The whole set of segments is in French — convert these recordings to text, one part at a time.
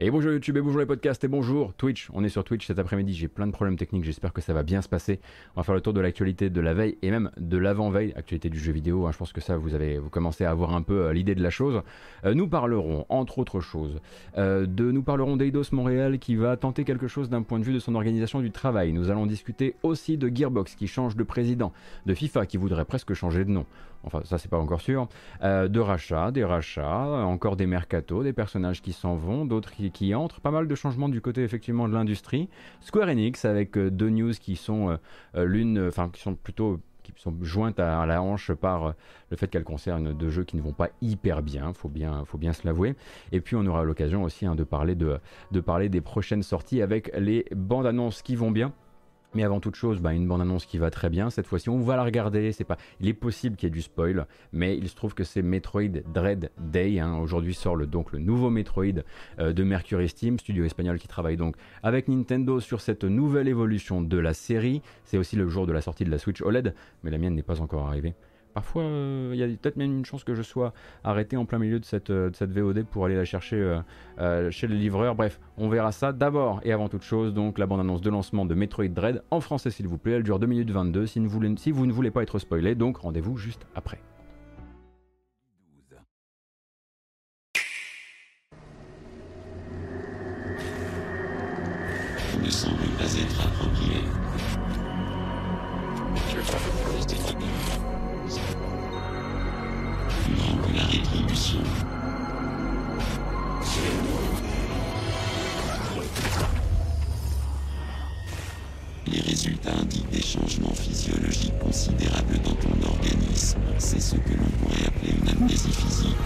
Et bonjour YouTube et bonjour les podcasts et bonjour Twitch. On est sur Twitch cet après-midi, j'ai plein de problèmes techniques, j'espère que ça va bien se passer. On va faire le tour de l'actualité de la veille et même de l'avant-veille, actualité du jeu vidéo. Hein. je pense que ça, vous avez vous commencez à avoir un peu euh, l'idée de la chose. Euh, nous parlerons, entre autres choses, euh, de nous parlerons d'Eidos Montréal qui va tenter quelque chose d'un point de vue de son organisation du travail. Nous allons discuter aussi de Gearbox qui change de président, de FIFA qui voudrait presque changer de nom enfin ça c'est pas encore sûr, euh, de rachats, des rachats, encore des mercatos, des personnages qui s'en vont, d'autres qui, entrent, pas mal de changements du côté effectivement de l'industrie. Square Enix avec euh, deux news qui sont euh, l'une, enfin qui sont plutôt qui sont jointes à, la hanche par le fait qu'elles concernent deux jeux qui ne vont pas hyper bien, faut bien, faut bien se l'avouer. Et puis on aura l'occasion aussi hein, de parler de, de parler des prochaines sorties avec les bandes annonces qui vont bien. Mais avant toute chose, bah, une bande-annonce qui va très bien. Cette fois-ci, on va la regarder. C'est pas, il est possible qu'il y ait du spoil, mais il se trouve que c'est Metroid Dread Day. Hein. Aujourd'hui sort le, donc nouveau Metroid euh, de Mercury Steam, studio espagnol qui travaille donc avec Nintendo sur cette nouvelle évolution de la série. C'est aussi le jour de la sortie de la Switch OLED, mais la mienne n'est pas encore arrivée. Parfois, euh, il y a peut-être même une chance que je sois arrêté en plein milieu de cette, euh, VOD pour aller la chercher euh, chez le livreur. Bref, on verra ça d'abord et avant toute chose. Donc, la bande-annonce de lancement de Metroid Dread en français, s'il vous plaît. Elle dure 2 minutes 22 si, si vous ne voulez pas être spoilé. Donc, rendez-vous juste après. ne pas être la Les résultats indiquent des changements physiologiques considérables dans ton organisme. C'est ce que l'on pourrait appeler une amnésie physique.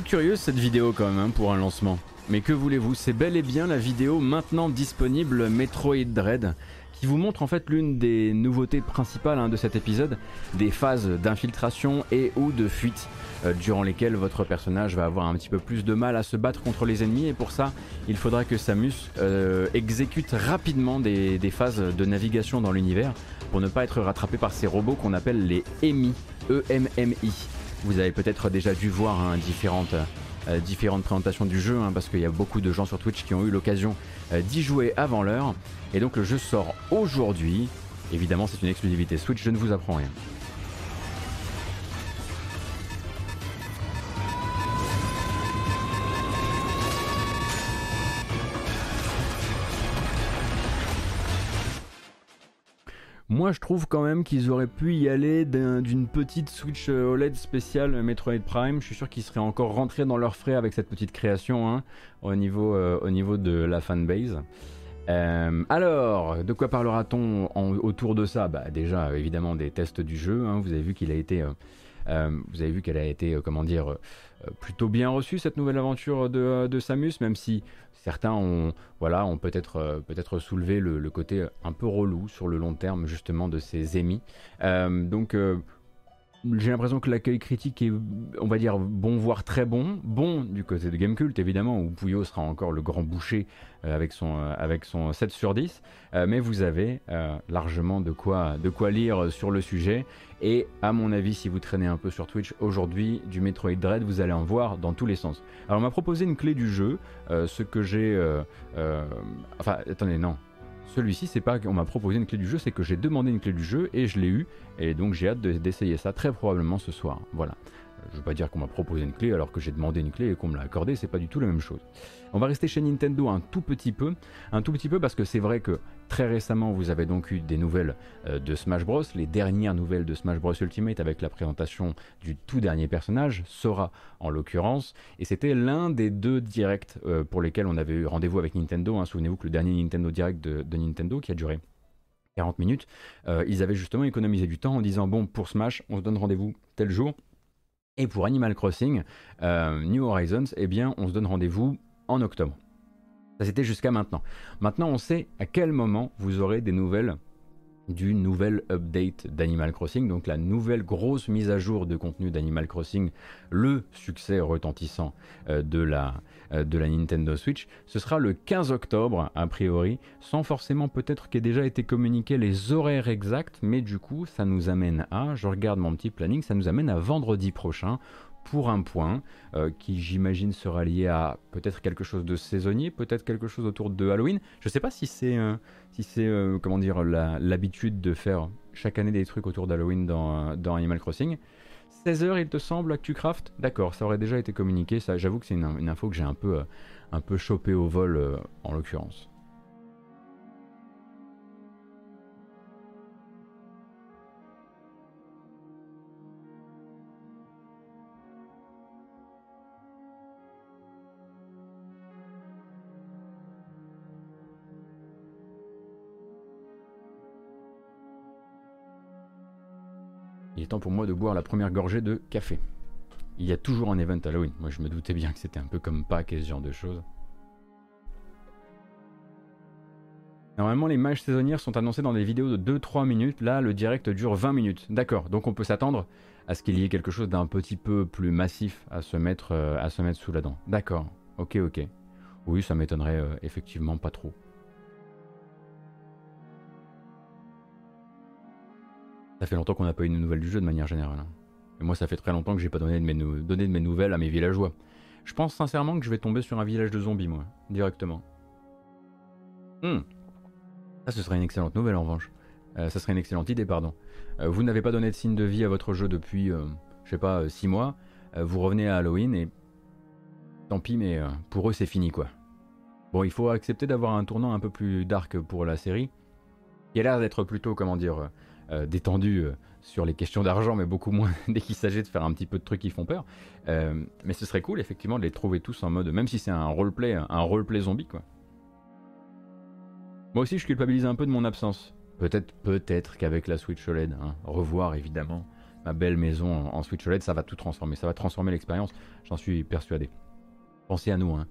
Curieuse cette vidéo quand même hein, pour un lancement. Mais que voulez-vous, c'est bel et bien la vidéo maintenant disponible Metroid Dread qui vous montre en fait l'une des nouveautés principales hein, de cet épisode, des phases d'infiltration et ou de fuite euh, durant lesquelles votre personnage va avoir un petit peu plus de mal à se battre contre les ennemis et pour ça il faudra que Samus euh, exécute rapidement des, des, phases de navigation dans l'univers pour ne pas être rattrapé par ces robots qu'on appelle les EMI, E-M-M-I. Vous avez peut-être déjà dû voir hein, différentes, euh, différentes présentations du jeu, hein, parce qu'il y a beaucoup de gens sur Twitch qui ont eu l'occasion euh, d'y jouer avant l'heure. Et donc le jeu sort aujourd'hui. Évidemment, c'est une exclusivité Switch, je ne vous apprends rien. Moi, je trouve quand même qu'ils auraient pu y aller d'une petite Switch euh, OLED spéciale Metroid Prime. Je suis sûr qu'ils seraient encore rentrés dans leurs frais avec cette petite création hein, au, niveau, euh, au niveau de la fanbase. Euh, alors, de quoi parlera-t-on autour de ça? Bah, Déjà, évidemment, des tests du jeu. Hein. Vous avez vu a été, vous avez vu qu'elle a été, comment dire, plutôt bien reçue cette nouvelle aventure de Samus, même si Certains ont, peut-être euh, peut-être soulevé le, côté un peu relou sur le long terme justement de ces émis. Euh, donc euh, j'ai l'impression que l'accueil critique est, on va dire, bon, voire très bon. Bon du côté de Gamecult, évidemment, où Puyo sera encore le grand boucher euh, avec, son, euh, avec son 7 sur 10. Euh, mais vous avez largement de quoi, de quoi lire sur le sujet. Et à mon avis, si vous traînez un peu sur Twitch aujourd'hui, du Metroid Dread, vous allez en voir dans tous les sens. Alors, on m'a proposé une clé du jeu, ce que j'ai. enfin, attendez, non. Celui-ci, c'est pas qu'on m'a proposé une clé du jeu, c'est que j'ai demandé une clé du jeu et je l'ai eu. Et donc j'ai hâte d'essayer ça très probablement ce soir. Voilà. Je veux pas dire qu'on m'a proposé une clé alors que j'ai demandé une clé et qu'on me l'a accordée, c'est pas du tout la même chose. On va rester chez Nintendo un tout petit peu, un tout petit peu parce que c'est vrai que très récemment vous avez donc eu des nouvelles euh, de Smash Bros, les dernières nouvelles de Smash Bros Ultimate avec la présentation du tout dernier personnage, Sora en l'occurrence, et c'était l'un des deux directs euh, pour lesquels on avait eu rendez-vous avec Nintendo. Hein. Souvenez-vous que le dernier Nintendo Direct de, Nintendo qui a duré 40 minutes, euh, ils avaient justement économisé du temps en disant bon pour Smash on se donne rendez-vous tel jour. Et pour Animal Crossing, New Horizons, eh bien, on se donne rendez-vous en octobre. Ça c'était jusqu'à maintenant. Maintenant on sait à quel moment vous aurez des nouvelles du nouvel update d'Animal Crossing, donc la nouvelle grosse mise à jour de contenu d'Animal Crossing, le succès retentissant euh, de, la, euh, de la Nintendo Switch. Ce sera le 15 octobre, a priori, sans forcément peut-être qu'ait déjà été communiqué les horaires exacts, mais du coup, ça nous amène à, je regarde mon petit planning, ça nous amène à vendredi prochain, pour un point euh, qui j'imagine sera lié à peut-être quelque chose de saisonnier, peut-être quelque chose autour de Halloween. Je ne sais pas si c'est euh, euh, comment dire l'habitude de faire chaque année des trucs autour d'Halloween dans, Animal Crossing. 16 heures, il te semble, que tu craft? D'accord, ça aurait déjà été communiqué. Ça, j'avoue que c'est une, info que j'ai un peu un peu chopé au vol en l'occurrence. Est temps pour moi de boire la première gorgée de café. Il y a toujours un event Halloween. Moi, je me doutais bien que c'était un peu comme Pâques et ce genre de choses. Normalement, les mages saisonnières sont annoncées dans des vidéos de 2-3 minutes. Là, le direct dure 20 minutes. D'accord, donc on peut s'attendre à ce qu'il y ait quelque chose d'un petit peu plus massif à se mettre, euh, à se mettre sous la dent. D'accord, ok, ok. Oui, ça m'étonnerait euh, effectivement pas trop. Ça fait longtemps qu'on n'a pas eu de nouvelles du jeu de manière générale. Hein. Et moi, ça fait très longtemps que j'ai pas donné de, mes nouvelles à mes villageois. Je pense sincèrement que je vais tomber sur un village de zombies, moi, directement. Hmm. Ça, ce serait une excellente nouvelle en revanche. Euh, ça serait une excellente idée, pardon. Euh, vous n'avez pas donné de signe de vie à votre jeu depuis, euh, je sais pas, 6 mois. vous revenez à Halloween et. Tant pis, mais pour eux, c'est fini, quoi. Bon, il faut accepter d'avoir un tournant un peu plus dark pour la série. Qui a l'air d'être plutôt, comment dire, euh, détendu euh, sur les questions d'argent, mais beaucoup moins dès qu'il s'agit de faire un petit peu de trucs qui font peur. Euh, mais ce serait cool, effectivement, de les trouver tous en mode, même si c'est un roleplay, un roleplay zombie, quoi. Moi aussi, je culpabilise un peu de mon absence. Peut-être, peut-être qu'avec la Switch OLED, hein, revoir évidemment ma belle maison en, Switch OLED, ça va tout transformer, ça va transformer l'expérience, j'en suis persuadé. Pensez à nous, hein,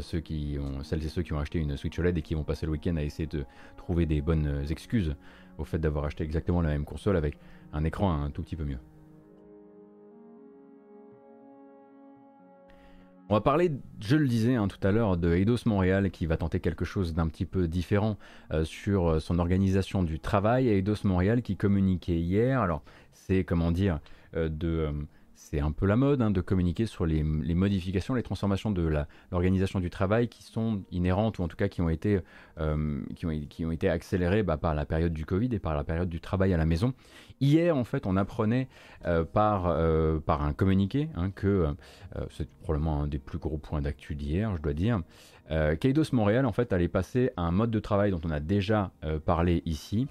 ceux qui ont, celles et ceux qui ont acheté une Switch OLED et qui vont passer le week-end à essayer de trouver des bonnes excuses au fait d'avoir acheté exactement la même console avec un écran un tout petit peu mieux. On va parler, je le disais hein, tout à l'heure, de Eidos Montréal qui va tenter quelque chose d'un petit peu différent euh, sur euh, son organisation du travail. Eidos Montréal qui communiquait hier, alors c'est comment dire, euh, de c'est un peu la mode hein, de communiquer sur les, modifications, les transformations de l'organisation du travail qui sont inhérentes ou en tout cas qui ont été, euh, accélérées bah, par la période du Covid et par la période du travail à la maison. Hier, en fait, on apprenait euh, par, euh, par un communiqué hein, que c'est probablement un des plus gros points d'actu d'hier, je dois dire. Keidos Montréal, en fait, allait passer à un mode de travail dont on a déjà parlé ici,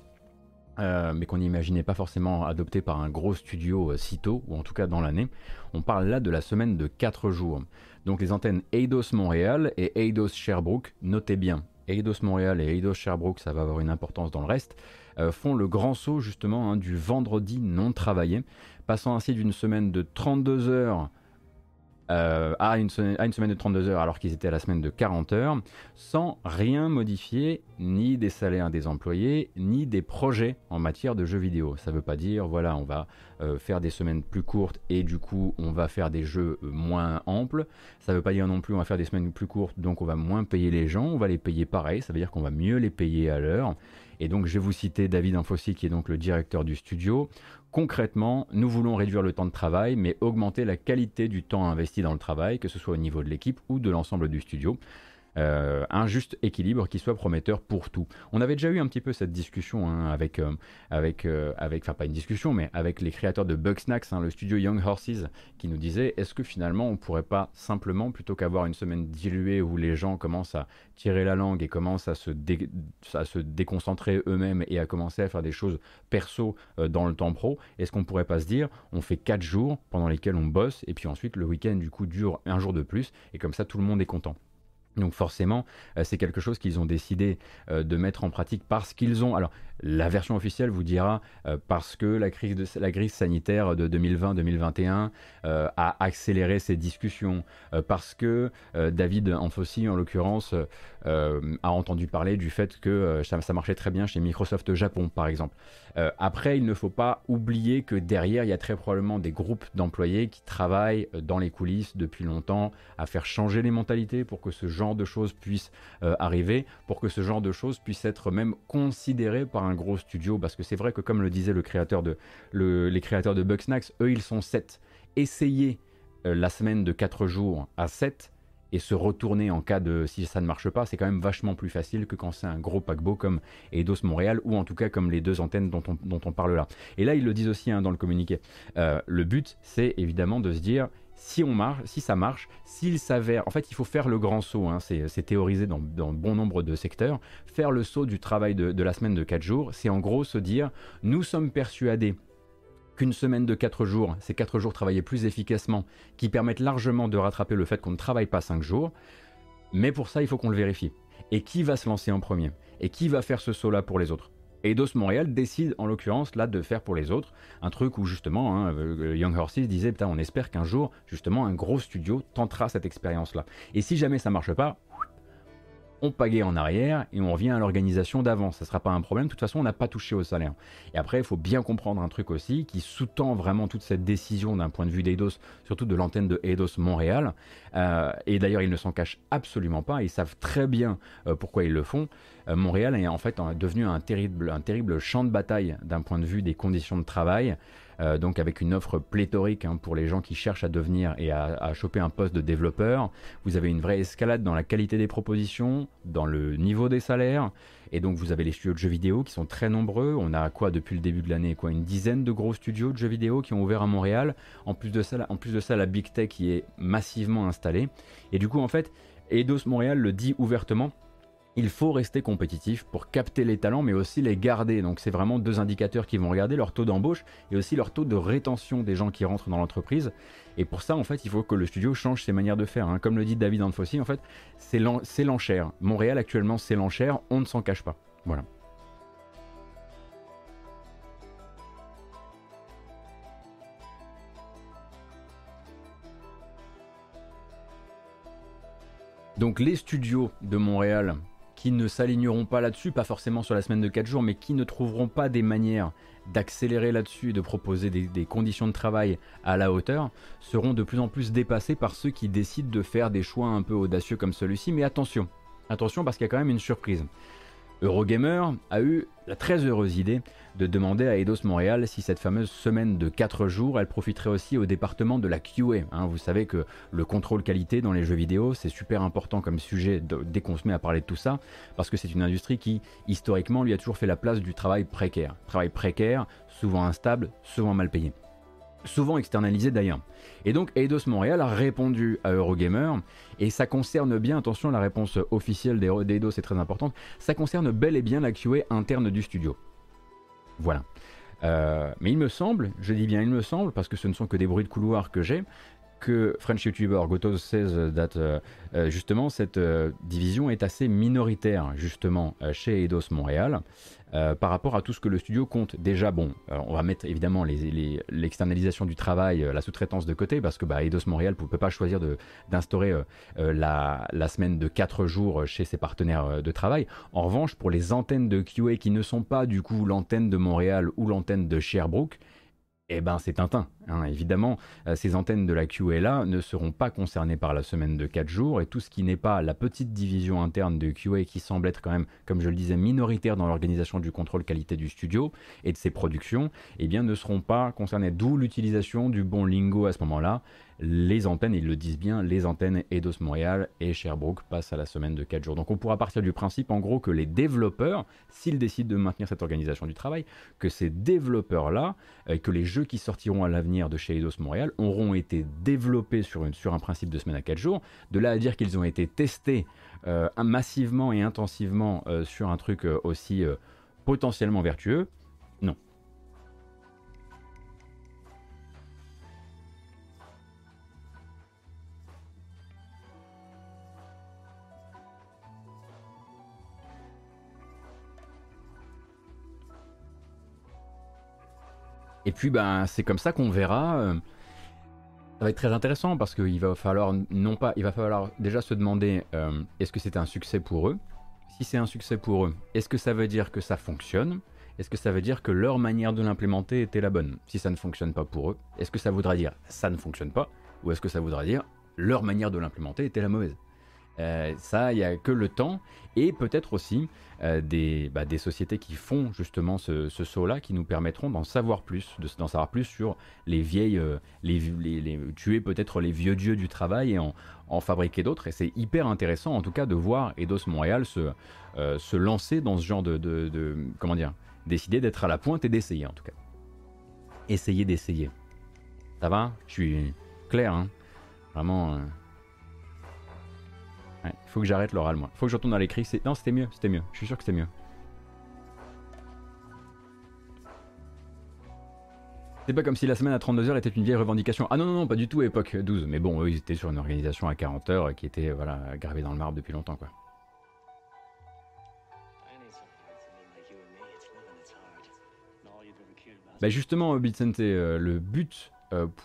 euh, mais qu'on n'imaginait pas forcément adopté par un gros studio euh, sitôt, ou en tout cas dans l'année. On parle là de la semaine de 4 jours. Donc les antennes Eidos Montréal et Eidos Sherbrooke, notez bien, Eidos Montréal et Eidos Sherbrooke, ça va avoir une importance dans le reste, euh, font le grand saut justement hein, du vendredi non travaillé, passant ainsi d'une semaine de 32 heures euh, à, une semaine, de 32 heures alors qu'ils étaient à la semaine de 40 heures, sans rien modifier ni des salaires des employés, ni des projets en matière de jeux vidéo. Ça ne veut pas dire, voilà, on va euh, faire des semaines plus courtes et du coup on va faire des jeux euh, moins amples. Ça ne veut pas dire non plus on va faire des semaines plus courtes, donc on va moins payer les gens, on va les payer pareil, ça veut dire qu'on va mieux les payer à l'heure. Et donc je vais vous citer David Infossi qui est donc le directeur du studio. Concrètement, nous voulons réduire le temps de travail, mais augmenter la qualité du temps investi dans le travail, que ce soit au niveau de l'équipe ou de l'ensemble du studio. Euh, un juste équilibre qui soit prometteur pour tout. On avait déjà eu un petit peu cette discussion hein, avec, euh, avec, euh, avec, enfin pas une discussion, mais avec les créateurs de Bugsnax, hein, le studio Young Horses, qui nous disait est-ce que finalement on pourrait pas simplement, plutôt qu'avoir une semaine diluée où les gens commencent à tirer la langue et commencent à se, déconcentrer eux-mêmes et à commencer à faire des choses perso dans le temps pro, est-ce qu'on pourrait pas se dire on fait 4 jours pendant lesquels on bosse et puis ensuite le week-end du coup dure un jour de plus et comme ça tout le monde est content? Donc forcément, euh, c'est quelque chose qu'ils ont décidé euh, de mettre en pratique parce qu'ils ont... Alors, la version officielle vous dira euh, parce que la crise, sanitaire de 2020-2021 a accéléré ces discussions, parce que David Anfossi, en l'occurrence, a entendu parler du fait que ça, ça, marchait très bien chez Microsoft Japon, par exemple. après, il ne faut pas oublier que derrière, il y a très probablement des groupes d'employés qui travaillent dans les coulisses depuis longtemps à faire changer les mentalités pour que ce genre de choses puisse euh, arriver, pour que ce genre de choses puisse être même considéré par un gros studio, parce que c'est vrai que comme le disait le créateur de, les créateurs de Bugsnax, eux ils sont 7. Essayer euh, la semaine de 4 jours à 7 et se retourner en cas de si ça ne marche pas, c'est quand même vachement plus facile que quand c'est un gros paquebot comme Eidos Montréal ou en tout cas comme les deux antennes dont on, dont on parle là. Et là, ils le disent aussi hein, dans le communiqué. Euh, le but, c'est évidemment de se dire si on marche, si ça marche, s'il s'avère, en fait, il faut faire le grand saut. Hein, c'est théorisé dans, bon nombre de secteurs. Faire le saut du travail de, la semaine de 4 jours, c'est en gros se dire, nous sommes persuadés qu'une semaine de 4 jours, ces 4 jours travaillés plus efficacement, qui permettent largement de rattraper le fait qu'on ne travaille pas 5 jours. Mais pour ça, il faut qu'on le vérifie. Et qui va se lancer en premier? Et qui va faire ce saut-là pour les autres? Eidos Montréal décide en l'occurrence là de faire pour les autres un truc où justement hein, euh, Young Horses disait putain on espère qu'un jour justement un gros studio tentera cette expérience là. Et si jamais ça marche pas, on pagaie en arrière et on revient à l'organisation d'avant. Ça ne sera pas un problème. De toute façon, on n'a pas touché au salaire. Et après, il faut bien comprendre un truc aussi qui sous-tend vraiment toute cette décision d'un point de vue d'Eidos, surtout de l'antenne de Eidos Montréal. Euh, et d'ailleurs, ils ne s'en cachent absolument pas. Ils savent très bien euh, pourquoi ils le font. Euh, Montréal est en fait devenu un terrible, un terrible champ de bataille d'un point de vue des conditions de travail. Euh, donc avec une offre pléthorique hein, pour les gens qui cherchent à devenir et à, choper un poste de développeur. Vous avez une vraie escalade dans la qualité des propositions, dans le niveau des salaires, et donc vous avez les studios de jeux vidéo qui sont très nombreux. On a quoi depuis le début de l'année quoi Une dizaine de gros studios de jeux vidéo qui ont ouvert à Montréal. En plus de ça, en plus de ça la Big Tech qui est massivement installée. Et du coup en fait, Eidos Montréal le dit ouvertement il faut rester compétitif pour capter les talents, mais aussi les garder. Donc c'est vraiment deux indicateurs qui vont regarder leur taux d'embauche et aussi leur taux de rétention des gens qui rentrent dans l'entreprise. Et pour ça, en fait, il faut que le studio change ses manières de faire. Hein. Comme le dit David Anfossi, en fait, c'est l'enchère. Montréal actuellement, c'est l'enchère. On ne s'en cache pas. Voilà. Donc les studios de Montréal qui ne s'aligneront pas là-dessus, pas forcément sur la semaine de 4 jours, mais qui ne trouveront pas des manières d'accélérer là-dessus et de proposer des, conditions de travail à la hauteur, seront de plus en plus dépassés par ceux qui décident de faire des choix un peu audacieux comme celui-ci. Mais attention, attention parce qu'il y a quand même une surprise. Eurogamer a eu la très heureuse idée de demander à Eidos Montréal si cette fameuse semaine de 4 jours, elle profiterait aussi au département de la QA. Hein. vous savez que le contrôle qualité dans les jeux vidéo, c'est super important comme sujet dès qu'on se met à parler de tout ça, parce que c'est une industrie qui, historiquement, lui a toujours fait la place du travail précaire. Travail précaire, souvent instable, souvent mal payé souvent externalisé d'ailleurs. Et donc Eidos Montréal a répondu à Eurogamer, et ça concerne bien, attention, la réponse officielle d'Eidos est très importante, ça concerne bel et bien la QA interne du studio. Voilà. Euh, mais il me semble, je dis bien il me semble, parce que ce ne sont que des bruits de couloir que j'ai, que French YouTuber Gotos 16 date euh, euh, justement cette division est assez minoritaire justement chez Eidos Montréal par rapport à tout ce que le studio compte. Déjà bon, on va mettre évidemment l'externalisation du travail, la sous-traitance de côté parce que bah, Eidos Montréal ne peut pas choisir d'instaurer la, la, semaine de 4 jours chez ses partenaires de travail. En revanche, pour les antennes de QA qui ne sont pas du coup l'antenne de Montréal ou l'antenne de Sherbrooke, eh ben c'est Tintin. Hein. Évidemment, euh, ces antennes de la QA ne seront pas concernées par la semaine de 4 jours et tout ce qui n'est pas la petite division interne de QA qui semble être quand même, comme je le disais, minoritaire dans l'organisation du contrôle qualité du studio et de ses productions, eh bien ne seront pas concernés. D'où l'utilisation du bon lingo à ce moment-là, les antennes, ils le disent bien, les antennes Eidos Montréal et Sherbrooke passent à la semaine de 4 jours. Donc on pourra partir du principe en gros que les développeurs, s'ils décident de maintenir cette organisation du travail, que ces développeurs-là, euh, que les jeux qui sortiront à l'avenir de chez Eidos Montréal auront été développés sur, une, sur un principe de semaine à 4 jours. De là à dire qu'ils ont été testés euh, massivement et intensivement euh, sur un truc aussi potentiellement vertueux, Et puis ben, c'est comme ça qu'on verra. Euh, ça va être très intéressant parce qu'il va falloir non pas, il va falloir déjà se demander euh, est-ce que c'est un succès pour eux? Si c'est un succès pour eux, est-ce que ça veut dire que ça fonctionne? Est-ce que ça veut dire que leur manière de l'implémenter était la bonne? Si ça ne fonctionne pas pour eux, est-ce que ça voudra dire ça ne fonctionne pas? Ou est-ce que ça voudra dire leur manière de l'implémenter était la mauvaise? Euh, ça, il n'y a que le temps et peut-être aussi euh, des, bah, des, sociétés qui font justement ce, saut-là, qui nous permettront d'en savoir plus, d'en savoir plus sur les vieilles, euh, les, tuer peut-être les vieux dieux du travail et en, en fabriquer d'autres. Et c'est hyper intéressant en tout cas de voir Eidos Montréal se, se lancer dans ce genre de, de, comment dire, décider d'être à la pointe et d'essayer en tout cas. Essayer d'essayer. Ça va? Je suis clair, hein? Vraiment. Il faut que j'arrête l'oral, moi. Faut que je retourne dans l'écrit. Non, c'était mieux, c'était mieux. Je suis sûr que c'était mieux. C'est pas comme si la semaine à 32 heures était une vieille revendication. Ah non, non, non, pas du tout, époque 12. Mais bon, eux, ils étaient sur une organisation à 40 heures qui était voilà, gravée dans le marbre depuis longtemps, quoi. Bah justement, Bitsente, euh, le but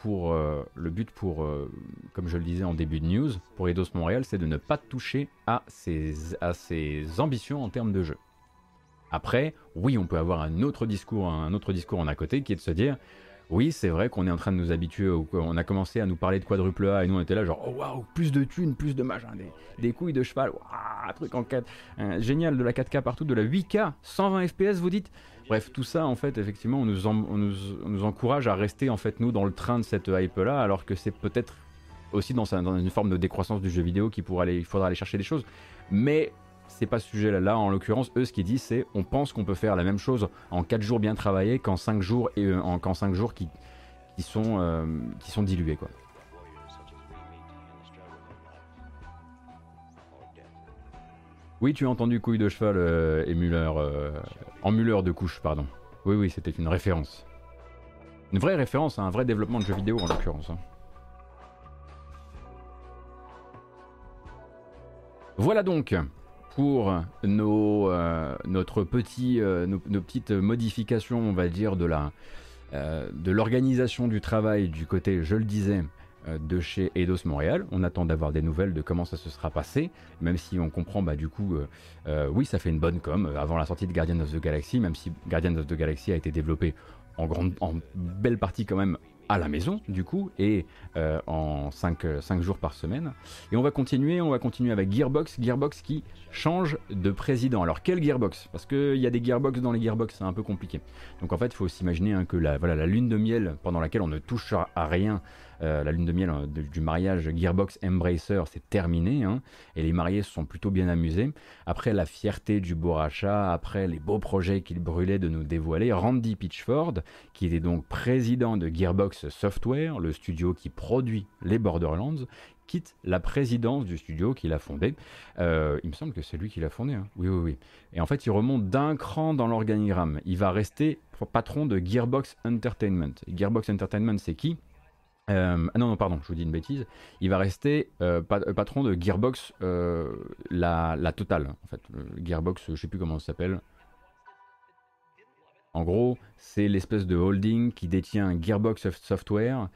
pour euh, le but pour, euh, comme je le disais en début de news, pour Eidos Montréal, c'est de ne pas toucher à ses, à ses ambitions en termes de jeu. Après, oui, on peut avoir un autre discours, un autre discours en à côté, qui est de se dire, oui, c'est vrai qu'on est en train de nous habituer, on a commencé à nous parler de quadruple A et nous on était là genre, oh waouh, plus de thunes, plus de machin, des, des couilles de cheval, waouh, truc en 4, génial, de la 4K partout, de la 8K, 120 FPS, vous dites Bref, tout ça, en fait, effectivement, on nous, encourage à rester, en fait, nous, dans le train de cette hype-là, alors que c'est peut-être aussi dans, une forme de décroissance du jeu vidéo qu'il aller, il faudra aller chercher des choses. Mais c'est pas ce sujet-là. Là, en l'occurrence, eux, ce qu'ils disent, c'est on pense qu'on peut faire la même chose en 4 jours bien travaillés qu'en 5 jours, et, euh, en, 5 jours qui, qui, sont, euh, qui sont dilués, quoi. Oui, tu as entendu couille de cheval euh, et Muller. Euh, en de couche, pardon. Oui, oui, c'était une référence. Une vraie référence à un vrai développement de jeux vidéo en l'occurrence. Hein. Voilà donc pour nos, euh, notre petit, nos, petites modifications, on va dire, de l'organisation du travail du côté, je le disais, euh, de chez Eidos Montréal. On attend d'avoir des nouvelles de comment ça se sera passé, même si on comprend, bah, du coup, euh, euh, oui, ça fait une bonne com avant la sortie de Guardian of the Galaxy, même si Guardian of the Galaxy a été développé en, grande, en belle partie quand même à la maison du coup et en 5, jours par semaine. Et on va continuer on va continuer avec Gearbox Gearbox qui change de président. Alors quel Gearbox? Parce qu'il y a des Gearbox dans les Gearbox c'est un peu compliqué. Donc en fait il faut s'imaginer hein, que la, voilà, la lune de miel pendant laquelle on ne touche à rien euh, la lune de miel hein, du mariage Gearbox Embracer, c'est terminé, hein, et les mariés se sont plutôt bien amusés. Après la fierté du beau rachat, après les beaux projets qu'il brûlait de nous dévoiler, Randy Pitchford, qui était donc président de Gearbox Software, le studio qui produit les Borderlands, quitte la présidence du studio qu'il a fondé. Euh, il me semble que c'est lui qui l'a fondé. Hein. Oui, oui, oui. Et en fait, il remonte d'un cran dans l'organigramme. Il va rester patron de Gearbox Entertainment. Gearbox Entertainment, c'est qui? Euh, ah non, non, pardon, je vous dis une bêtise. Il va rester euh, euh, patron de Gearbox, la, la, totale. En fait, Gearbox, je sais plus comment ça s'appelle. En gros, c'est l'espèce de holding qui détient Gearbox Software,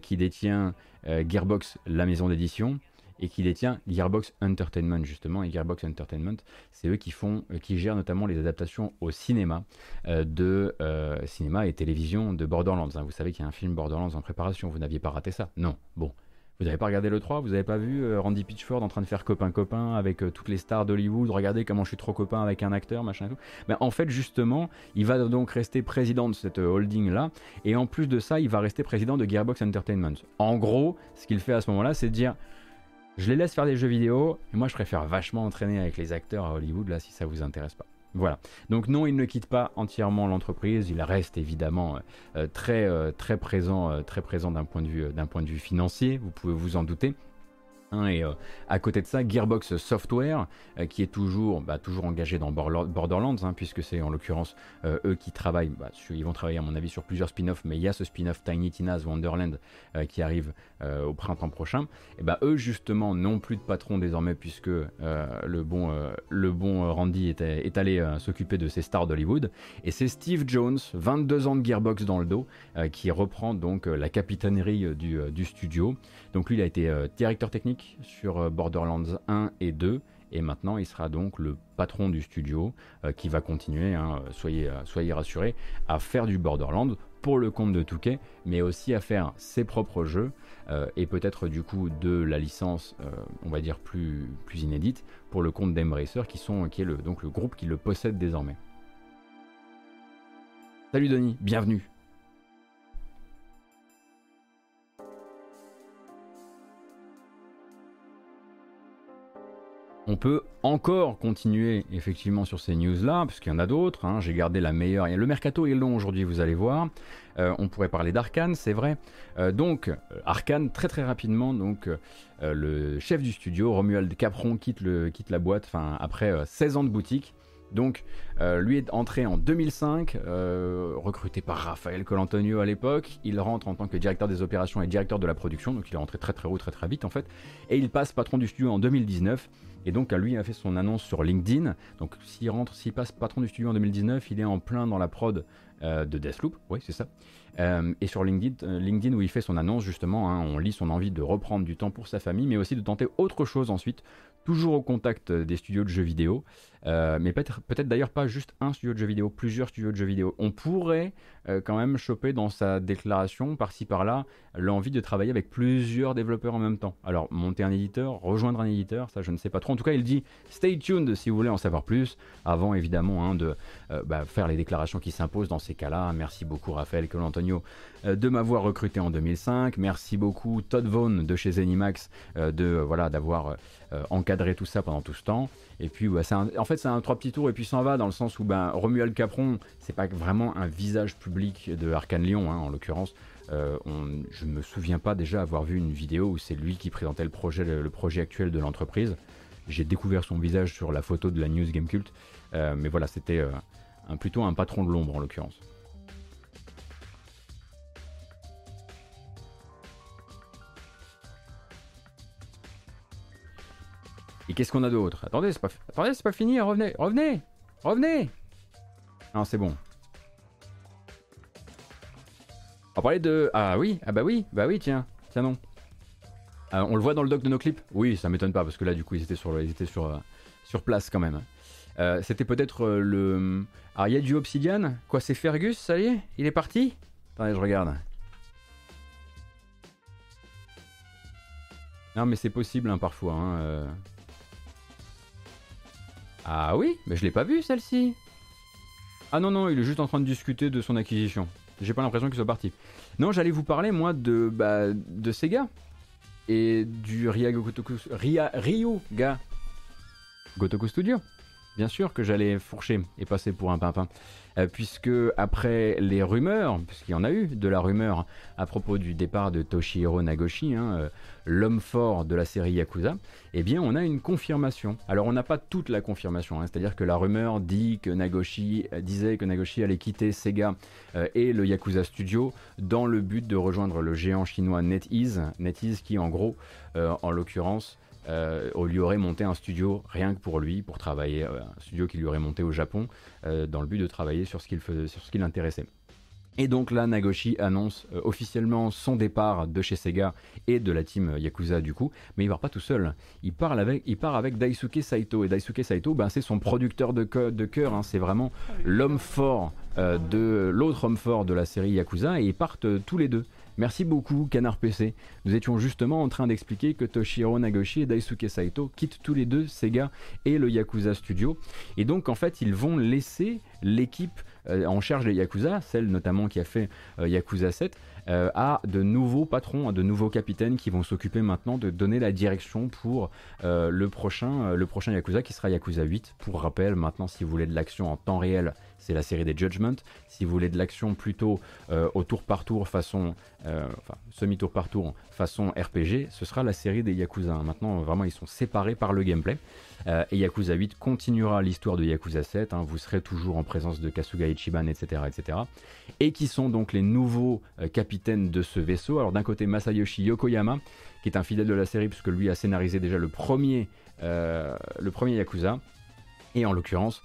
qui détient Gearbox, la maison d'édition, et qui détient Gearbox Entertainment justement. Et Gearbox Entertainment, c'est eux qui font, euh, qui gèrent notamment les adaptations au cinéma euh, de euh, cinéma et télévision de Borderlands. Hein. Vous savez qu'il y a un film Borderlands en préparation. Vous n'aviez pas raté ça Non. Bon, Vous n'avez pas regardé le 3 Vous n'avez pas vu Randy Pitchford en train de faire copain-copain avec toutes les stars d'Hollywood? Regardez comment je suis trop copain avec un acteur, machin et tout. Ben, en fait, justement, il va donc rester président de cette holding-là. Et en plus de ça, il va rester président de Gearbox Entertainment. En gros, ce qu'il fait à ce moment-là, c'est de dire je les laisse faire des jeux vidéo, et moi je préfère vachement entraîner avec les acteurs à Hollywood, là, si ça vous intéresse pas. Voilà. Donc non, il ne quitte pas entièrement l'entreprise. Il reste évidemment euh, euh, très, euh, très présent, très présent d'un point de vue, d'un point de vue financier. Vous pouvez vous en douter. Hein, et à côté de ça, Gearbox Software, qui est toujours, bah, toujours engagé dans Borderlands, hein, puisque c'est en l'occurrence eux qui travaillent, bah, ils vont travailler à mon avis sur plusieurs spin-offs, mais il y a ce spin-off Tiny Tina's Wonderland qui arrive euh, au printemps prochain, et bah eux justement n'ont plus de patron désormais puisque euh, le, bon, euh, le bon Randy est, allé s'occuper de ses stars d'Hollywood. Et c'est Steve Jones, 22 ans de Gearbox dans le dos, qui reprend donc la capitainerie du, studio. Donc lui il a été directeur technique sur Borderlands 1 et 2 et maintenant il sera donc le patron du studio qui va continuer, hein, soyez, rassurés, à faire du Borderlands pour le compte de Touquet, mais aussi à faire ses propres jeux euh, et peut-être du coup de la licence, euh, on va dire plus, inédite, pour le compte d'Embracer, qui, est le groupe qui le possède désormais. Salut Denis, bienvenue. On peut encore continuer effectivement sur ces news-là, puisqu'il y en a d'autres. Hein. J'ai gardé la meilleure. Le mercato est long aujourd'hui, vous allez voir. Euh, on pourrait parler d'Arkane, c'est vrai. Euh, donc, euh, Arkane, très très rapidement, donc le chef du studio, Romuald Capron, quitte, la boîte après 16 ans de boutique. Donc, lui est entré en 2005, recruté par Raphaël Colantonio à l'époque. Il rentre en tant que directeur des opérations et directeur de la production, donc il est rentré très très haut, très très vite en fait. Et il passe patron du studio en 2019. Et donc, lui a fait son annonce sur LinkedIn. Donc, s'il rentre, s'il passe patron du studio en 2019, il est en plein dans la prod euh, de Deathloop. Oui, c'est ça. Euh, et sur LinkedIn, euh, LinkedIn, où il fait son annonce, justement, hein, on lit son envie de reprendre du temps pour sa famille, mais aussi de tenter autre chose ensuite, toujours au contact des studios de jeux vidéo. Mais peut-être peut d'ailleurs pas juste un studio de jeux vidéo, plusieurs studios de jeux vidéo. On pourrait euh, quand même choper dans sa déclaration, par-ci par-là, l'envie de travailler avec plusieurs développeurs en même temps. Alors, monter un éditeur, rejoindre un éditeur, ça je ne sais pas trop. En tout cas, il dit stay tuned si vous voulez en savoir plus, avant évidemment hein, de euh, bah, faire les déclarations qui s'imposent dans ces cas-là. Merci beaucoup Raphaël Colantonio de m'avoir recruté en 2005. Merci beaucoup Todd Vaughn de chez Zenimax de voilà d'avoir encadré tout ça pendant tout ce temps. Et puis, en fait, c'est un trois petits tours et puis s'en va dans le sens où ben, Romuald Capron, c'est pas vraiment un visage public de Arkane Lyon, hein, en l'occurrence. Euh, je me souviens pas déjà avoir vu une vidéo où c'est lui qui présentait le projet, actuel de l'entreprise. J'ai découvert son visage sur la photo de la News Game Cult, euh, mais voilà, c'était euh, plutôt un patron de l'ombre en l'occurrence. Et qu'est-ce qu'on a d'autre? Attendez, c'est pas, Attendez, c'est pas fini, revenez, revenez, revenez Non, c'est bon. On va parler de... Ah oui, ah bah oui, bah oui, tiens, tiens non. Euh, on le voit dans le doc de nos clips? Oui, ça m'étonne pas, parce que là, du coup, ils étaient sur, ils étaient sur, euh, sur place quand même. Euh, c'était peut-être le... Ah, il y a du Obsidian? Quoi, c'est Fergus, ça y est? Il est parti? Attendez, je regarde. Non, mais c'est possible, hein, parfois. Hein, ah oui Mais je l'ai pas vu celle-ci Ah non, non, il est juste en train de discuter de son acquisition. J'ai pas l'impression qu'il soit parti. Non, j'allais vous parler, moi, de, bah, de Sega. Et du Rya Gotoku, Ryuga Gotoku Studio. Bien sûr que j'allais fourcher et passer pour un pimpin. Euh, puisque après les rumeurs, puisqu'il y en a eu de la rumeur à propos du départ de Toshihiro Nagoshi, hein, euh, l'homme fort de la série Yakuza, eh bien on a une confirmation. Alors on n'a pas toute la confirmation, hein, c'est-à-dire que la rumeur dit que Nagoshi euh, disait que Nagoshi allait quitter Sega et le Yakuza Studio dans le but de rejoindre le géant chinois NetEase, NetEase qui en gros, en l'occurrence, euh, on lui aurait monté un studio rien que pour lui, pour travailler, euh, un studio qui lui aurait monté au Japon, euh, dans le but de travailler sur ce qu'il faisait, sur ce qui l'intéressait. Et donc là, Nagoshi annonce officiellement son départ de chez Sega et de la team Yakuza du coup, mais il part pas tout seul. Il, part avec, il part avec Daisuke Saito. Et Daisuke Saito, ben, c'est son producteur de, de cœur, hein. c'est vraiment l'homme fort de l'autre homme fort de la série Yakuza, et ils partent tous les deux. Merci beaucoup, Canard PC. Nous étions justement en train d'expliquer que Toshiro Nagoshi et Daisuke Saito quittent tous les deux Sega et le Yakuza Studio. Et donc, en fait, ils vont laisser l'équipe euh, en charge des Yakuza, celle notamment qui a fait euh, Yakuza 7, euh, à de nouveaux patrons, à de nouveaux capitaines qui vont s'occuper maintenant de donner la direction pour le, prochain, le prochain Yakuza qui sera Yakuza 8. Pour rappel, maintenant, si vous voulez de l'action en temps réel, c'est la série des Judgment. Si vous voulez de l'action plutôt au tour par tour, façon, enfin, semi-tour par tour, façon RPG, ce sera la série des Yakuza. Maintenant, vraiment, ils sont séparés par le gameplay. Euh, et Yakuza 8 continuera l'histoire de Yakuza 7, hein. vous serez toujours en présence de Kasuga Ichiban, etc. etc. Et qui sont donc les nouveaux euh, capitaines de ce vaisseau. Alors d'un côté Masayoshi Yokoyama, qui est un fidèle de la série puisque lui a scénarisé déjà le premier, euh, le premier Yakuza. Et en l'occurrence,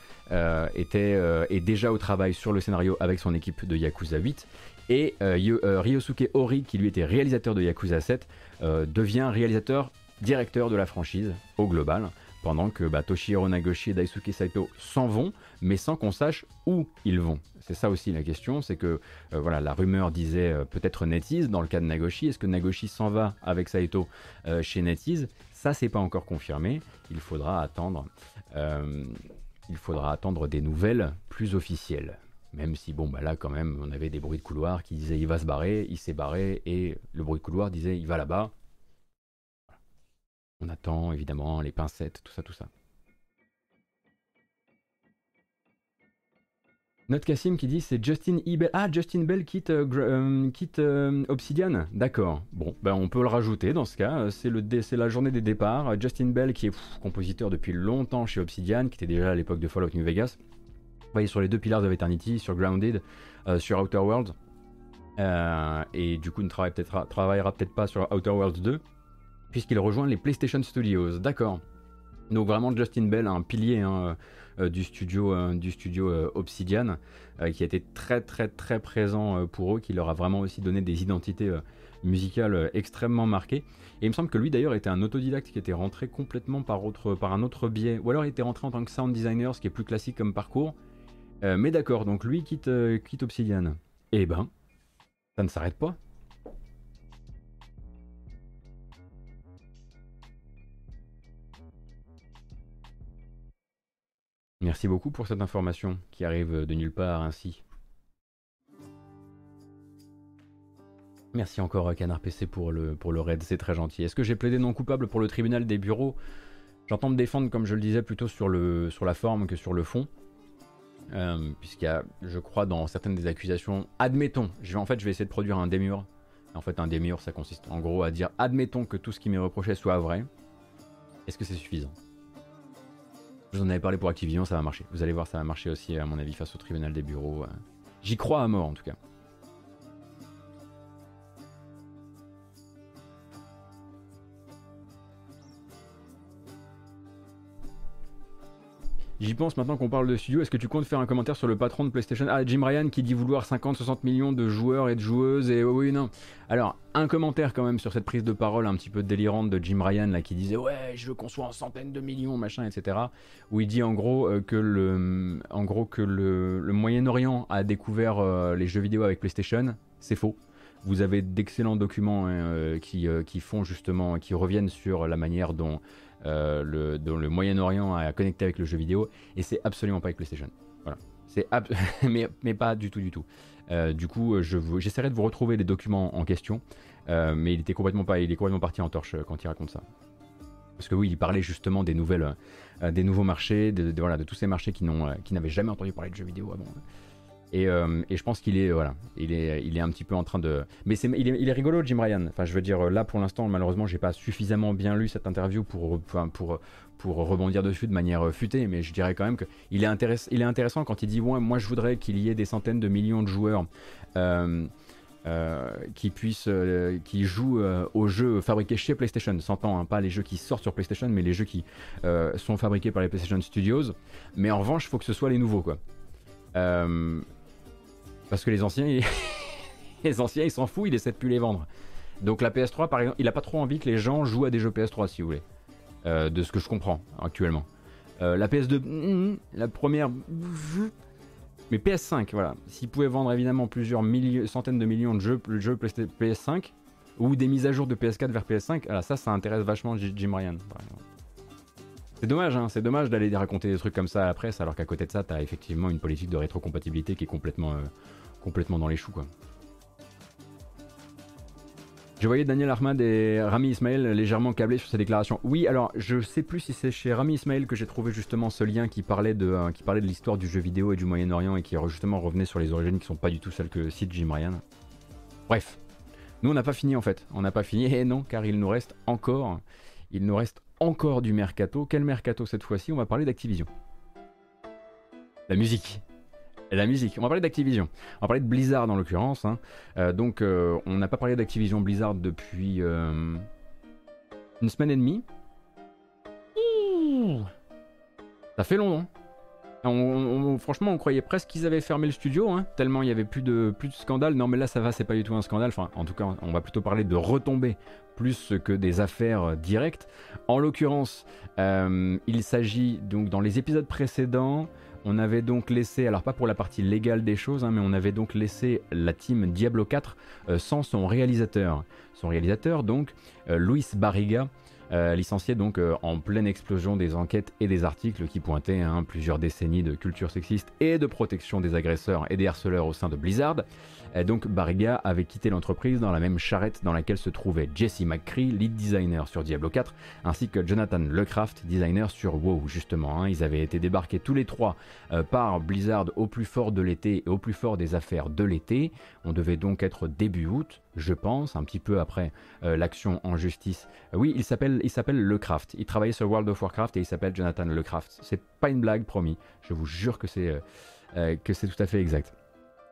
était, est déjà au travail sur le scénario avec son équipe de Yakuza 8. Et Ryosuke Ori, qui lui était réalisateur de Yakuza 7, devient réalisateur directeur de la franchise au global pendant que bah, Toshihiro Nagoshi et Daisuke Saito s'en vont, mais sans qu'on sache où ils vont. C'est ça aussi la question, c'est que euh, voilà, la rumeur disait euh, peut-être NetEase dans le cas de Nagoshi. Est-ce que Nagoshi s'en va avec Saito euh, chez NetEase? Ça, c'est pas encore confirmé. Il faudra attendre. Il faudra attendre des nouvelles plus officielles. Même si, bon, bah là, quand même, on avait des bruits de couloir qui disaient il va se barrer, il s'est barré, et le bruit de couloir disait il va là-bas, on attend évidemment les pincettes, tout ça, tout ça. Note Cassim qui dit c'est Justin Bell. Ah, Justin Bell quitte, euh, euh, quitte euh, Obsidian D'accord. Bon, ben on peut le rajouter dans ce cas. C'est, la journée des départs. Justin Bell qui est compositeur depuis longtemps chez Obsidian, qui était déjà à l'époque de Fallout New Vegas. Vous voyez sur les deux pillars of Eternity, sur Grounded, sur Outer Worlds. et du coup ne travaillera peut-être pas sur Outer Worlds 2 puisqu'il rejoint les PlayStation Studios. D'accord. Donc vraiment Justin Bell, un pilier hein, du studio, euh, du studio euh, Obsidian, qui a été très très très présent pour eux, qui leur a vraiment aussi donné des identités musicales extrêmement marquées. Et il me semble que lui d'ailleurs était un autodidacte qui était rentré complètement par un autre biais, ou alors il était rentré en tant que sound designer, ce qui est plus classique comme parcours. mais d'accord, donc lui quitte, quitte Obsidian. Eh ben, ça ne s'arrête pas. Merci beaucoup pour cette information qui arrive de nulle part ainsi. Merci encore Canard PC pour le, pour le raid, c'est très gentil. Est-ce que j'ai plaidé non coupable pour le tribunal des bureaux? J'entends me défendre, comme je le disais, plutôt sur, le, sur la forme que sur le fond. Euh, puisqu'il y a, je crois, dans certaines des accusations, admettons, en fait, je vais essayer de produire un démur. En fait, un démur, ça consiste en gros à dire, admettons que tout ce qui m'est reproché soit vrai. Est-ce que c'est suffisant? Vous en avais parlé pour Activision, ça va marcher. Vous allez voir, ça va marcher aussi, à mon avis, face au tribunal des bureaux. Euh. J'y crois à mort, en tout cas. J'y pense maintenant qu'on parle de studio. Est-ce que tu comptes faire un commentaire sur le patron de PlayStation? Ah, Jim Ryan qui dit vouloir 50-60 millions de joueurs et de joueuses. Et oui, non. Alors, un commentaire quand même sur cette prise de parole un petit peu délirante de Jim Ryan là qui disait ouais, je veux qu'on soit en centaines de millions, machin, etc. Où il dit en gros euh, que le, en gros que le, Moyen-Orient a découvert euh, les jeux vidéo avec PlayStation. C'est faux. Vous avez d'excellents documents hein, euh, qui, qui font justement, qui reviennent sur la manière dont euh, le, dont le Moyen-Orient a connecté avec le jeu vidéo, et c'est absolument pas avec PlayStation. Voilà. C'est mais, mais pas du tout, du tout. Euh, du coup, j'essaierai de vous retrouver les documents en question, euh, mais il était complètement pas, il est complètement parti en torche quand il raconte ça. Parce que oui, il parlait justement des nouvelles, des nouveaux marchés, de, voilà, de tous ces marchés qui n'avaient jamais entendu parler de jeux vidéo avant. Euh, et, je pense qu'il est, voilà, il est, il est un petit peu en train de. Mais c'est, il, est, rigolo, Jim Ryan. Enfin, je veux dire, là pour l'instant, malheureusement, j'ai pas suffisamment bien lu cette interview pour, pour, pour, rebondir dessus de manière futée. Mais je dirais quand même qu'il est, il est intéressant quand il dit ouais, Moi, je voudrais qu'il y ait des centaines de millions de joueurs. Euh, euh, qui puissent, qui jouent aux jeux fabriqués chez PlayStation, s'entend, hein, pas les jeux qui sortent sur PlayStation, mais les jeux qui sont fabriqués par les PlayStation Studios. Mais en revanche, il faut que ce soit les nouveaux, quoi. Parce que les anciens, les anciens, ils s'en foutent, ils essaient de plus les vendre. Donc la PS3, par exemple, il a pas trop envie que les gens jouent à des jeux PS3, si vous voulez. Euh, de ce que je comprends actuellement. Euh, la PS2, mm, mm, la première, Mais PS5, voilà. S'ils pouvaient vendre évidemment plusieurs centaines de millions de jeux, de jeux PS5 ou des mises à jour de PS4 vers PS5, alors ça, ça intéresse vachement Jim Ryan. C'est dommage, hein, c'est dommage d'aller raconter des trucs comme ça à la presse, alors qu'à côté de ça, t'as effectivement une politique de rétrocompatibilité qui est complètement, euh, complètement dans les choux, quoi. Je voyais Daniel Ahmad et Rami Ismail légèrement câblés sur ces déclarations. Oui, alors je sais plus si c'est chez Rami Ismail que j'ai trouvé justement ce lien qui parlait de, euh, de l'histoire du jeu vidéo et du Moyen-Orient et qui justement revenait sur les origines qui sont pas du tout celles que cite Jim Ryan. Bref, nous on n'a pas fini en fait. On n'a pas fini et non, car il nous reste encore, il nous reste encore du mercato. Quel mercato cette fois-ci? On va parler d'Activision. La musique la musique. On va parler d'Activision. On va parler de Blizzard en l'occurrence. Hein. Euh, donc, euh, on n'a pas parlé d'Activision Blizzard depuis euh, une semaine et demie. Ça fait long, hein franchement, on croyait presque qu'ils avaient fermé le studio, hein, tellement il n'y avait plus de, plus de scandale. Non, mais là, ça va, c'est pas du tout un scandale. Enfin, en tout cas, on va plutôt parler de retombées plus que des affaires directes. En l'occurrence, il s'agit donc dans les épisodes précédents on avait donc laissé, alors pas pour la partie légale des choses, hein, mais on avait donc laissé la team Diablo 4 euh, sans son réalisateur. Son réalisateur, donc, euh, Luis Barriga, euh, licencié donc en pleine explosion des enquêtes et des articles qui pointaient hein, plusieurs décennies de culture sexiste et de protection des agresseurs et des harceleurs au sein de Blizzard donc Barriga avait quitté l'entreprise dans la même charrette dans laquelle se trouvait Jesse McCree, lead designer sur Diablo 4, ainsi que Jonathan Lecraft, designer sur WoW justement. Hein. Ils avaient été débarqués tous les trois euh, par Blizzard au plus fort de l'été et au plus fort des affaires de l'été. On devait donc être début août, je pense, un petit peu après euh, l'action en justice. Euh, oui, il s'appelle, Lecraft. Il travaillait sur World of Warcraft et il s'appelle Jonathan Lecraft. C'est pas une blague, promis. Je vous jure que c'est tout à fait exact.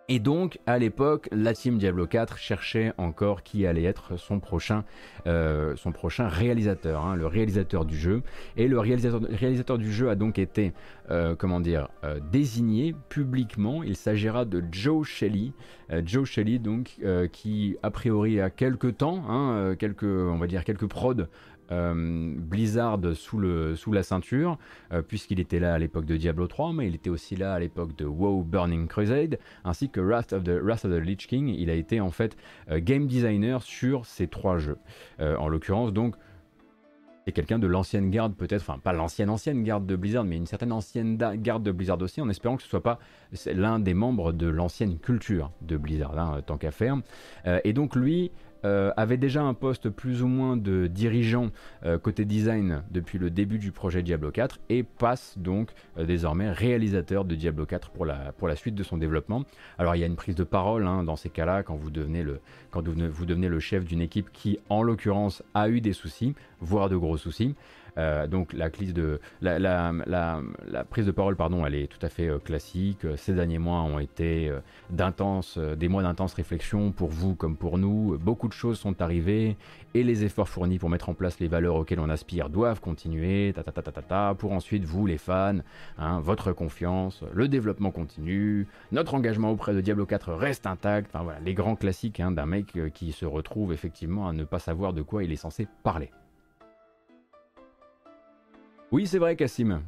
Et donc, à l'époque, la team Diablo 4 cherchait encore qui allait être son prochain, euh, réalisateur, hein, le réalisateur du jeu. Et le réalisateur, du jeu a donc été, euh, comment dire, euh, désigné publiquement. Il s'agira de Joe Shelley. Joe Shelley, donc, qui a priori a quelques temps, hein, quelques, on va dire quelques prods Blizzard sous, la ceinture, euh, puisqu'il était là à l'époque de Diablo 3, mais il était aussi là à l'époque de WoW Burning Crusade, ainsi que Wrath of the, Lich King. Il a été en fait euh, game designer sur ces trois jeux. en l'occurrence, donc, c'est quelqu'un de l'ancienne garde, peut-être, enfin, pas l'ancienne ancienne garde de Blizzard, mais une certaine ancienne garde de Blizzard aussi, en espérant que ce soit pas l'un des membres de l'ancienne culture de Blizzard, hein, tant qu'à faire. et donc, lui, euh, avait déjà un poste plus ou moins de dirigeant euh, côté design depuis le début du projet Diablo 4 et passe donc euh, désormais réalisateur de Diablo 4 pour la, suite de son développement. Alors il y a une prise de parole hein, dans ces cas-là quand vous devenez le chef d'une équipe qui en l'occurrence a eu des soucis, voire de gros soucis. Euh, donc la, prise de parole, pardon, elle est tout à fait euh, classique. Ces derniers mois ont été euh, d'intenses, des mois d'intenses réflexion pour vous comme pour nous. Beaucoup de choses sont arrivées et les efforts fournis pour mettre en place les valeurs auxquelles on aspire doivent continuer. Ta, ta, ta, ta, ta, pour ensuite vous les fans, hein, votre confiance, le développement continue, notre engagement auprès de Diablo 4 reste intact. Enfin voilà, les grands classiques hein, d'un mec qui se retrouve effectivement à ne pas savoir de quoi il est censé parler. Oui, c'est vrai, Cassim.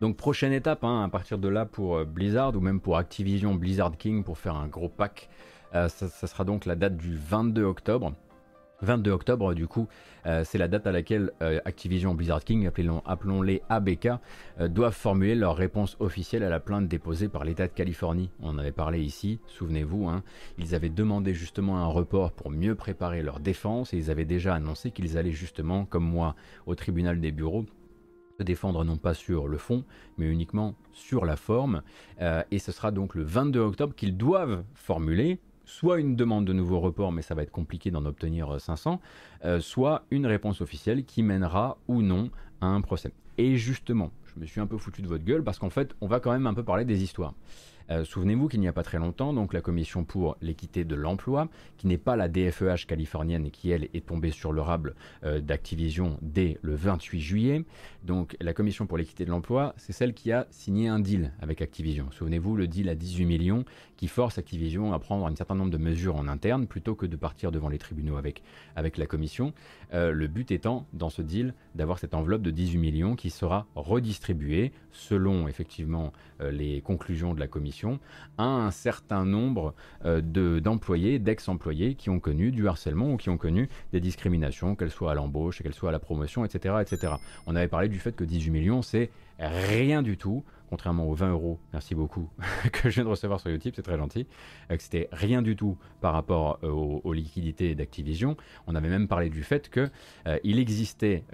Donc prochaine étape, hein, à partir de là pour euh, Blizzard ou même pour Activision Blizzard King pour faire un gros pack, euh, ça, sera donc la date du 22 octobre. 22 octobre, du coup, euh, c'est la date à laquelle euh, Activision Blizzard King, appelons-les ABK, euh, doivent formuler leur réponse officielle à la plainte déposée par l'État de Californie. On en avait parlé ici, souvenez-vous, hein. ils avaient demandé justement un report pour mieux préparer leur défense et ils avaient déjà annoncé qu'ils allaient justement, comme moi, au tribunal des bureaux se défendre non pas sur le fond, mais uniquement sur la forme. et ce sera donc le 22 octobre qu'ils doivent formuler soit une demande de nouveau report, mais ça va être compliqué d'en obtenir 500, euh, euh, soit une réponse officielle qui mènera ou non à un procès. Et justement, je me suis un peu foutu de votre gueule parce qu'en fait, on va quand même un peu parler des histoires. Euh, souvenez-vous qu'il n'y a pas très longtemps, donc la commission pour l'équité de l'emploi, qui n'est pas la DFEH californienne et qui elle est tombée sur le rable euh, d'Activision dès le 28 juillet. Donc la commission pour l'équité de l'emploi, c'est celle qui a signé un deal avec Activision. Souvenez-vous, le deal à 18 millions qui force Activision à prendre un certain nombre de mesures en interne plutôt que de partir devant les tribunaux avec, la commission. Euh, le but étant, dans ce deal, d'avoir cette enveloppe de 18 millions qui sera redistribuée selon effectivement les conclusions de la commission à un certain nombre euh, d'employés, d'ex-employés qui ont connu du harcèlement ou qui ont connu des discriminations, qu'elles soient à l'embauche, qu'elles soient à la promotion, etc., etc. On avait parlé du fait que 18 millions, c'est rien du tout contrairement aux 20 euros, merci beaucoup, que je viens de recevoir sur YouTube, c'est très gentil, euh, que c'était rien du tout par rapport euh, aux, liquidités d'Activision. On avait même parlé du fait qu'il euh, existait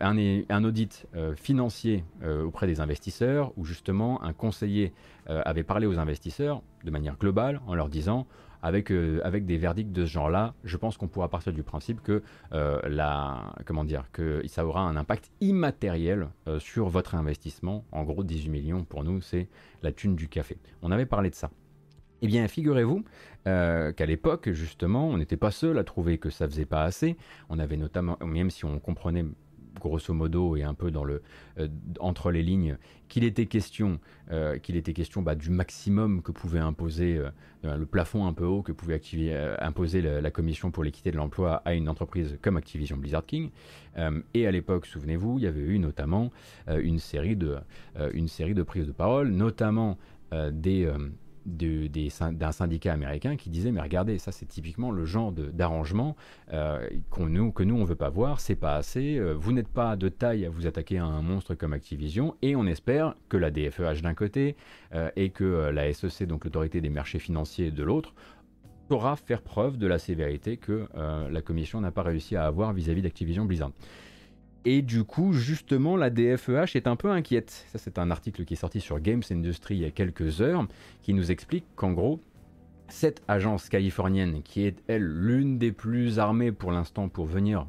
un, un, audit financier auprès des investisseurs, où justement un conseiller avait parlé aux investisseurs de manière globale en leur disant avec, euh, avec des verdicts de ce genre-là, je pense qu'on pourra partir du principe que, euh, la, comment dire, que ça aura un impact immatériel euh, sur votre investissement. En gros, 18 millions pour nous, c'est la thune du café. On avait parlé de ça. Eh bien, figurez-vous qu'à l'époque, justement, on n'était pas seul à trouver que ça faisait pas assez. On avait notamment, même si on comprenait grosso modo et un peu dans le, euh, entre les lignes qu'il était question, euh, qu'il était question bah, du maximum que pouvait imposer euh, le plafond un peu haut que pouvait activer, imposer la, commission pour l'équité de l'emploi à une entreprise comme Activision Blizzard King. et à l'époque, souvenez-vous, il y avait eu notamment une série de une série de prises de parole, notamment des d'un syndicat américain qui disait mais regardez ça c'est typiquement le genre d'arrangement euh, nous, que nous on veut pas voir c'est pas assez euh, vous n'êtes pas de taille à vous attaquer à un monstre comme Activision et on espère que la DFEH d'un côté euh, et que la SEC donc l'autorité des marchés financiers de l'autre saura faire preuve de la sévérité que la commission n'a pas réussi à avoir vis-à-vis d'Activision Blizzard et du coup, justement, la DFEH est un peu inquiète. Ça, c'est un article qui est sorti sur Games Industry il y a quelques heures, qui nous explique qu'en gros, cette agence californienne, qui est, elle, l'une des plus armées pour l'instant pour venir,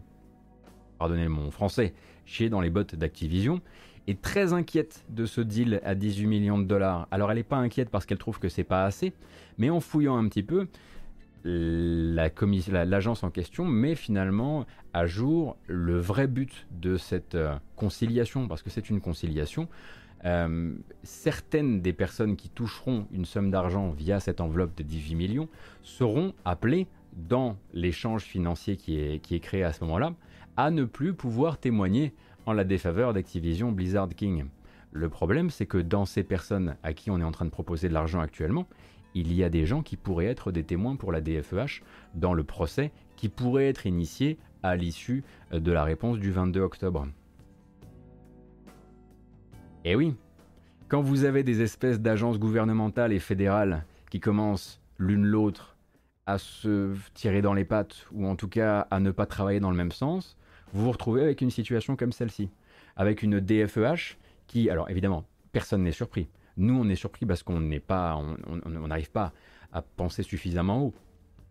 pardonnez mon français, chier dans les bottes d'Activision, est très inquiète de ce deal à 18 millions de dollars. Alors elle n'est pas inquiète parce qu'elle trouve que c'est pas assez, mais en fouillant un petit peu, l'agence en question met finalement à jour le vrai but de cette euh, conciliation, parce que c'est une conciliation. Euh, certaines des personnes qui toucheront une somme d'argent via cette enveloppe de 18 millions seront appelées dans l'échange financier qui est, qui est créé à ce moment-là à ne plus pouvoir témoigner en la défaveur d'Activision Blizzard King. Le problème, c'est que dans ces personnes à qui on est en train de proposer de l'argent actuellement, il y a des gens qui pourraient être des témoins pour la DFEH dans le procès qui pourrait être initié à l'issue euh, de la réponse du 22 octobre. Eh oui, quand vous avez des espèces d'agences gouvernementales et fédérales qui commencent l'une l'autre à se tirer dans les pattes, ou en tout cas à ne pas travailler dans le même sens, vous vous retrouvez avec une situation comme celle-ci. Avec une DFEH qui, alors évidemment, personne n'est surpris. Nous, on est surpris parce qu'on n'est pas, on n'arrive pas à penser suffisamment haut.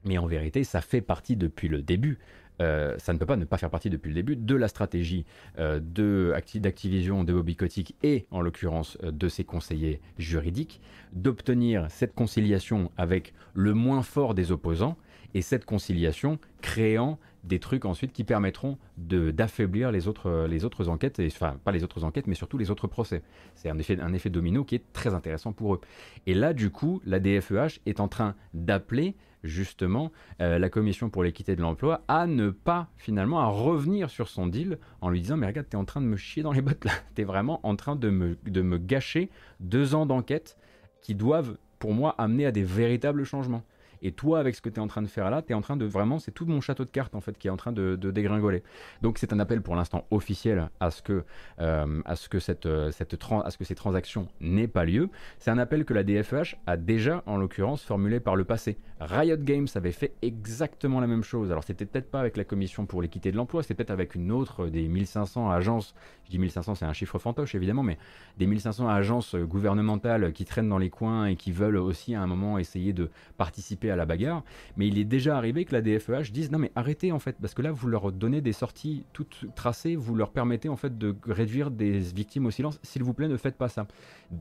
Mais en vérité, ça fait partie depuis le début. Euh, ça ne peut pas ne pas faire partie depuis le début de la stratégie euh, d'Activision, de Bobby Kotick et en l'occurrence euh, de ses conseillers juridiques d'obtenir cette conciliation avec le moins fort des opposants et cette conciliation créant des trucs ensuite qui permettront d'affaiblir les autres, les autres enquêtes, et, enfin pas les autres enquêtes, mais surtout les autres procès. C'est un effet, un effet domino qui est très intéressant pour eux. Et là, du coup, la DFEH est en train d'appeler justement euh, la commission pour l'équité de l'emploi à ne pas finalement à revenir sur son deal en lui disant mais regarde t'es en train de me chier dans les bottes là t'es vraiment en train de me, de me gâcher deux ans d'enquête qui doivent pour moi amener à des véritables changements et toi, avec ce que tu es en train de faire là, tu es en train de vraiment, c'est tout mon château de cartes en fait qui est en train de, dégringoler. Donc c'est un appel pour l'instant officiel à ce que, euh, à ce que, cette, euh, cette à ce que ces transactions n'aient pas lieu. C'est un appel que la DFEH a déjà, en l'occurrence, formulé par le passé. Riot Games avait fait exactement la même chose. Alors c'était peut-être pas avec la commission pour l'équité de l'emploi, c'était peut-être avec une autre des 1500 agences. Je dis 1500, c'est un chiffre fantoche évidemment, mais des 1500 agences gouvernementales qui traînent dans les coins et qui veulent aussi à un moment essayer de participer à la bagarre, mais il est déjà arrivé que la DFEH dise non mais arrêtez en fait, parce que là vous leur donnez des sorties toutes tracées, vous leur permettez en fait de réduire des victimes au silence, s'il vous plaît ne faites pas ça.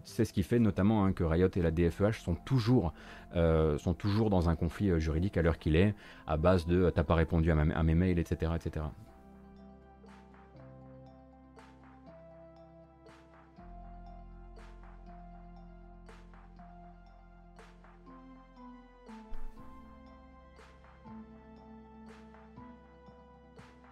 C'est ce qui fait notamment hein, que Riot et la DFEH sont toujours, euh, sont toujours dans un conflit euh, juridique à l'heure qu'il est, à base de t'as pas répondu à, à mes mails, etc. etc.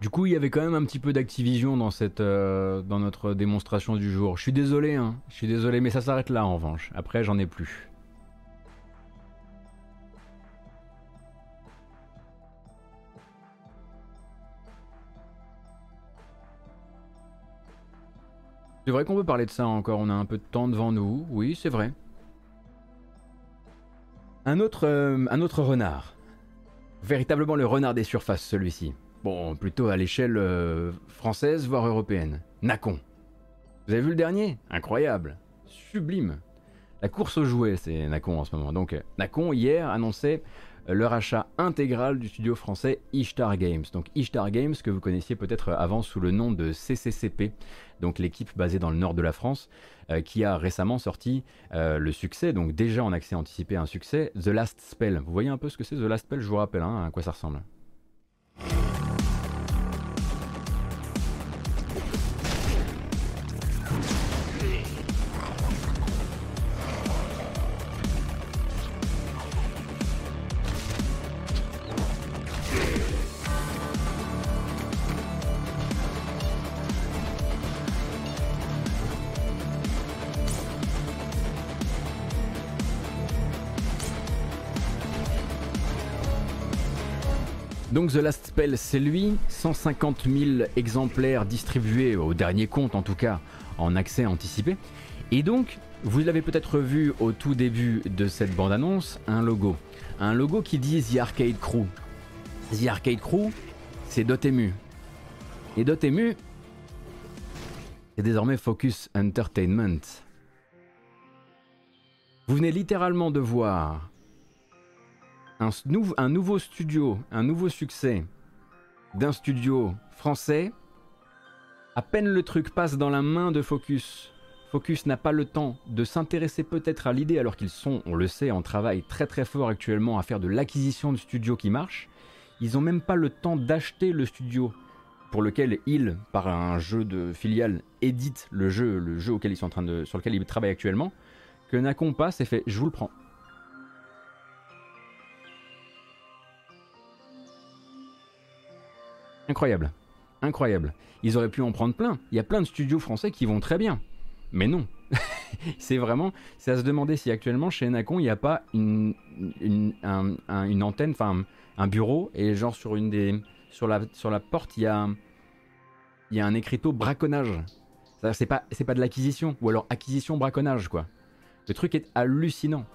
Du coup, il y avait quand même un petit peu d'Activision dans, euh, dans notre démonstration du jour. Je suis désolé, hein. Je suis désolé, mais ça s'arrête là en revanche. Après, j'en ai plus. C'est vrai qu'on peut parler de ça encore, on a un peu de temps devant nous, oui c'est vrai. Un autre, euh, un autre renard. Véritablement le renard des surfaces celui-ci. Bon, plutôt à l'échelle euh, française, voire européenne. Nacon. Vous avez vu le dernier? Incroyable. Sublime. La course aux jouets, c'est Nacon en ce moment. Donc, Nacon, hier, annonçait euh, leur achat intégral du studio français Ishtar Games. Donc Ishtar Games que vous connaissiez peut-être avant sous le nom de CCCP, donc l'équipe basée dans le nord de la France, euh, qui a récemment sorti le succès, donc déjà en accès anticipé un succès, The Last Spell. Vous voyez un peu ce que c'est The Last Spell, je vous rappelle hein, à quoi ça ressemble. Donc The Last Spell, c'est lui, 150 000 exemplaires distribués au dernier compte en tout cas en accès anticipé. Et donc, vous l'avez peut-être vu au tout début de cette bande-annonce, un logo. Un logo qui dit The Arcade Crew. The Arcade Crew, c'est Dotemu. Et Dotemu, c'est désormais Focus Entertainment. Vous venez littéralement de voir un, nouveau studio, un nouveau succès d'un studio français, à peine le truc passe dans la main de Focus, Focus n'a pas le temps de s'intéresser peut-être à l'idée alors qu'ils sont, on le sait, en travail très très fort actuellement à faire de l'acquisition de studio qui marche. Ils n'ont même pas le temps d'acheter le studio pour lequel ils, par un jeu de filiale, éditent le jeu, le jeu auquel ils sont en train de, sur lequel ils travaillent actuellement, que Nacon passe et fait je vous le prends. Incroyable. Incroyable. Ils auraient pu en prendre plein. Il y a plein de studios français qui vont très bien. Mais non. c'est vraiment. C'est à se demander si actuellement chez Nacon il n'y a pas une, une, antenne, enfin un bureau, et genre sur une des. Sur la, sur la porte, il y a, il y a un écriteau braconnage. C'est pas, c'est pas de l'acquisition, ou alors acquisition braconnage, quoi. Le truc est hallucinant.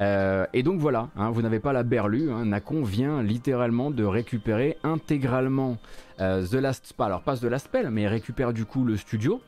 Euh, et donc voilà, hein, vous n'avez pas la berlue, hein, Nacon vient littéralement de récupérer intégralement euh, The Last Spell, alors pas The Last Spell, mais récupère du coup le studio,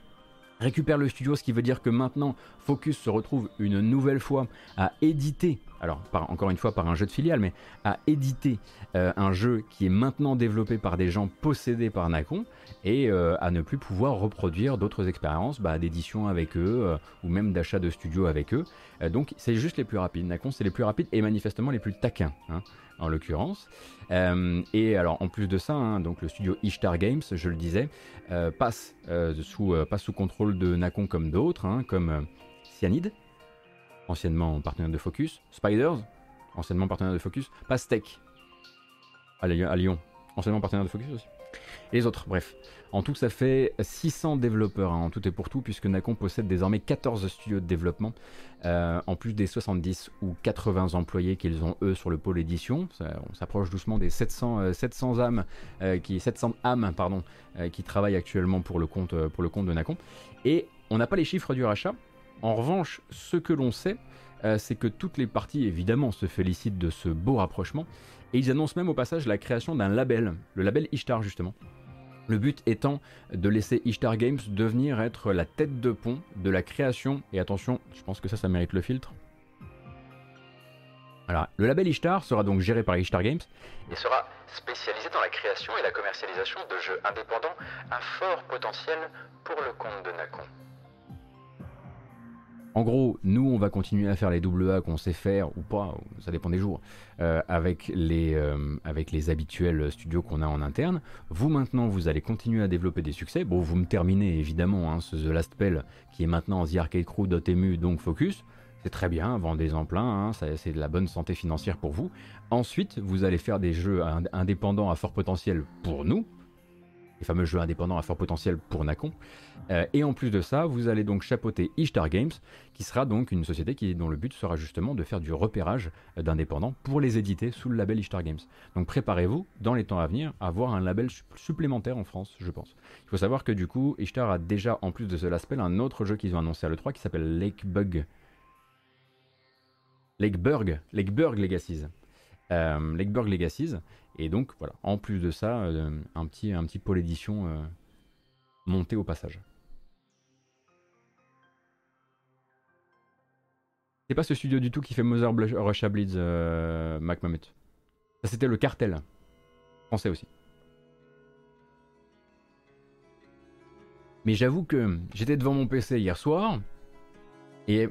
récupère le studio, ce qui veut dire que maintenant Focus se retrouve une nouvelle fois à éditer, alors encore une fois par un jeu de filiale, mais à éditer euh, un jeu qui est maintenant développé par des gens possédés par Nacon et euh, à ne plus pouvoir reproduire d'autres expériences bah, d'édition avec eux euh, ou même d'achat de studio avec eux. donc c'est juste les plus rapides. Nacon c'est les plus rapides et manifestement les plus taquins. Hein, en l'occurrence. et alors en plus de ça, hein, donc le studio Ishtar Games, je le disais, passe, sous, contrôle de Nacon comme d'autres, hein, comme Cyanide, anciennement partenaire de Focus, Spiders, anciennement partenaire de Focus, Pastec, à Lyon, anciennement partenaire de Focus aussi. Et les autres, bref. En tout, ça fait 600 développeurs hein, en tout et pour tout, puisque Nacon possède désormais 14 studios de développement, euh, en plus des 70 ou 80 employés qu'ils ont eux sur le pôle édition. on s'approche doucement des 700, 700 euh, âmes, euh, qui, 700 âmes pardon, qui travaillent actuellement pour le, compte, pour le compte de Nacon. Et on n'a pas les chiffres du rachat, en revanche, ce que l'on sait, euh, c'est que toutes les parties, évidemment, se félicitent de ce beau rapprochement, et ils annoncent même au passage la création d'un label, le label Ishtar justement. Le but étant de laisser Ishtar Games devenir être la tête de pont de la création, et attention, je pense que ça, ça mérite le filtre. Alors, le label Ishtar sera donc géré par Ishtar Games et sera spécialisé dans la création et la commercialisation de jeux indépendants à fort potentiel pour le compte de Nacon. En gros, nous, on va continuer à faire les AA qu'on sait faire ou pas, ça dépend des jours, euh, avec, les, euh, avec les habituels studios qu'on a en interne. Vous, maintenant, vous allez continuer à développer des succès. Bon, vous me terminez évidemment hein, ce The Last Spell qui est maintenant The Arcade Crew.emu, donc Focus. C'est très bien, vendez-en plein, hein, c'est de la bonne santé financière pour vous. Ensuite, vous allez faire des jeux indépendants à fort potentiel pour nous, les fameux jeux indépendants à fort potentiel pour Nacon. Euh, et en plus de ça, vous allez donc chapeauter Ishtar Games, qui sera donc une société qui, dont le but sera justement de faire du repérage d'indépendants pour les éditer sous le label Ishtar Games. Donc préparez-vous, dans les temps à venir, à avoir un label supplémentaire en France, je pense. Il faut savoir que du coup, Ishtar a déjà, en plus de ce l'aspect, un autre jeu qu'ils ont annoncé à l'E3 qui s'appelle Lakebug. Lakeburg, Lakeburg Legacies. Euh, Lakeburg Legacies, et donc voilà, en plus de ça, euh, un, petit, un petit pôle édition euh, monté au passage. C'est pas ce studio du tout qui fait Mother Russia Bleeds, euh, Mac Ça c'était le cartel. Français aussi. Mais j'avoue que j'étais devant mon PC hier soir et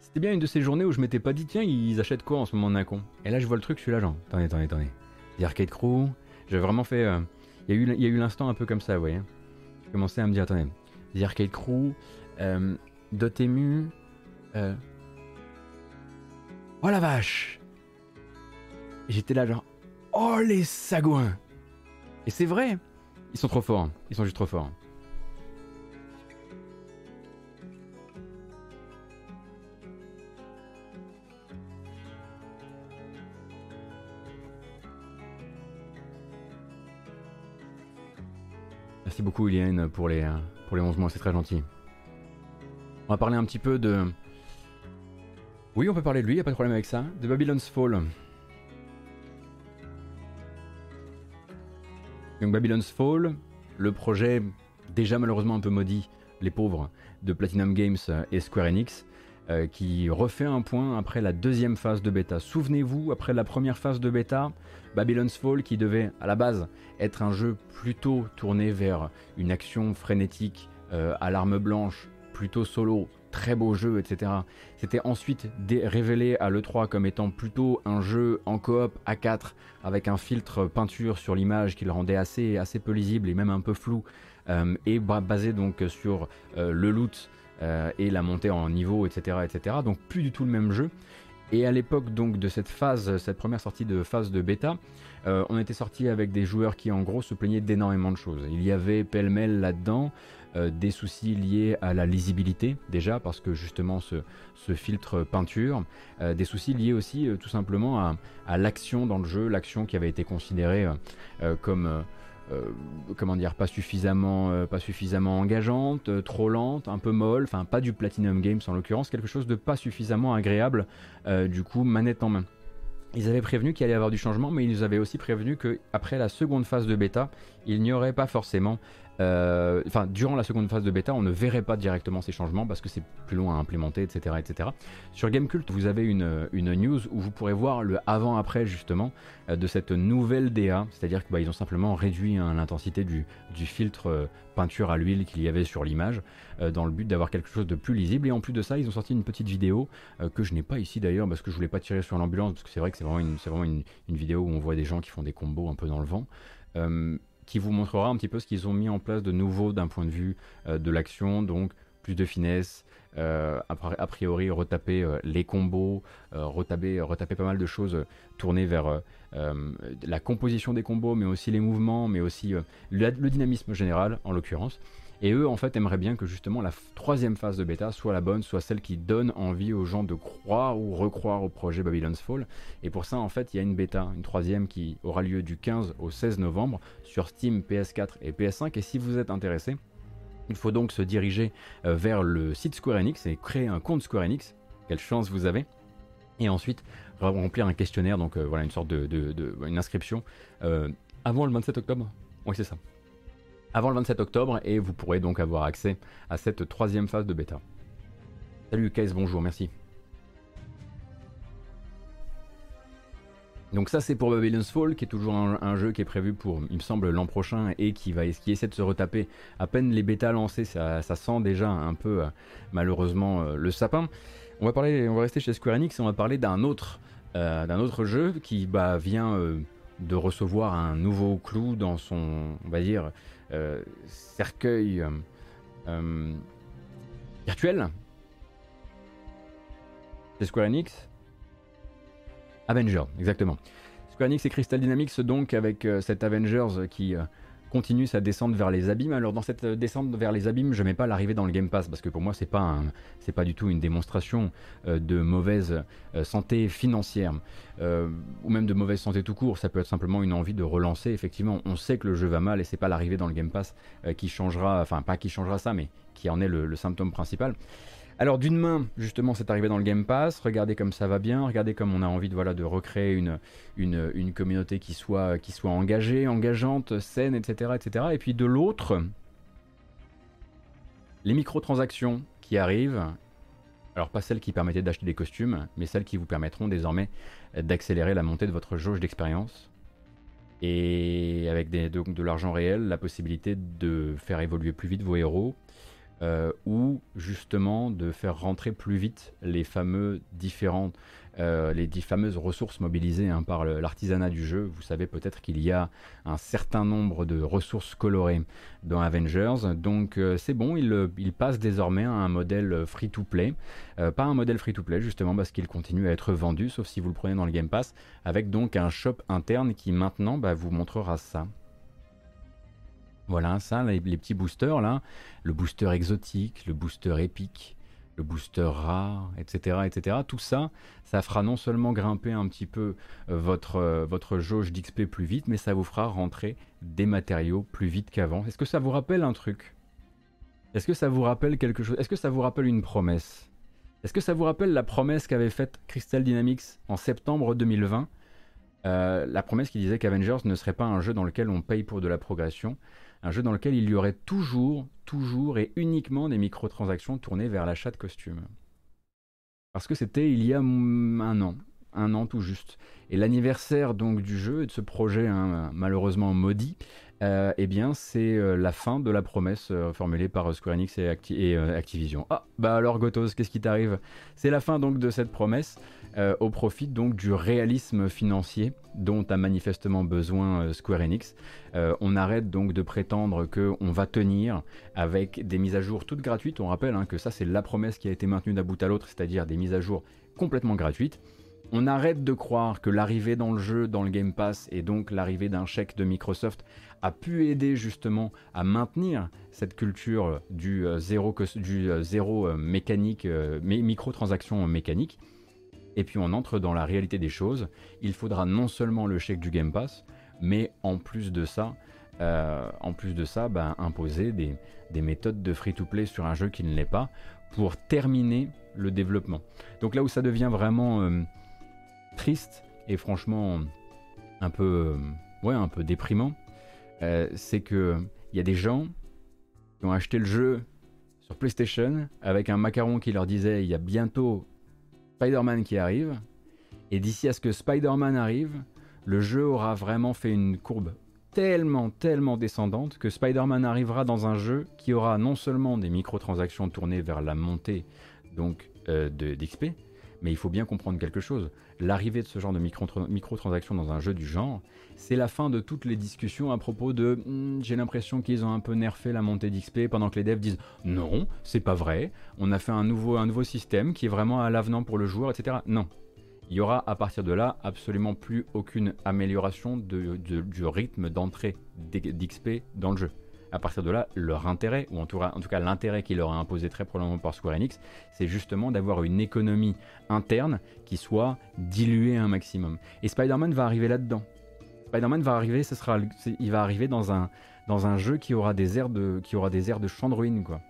c'était bien une de ces journées où je m'étais pas dit tiens ils achètent quoi en ce moment d'un con? Et là je vois le truc, je suis là genre attendez attendez attendez. The Arcade Crew. J'ai vraiment fait. Euh, il y a eu, l'instant un peu comme ça, vous voyez. J'ai commencé à me dire attendez, The Arcade Crew, euh, Dotemu. Euh, oh la vache J'étais là genre Oh les sagouins Et c'est vrai Ils sont trop forts, ils sont juste trop forts. Beaucoup Iliane pour les, pour les 11 mois, c'est très gentil. On va parler un petit peu de... Oui, on peut parler de lui, y a pas de problème avec ça. De Babylon's Fall. Donc Babylon's Fall, le projet déjà malheureusement un peu maudit, les pauvres, de Platinum Games et Square Enix, euh, qui refait un point après la deuxième phase de bêta. Souvenez-vous, après la première phase de bêta, Babylon's Fall, qui devait à la base être un jeu plutôt tourné vers une action frénétique euh, à l'arme blanche, plutôt solo, très beau jeu, etc. C'était ensuite révélé à l'E3 comme étant plutôt un jeu en coop à 4 avec un filtre peinture sur l'image qui le rendait assez, assez peu lisible et même un peu flou euh, et basé donc sur le loot et la montée en niveau, etc., etc. Donc plus du tout le même jeu. Et à l'époque donc de cette phase, cette première sortie de phase de bêta, euh, on était sorti avec des joueurs qui en gros se plaignaient d'énormément de choses. Il y avait pêle-mêle là-dedans euh, des soucis liés à la lisibilité déjà parce que justement ce, filtre peinture, euh, des soucis liés aussi tout simplement à, l'action dans le jeu, l'action qui avait été considérée comme euh, comment dire, pas suffisamment, euh, pas suffisamment engageante, euh, trop lente, un peu molle, enfin pas du Platinum Games en l'occurrence, quelque chose de pas suffisamment agréable, du coup manette en main. Ils avaient prévenu qu'il allait y avoir du changement, mais ils nous avaient aussi prévenu qu'après la seconde phase de bêta, il n'y aurait pas forcément euh, enfin, durant la seconde phase de bêta, on ne verrait pas directement ces changements parce que c'est plus long à implémenter, etc., etc. Sur Gamecult, vous avez une, news où vous pourrez voir le avant-après justement euh, de cette nouvelle DA, c'est-à-dire qu'ils bah, ont simplement réduit hein, l'intensité du, filtre euh, peinture à l'huile qu'il y avait sur l'image dans le but d'avoir quelque chose de plus lisible. Et en plus de ça, ils ont sorti une petite vidéo que je n'ai pas ici d'ailleurs parce que je voulais pas tirer sur l'ambulance parce que c'est vrai que c'est vraiment une, vidéo où on voit des gens qui font des combos un peu dans le vent qui vous montrera un petit peu ce qu'ils ont mis en place de nouveau d'un point de vue euh, de l'action, donc plus de finesse, euh, a priori retaper euh, les combos, retaper, retaper pas mal de choses tournées vers la composition des combos, mais aussi les mouvements, mais aussi le, dynamisme général en l'occurrence. Et eux, en fait, aimeraient bien que justement la troisième phase de bêta soit la bonne, soit celle qui donne envie aux gens de croire ou recroire au projet Babylon's Fall. Et pour ça, en fait, il y a une bêta, une troisième qui aura lieu du 15 au 16 novembre sur Steam, PS4 et PS5. Et si vous êtes intéressé, il faut donc se diriger euh, vers le site Square Enix et créer un compte Square Enix. Quelle chance vous avez et ensuite remplir un questionnaire, donc euh, voilà une sorte de, une inscription euh, avant le 27 octobre. Oui c'est ça avant le 27 octobre et vous pourrez donc avoir accès à cette troisième phase de bêta. Salut Case, bonjour, merci. Donc ça c'est pour Babylon's Fall qui est toujours un, jeu qui est prévu pour il me semble l'an prochain et qui va qui essaie de se retaper à peine les bêtas lancés ça, sent déjà un peu euh, malheureusement euh, le sapin. On va parler on va rester chez Square Enix et on va parler d'un autre euh, d'un autre jeu qui bah, vient de recevoir un nouveau clou dans son on va dire cercueil virtuel. C'est Square Enix Avengers, exactement. Square Enix et Crystal Dynamics donc avec euh, cet Avengers qui euh, continue sa descente vers les abîmes. Alors dans cette euh, descente vers les abîmes, je mets pas l'arrivée dans le Game Pass parce que pour moi c'est pas c'est pas du tout une démonstration de mauvaise santé financière ou même de mauvaise santé tout court. Ça peut être simplement une envie de relancer. Effectivement, on sait que le jeu va mal et c'est pas l'arrivée dans le Game Pass qui changera, enfin pas qui changera ça, mais qui en est le symptôme principal. Alors d'une main, justement, c'est arrivé dans le Game Pass, regardez comme ça va bien, regardez comme on a envie de, voilà, de recréer une, communauté qui soit, engagée, engageante, saine, etc. etc. Et puis de l'autre, les microtransactions qui arrivent, alors pas celles qui permettaient d'acheter des costumes, mais celles qui vous permettront désormais d'accélérer la montée de votre jauge d'expérience. Et avec de l'argent réel, la possibilité de faire évoluer plus vite vos héros, euh, ou justement de faire rentrer plus vite les fameux différentes, euh, les fameuses ressources mobilisées hein, par l'artisanat du jeu. Vous savez peut-être qu'il y a un certain nombre de ressources colorées dans Avengers, donc euh, c'est bon, il, passe désormais à un modèle free-to-play, pas un modèle free-to-play justement parce qu'il continue à être vendu, sauf si vous le prenez dans le Game Pass, avec donc un shop interne qui maintenant bah, vous montrera ça. Voilà, ça, les, petits boosters là, le booster exotique, le booster épique, le booster rare, etc., etc. Tout ça, ça fera non seulement grimper un petit peu euh, votre, euh, votre jauge d'XP plus vite, mais ça vous fera rentrer des matériaux plus vite qu'avant. Est-ce que ça vous rappelle un truc? Est-ce que ça vous rappelle quelque chose? Est-ce que ça vous rappelle une promesse? Est-ce que ça vous rappelle la promesse qu'avait faite Crystal Dynamics en septembre 2020 euh, La promesse qui disait qu'Avengers ne serait pas un jeu dans lequel on paye pour de la progression, un jeu dans lequel il y aurait toujours, toujours et uniquement des microtransactions tournées vers l'achat de costumes. Parce que c'était il y a un an, un an tout juste. Et l'anniversaire donc du jeu et de ce projet hein, malheureusement maudit, euh, eh bien c'est euh, la fin de la promesse euh, formulée par Square Enix et, Activision. Ah bah alors Gotos, qu'est-ce qui t'arrive? C'est la fin donc de cette promesse au profit donc du réalisme financier dont a manifestement besoin Square Enix. on arrête donc de prétendre qu'on va tenir avec des mises à jour toutes gratuites. On rappelle hein, que ça c'est la promesse qui a été maintenue d'un bout à l'autre, c'est-à-dire des mises à jour complètement gratuites. On arrête de croire que l'arrivée dans le jeu, dans le Game Pass, et donc l'arrivée d'un chèque de Microsoft a pu aider justement à maintenir cette culture du euh, zéro, du euh, euh, mécanique, microtransaction mécanique. Et puis on entre dans la réalité des choses. Il faudra non seulement le chèque du Game Pass, mais en plus de ça, en plus de ça, ben, imposer des, des méthodes de free-to-play sur un jeu qui ne l'est pas pour terminer le développement. Donc là où ça devient vraiment triste et franchement un peu, euh, ouais, un peu déprimant, euh, c'est que il y a des gens qui ont acheté le jeu sur PlayStation avec un macaron qui leur disait il y a bientôt Spider-Man qui arrive, et d'ici à ce que Spider-Man arrive, le jeu aura vraiment fait une courbe tellement, tellement descendante que Spider-Man arrivera dans un jeu qui aura non seulement des microtransactions tournées vers la montée donc euh, d'XP, mais il faut bien comprendre quelque chose. L'arrivée de ce genre de microtransactions dans un jeu du genre, c'est la fin de toutes les discussions à propos de hmm, j'ai l'impression qu'ils ont un peu nerfé la montée d'XP pendant que les devs disent non, c'est pas vrai, on a fait un nouveau, système qui est vraiment à l'avenant pour le joueur, etc. Non. Il y aura à partir de là absolument plus aucune amélioration du rythme d'entrée d'XP dans le jeu à partir de là, leur intérêt, ou en tout cas, l'intérêt qu'il leur a imposé très probablement par Square Enix, c'est justement d'avoir une économie interne qui soit diluée un maximum. Et Spider-Man va arriver là-dedans. Spider-Man va arriver, ce sera, il va arriver dans un, jeu qui aura des airs de, qui aura des airs de ruine, quoi.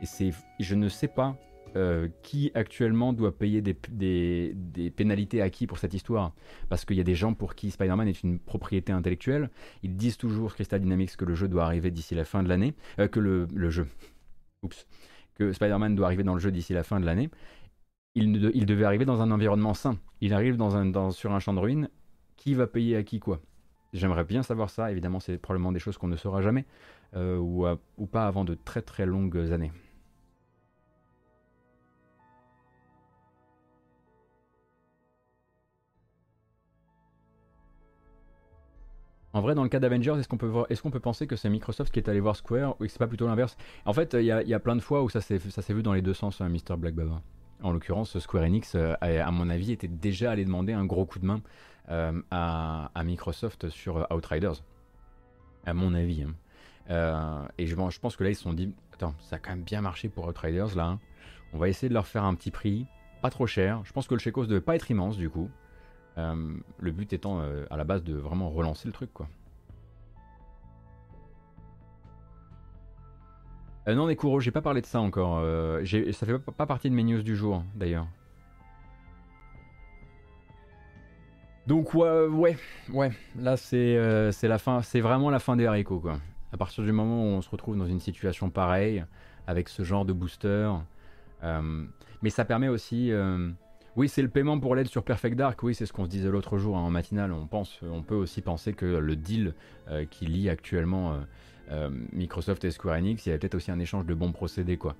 Et c'est, je ne sais pas euh, qui actuellement doit payer des, pénalités à qui pour cette histoire Parce qu'il y a des gens pour qui Spider-Man est une propriété intellectuelle. Ils disent toujours, Crystal Dynamics, que le jeu doit arriver d'ici la fin de l'année. Euh, que le, jeu. Oups. Que Spider-Man doit arriver dans le jeu d'ici la fin de l'année. Il, devait arriver dans un environnement sain. Il arrive sur un champ de ruines qui va payer à qui quoi? J'aimerais bien savoir ça, évidemment c'est probablement des choses qu'on ne saura jamais, euh, ou pas avant de très très longues années. En vrai, dans le cas d'Avengers, est-ce qu'on peut, penser que c'est Microsoft qui est allé voir Square ou que c'est pas plutôt l'inverse? En fait, il y, a plein de fois où ça s'est vu dans les deux sens, hein, Mr. Black Baba. En l'occurrence, Square Enix, euh, à mon avis, était déjà allé demander un gros coup de main euh, à, Microsoft sur euh, Outriders. À mon avis. Hein. et je, pense que là, ils se sont dit Attends, ça a quand même bien marché pour Outriders là. Hein. On va essayer de leur faire un petit prix, pas trop cher. Je pense que le chèque devait pas être immense du coup. Euh, le but étant euh, à la base de vraiment relancer le truc quoi. Euh, non Nekuro, j'ai pas parlé de ça encore. ça fait pas, partie de mes news du jour d'ailleurs. Donc ouais, ouais, ouais. Là c'est la fin, c'est vraiment la fin des haricots quoi. À partir du moment où on se retrouve dans une situation pareille avec ce genre de booster, mais ça permet aussi oui, c'est le paiement pour l'aide sur Perfect Dark. Oui, c'est ce qu'on se disait l'autre jour hein, en matinale. On, pense, on peut aussi penser que le deal euh, qui lie actuellement euh, euh, Microsoft et Square Enix, il y avait peut-être aussi un échange de bons procédés, quoi.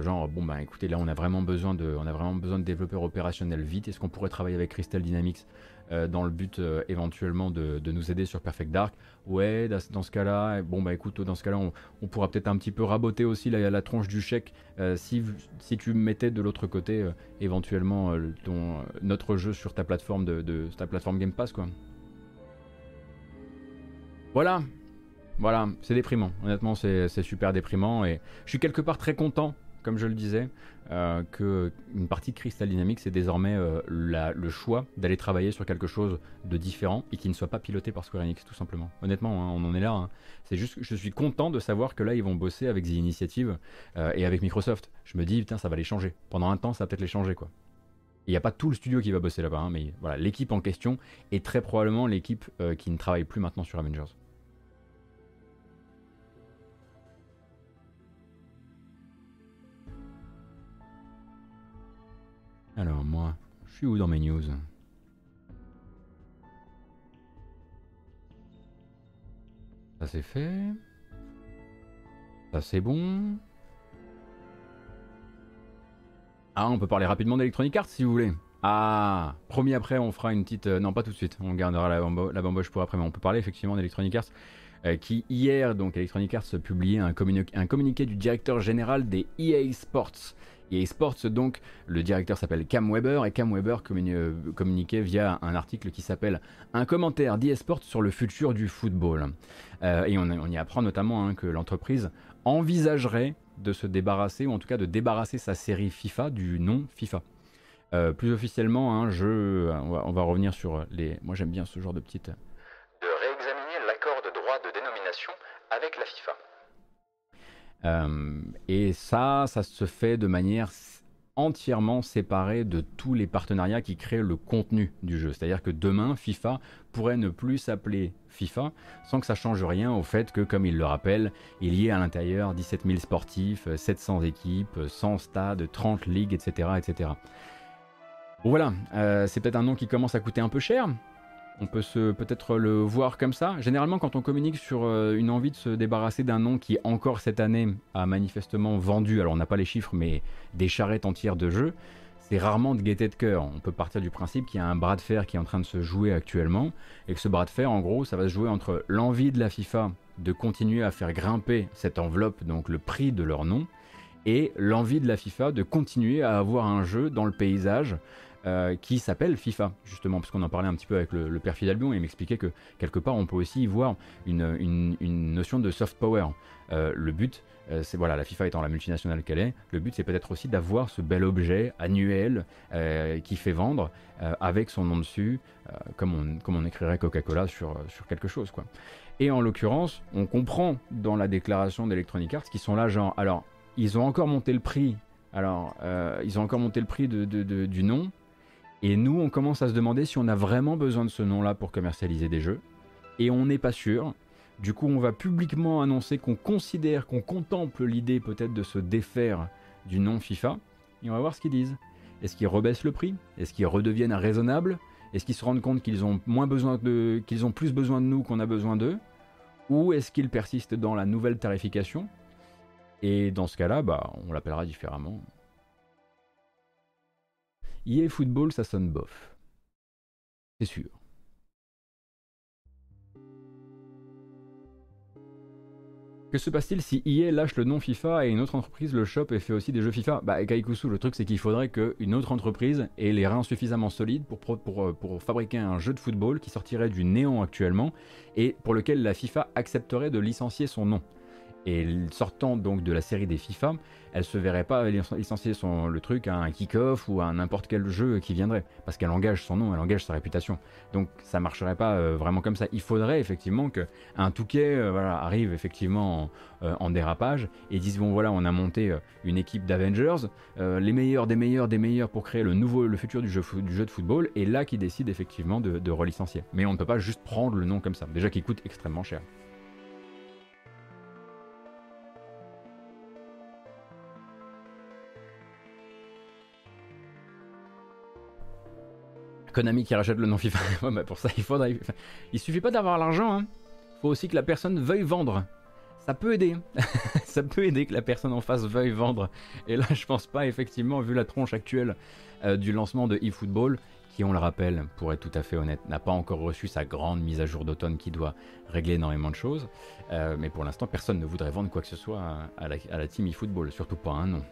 genre, bon, bah écoutez, là, on a vraiment besoin de, on a vraiment besoin de développeurs opérationnels vite. Est-ce qu'on pourrait travailler avec Crystal Dynamics? Euh, dans le but euh, éventuellement de, nous aider sur Perfect Dark. Ouais, dans, ce cas-là, bon bah écoute, dans ce cas-là, on, pourra peut-être un petit peu raboter aussi la, la tronche du chèque euh, si, si tu mettais de l'autre côté éventuellement ton, notre jeu sur ta plateforme de, ta plateforme Game Pass quoi. Voilà, voilà, c'est déprimant. Honnêtement, c'est super déprimant et je suis quelque part très content comme je le disais, euh, qu'une partie de Crystal Dynamics est désormais euh, le choix d'aller travailler sur quelque chose de différent et qui ne soit pas piloté par Square Enix, tout simplement. Honnêtement, hein, on en est là. Hein. C'est juste je suis content de savoir que là, ils vont bosser avec The Initiative euh, et avec Microsoft. Je me dis, putain, ça va les changer. Pendant un temps, ça va peut-être les changer, quoi. Il n'y a pas tout le studio qui va bosser là-bas, hein, mais voilà, l'équipe en question est très probablement l'équipe qui ne travaille plus maintenant sur Avengers. Alors moi, je suis où dans mes news? Ça c'est fait. Ça c'est bon. Ah, on peut parler rapidement d'Electronic Arts si vous voulez. Ah, promis après, on fera une petite. Euh, non, pas tout de suite. On gardera la, bamboche pour après, mais on peut parler effectivement d'Electronic Arts. Euh, qui hier, donc Electronic Arts, publiait un communiqué du directeur général des EA Sports EA Sports, donc, le directeur s'appelle Cam Weber et Cam Weber communiquait via un article qui s'appelle Un commentaire d'EA Sports sur le futur du football. Euh, et on, y apprend notamment hein, que l'entreprise envisagerait de se débarrasser, ou en tout cas de débarrasser sa série FIFA du nom FIFA. Euh, plus officiellement, hein, je, on, va, revenir sur les. Moi j'aime bien ce genre de petites. De réexaminer l'accord de droit de dénomination avec la FIFA. Euh, et ça, ça se fait de manière entièrement séparée de tous les partenariats qui créent le contenu du jeu. C'est-à-dire que demain, FIFA pourrait ne plus s'appeler FIFA sans que ça change rien au fait que, comme il le rappelle, il y ait à l'intérieur 17 000 sportifs, 700 équipes, 100 stades, 30 ligues, etc. etc. Voilà, euh, c'est peut-être un nom qui commence à coûter un peu cher, on peut se peut-être le voir comme ça. Généralement, quand on communique sur euh, une envie de se débarrasser d'un nom qui encore cette année a manifestement vendu, alors on n'a pas les chiffres, mais des charrettes entières de jeux, c'est rarement de gaieté de cœur. On peut partir du principe qu'il y a un bras de fer qui est en train de se jouer actuellement, et que ce bras de fer, en gros, ça va se jouer entre l'envie de la FIFA de continuer à faire grimper cette enveloppe, donc le prix de leur nom, et l'envie de la FIFA de continuer à avoir un jeu dans le paysage euh, qui s'appelle FIFA, justement, parce qu'on en parlait un petit peu avec le, père Fidalbion, et il m'expliquait que quelque part on peut aussi y voir une, notion de soft power. Euh, le but, euh, c'est voilà, la FIFA étant la multinationale qu'elle est, le but c'est peut-être aussi d'avoir ce bel objet annuel qui fait vendre avec son nom dessus, comme, on, comme on écrirait Coca-Cola sur, sur quelque chose. quoi. Et en l'occurrence, on comprend dans la déclaration d'Electronic Arts qu'ils sont là, genre, alors, ils ont encore monté le prix. Alors, ils ont encore monté le prix de, du nom, et nous, on commence à se demander si on a vraiment besoin de ce nom-là pour commercialiser des jeux. Et on n'est pas sûr. Du coup, on va publiquement annoncer qu'on considère, qu'on contemple l'idée peut-être de se défaire du nom FIFA. Et on va voir ce qu'ils disent. Est-ce qu'ils rebaissent le prix? Est-ce qu'ils redeviennent raisonnables? Est-ce qu'ils se rendent compte qu'ils ont moins besoin de, qu'ils ont plus besoin de nous qu'on a besoin d'eux, ou est-ce qu'ils persistent dans la nouvelle tarification? Et dans ce cas-là, bah, on l'appellera différemment. EA Football, ça sonne bof. C'est sûr. Que se passe-t-il si EA lâche le nom FIFA et une autre entreprise le chope et fait aussi des jeux FIFA? Bah Kaikusu, le truc c'est qu'il faudrait qu'une autre entreprise ait les reins suffisamment solides pour, pour, fabriquer un jeu de football qui sortirait du néant actuellement et pour lequel la FIFA accepterait de licencier son nom. Et sortant donc de la série des FIFA, elle se verrait pas licencier son, le truc à un kick-off ou à n'importe quel jeu qui viendrait, parce qu'elle engage son nom, elle engage sa réputation. Donc ça marcherait pas euh, vraiment comme ça. Il faudrait effectivement que un Touquet euh, arrive effectivement euh, en, dérapage et dise bon voilà on a monté une équipe d'Avengers, les meilleurs des meilleurs des meilleurs pour créer le nouveau le futur du jeu, du jeu de football, et là qui décide effectivement de, de relicencier. Mais on ne peut pas juste prendre le nom comme ça, déjà qui coûte extrêmement cher. Konami qui rachète le nom FIFA. pour ça, il il suffit pas d'avoir l'argent. Hein. Faut aussi que la personne veuille vendre. Ça peut aider. ça peut aider que la personne en face veuille vendre. Et là, je pense pas, effectivement, vu la tronche actuelle euh, du lancement de eFootball, qui, on le rappelle, pour être tout à fait honnête, n'a pas encore reçu sa grande mise à jour d'automne qui doit régler énormément de choses. Euh, mais pour l'instant, personne ne voudrait vendre quoi que ce soit à la team eFootball, surtout pas un nom.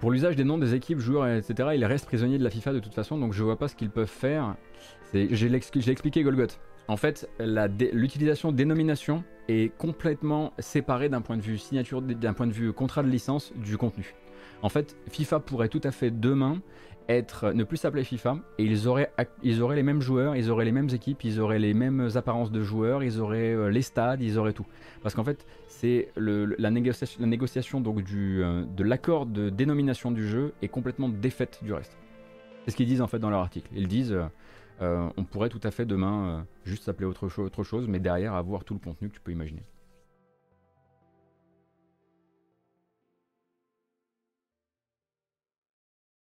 Pour l'usage des noms des équipes, joueurs, etc., ils restent prisonniers de la FIFA de toute façon, donc je vois pas ce qu'ils peuvent faire. J'ai expliqué Golgoth. En fait, l'utilisation dénomination est complètement séparée d'un point de vue signature, d'un point de vue contrat de licence du contenu. En fait, FIFA pourrait tout à fait demain ne plus s'appeler FIFA et ils auraient, les mêmes joueurs, ils auraient les mêmes équipes, ils auraient les mêmes apparences de joueurs, ils auraient euh, les stades, ils auraient tout. Parce qu'en fait, c'est la, négociation, donc du, euh, de l'accord de dénomination du jeu est complètement défaite du reste. C'est ce qu'ils disent en fait dans leur article. Ils disent euh, on pourrait tout à fait demain juste s'appeler autre chose, mais derrière avoir tout le contenu que tu peux imaginer.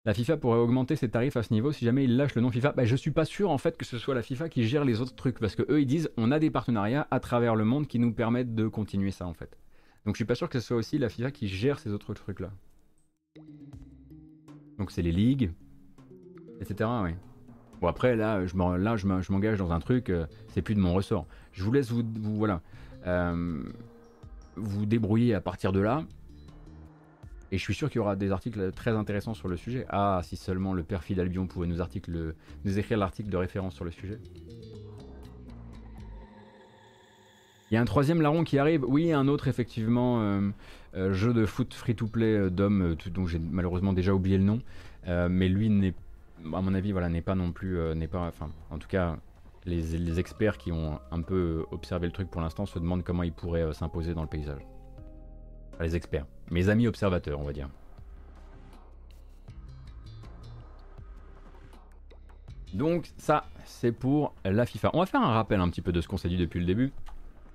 La FIFA pourrait augmenter ses tarifs à ce niveau si jamais il lâche le nom FIFA. Bah, je suis pas sûr en fait que ce soit la FIFA qui gère les autres trucs parce que eux ils disent on a des partenariats à travers le monde qui nous permettent de continuer ça en fait. Donc je suis pas sûr que ce soit aussi la FIFA qui gère ces autres trucs là. Donc c'est les ligues, etc. Oui. Bon après là je m'engage dans un truc, euh, c'est plus de mon ressort. Je vous laisse vous, voilà euh, vous débrouiller à partir de là. Et je suis sûr qu'il y aura des articles très intéressants sur le sujet. Ah, si seulement le père Albion pouvait nous, écrire l'article de référence sur le sujet. Il y a un troisième larron qui arrive. Oui, un autre effectivement euh, euh, jeu de foot free-to-play euh, d'homme dont j'ai malheureusement déjà oublié le nom. mais lui n'est, à mon avis, voilà, n'est pas non plus, n'est pas, en tout cas, les, experts qui ont un peu observé le truc pour l'instant se demandent comment il pourrait s'imposer dans le paysage. Les experts mes amis observateurs, on va dire. Donc ça, c'est pour la FIFA. On va faire un rappel un petit peu de ce qu'on s'est dit depuis le début.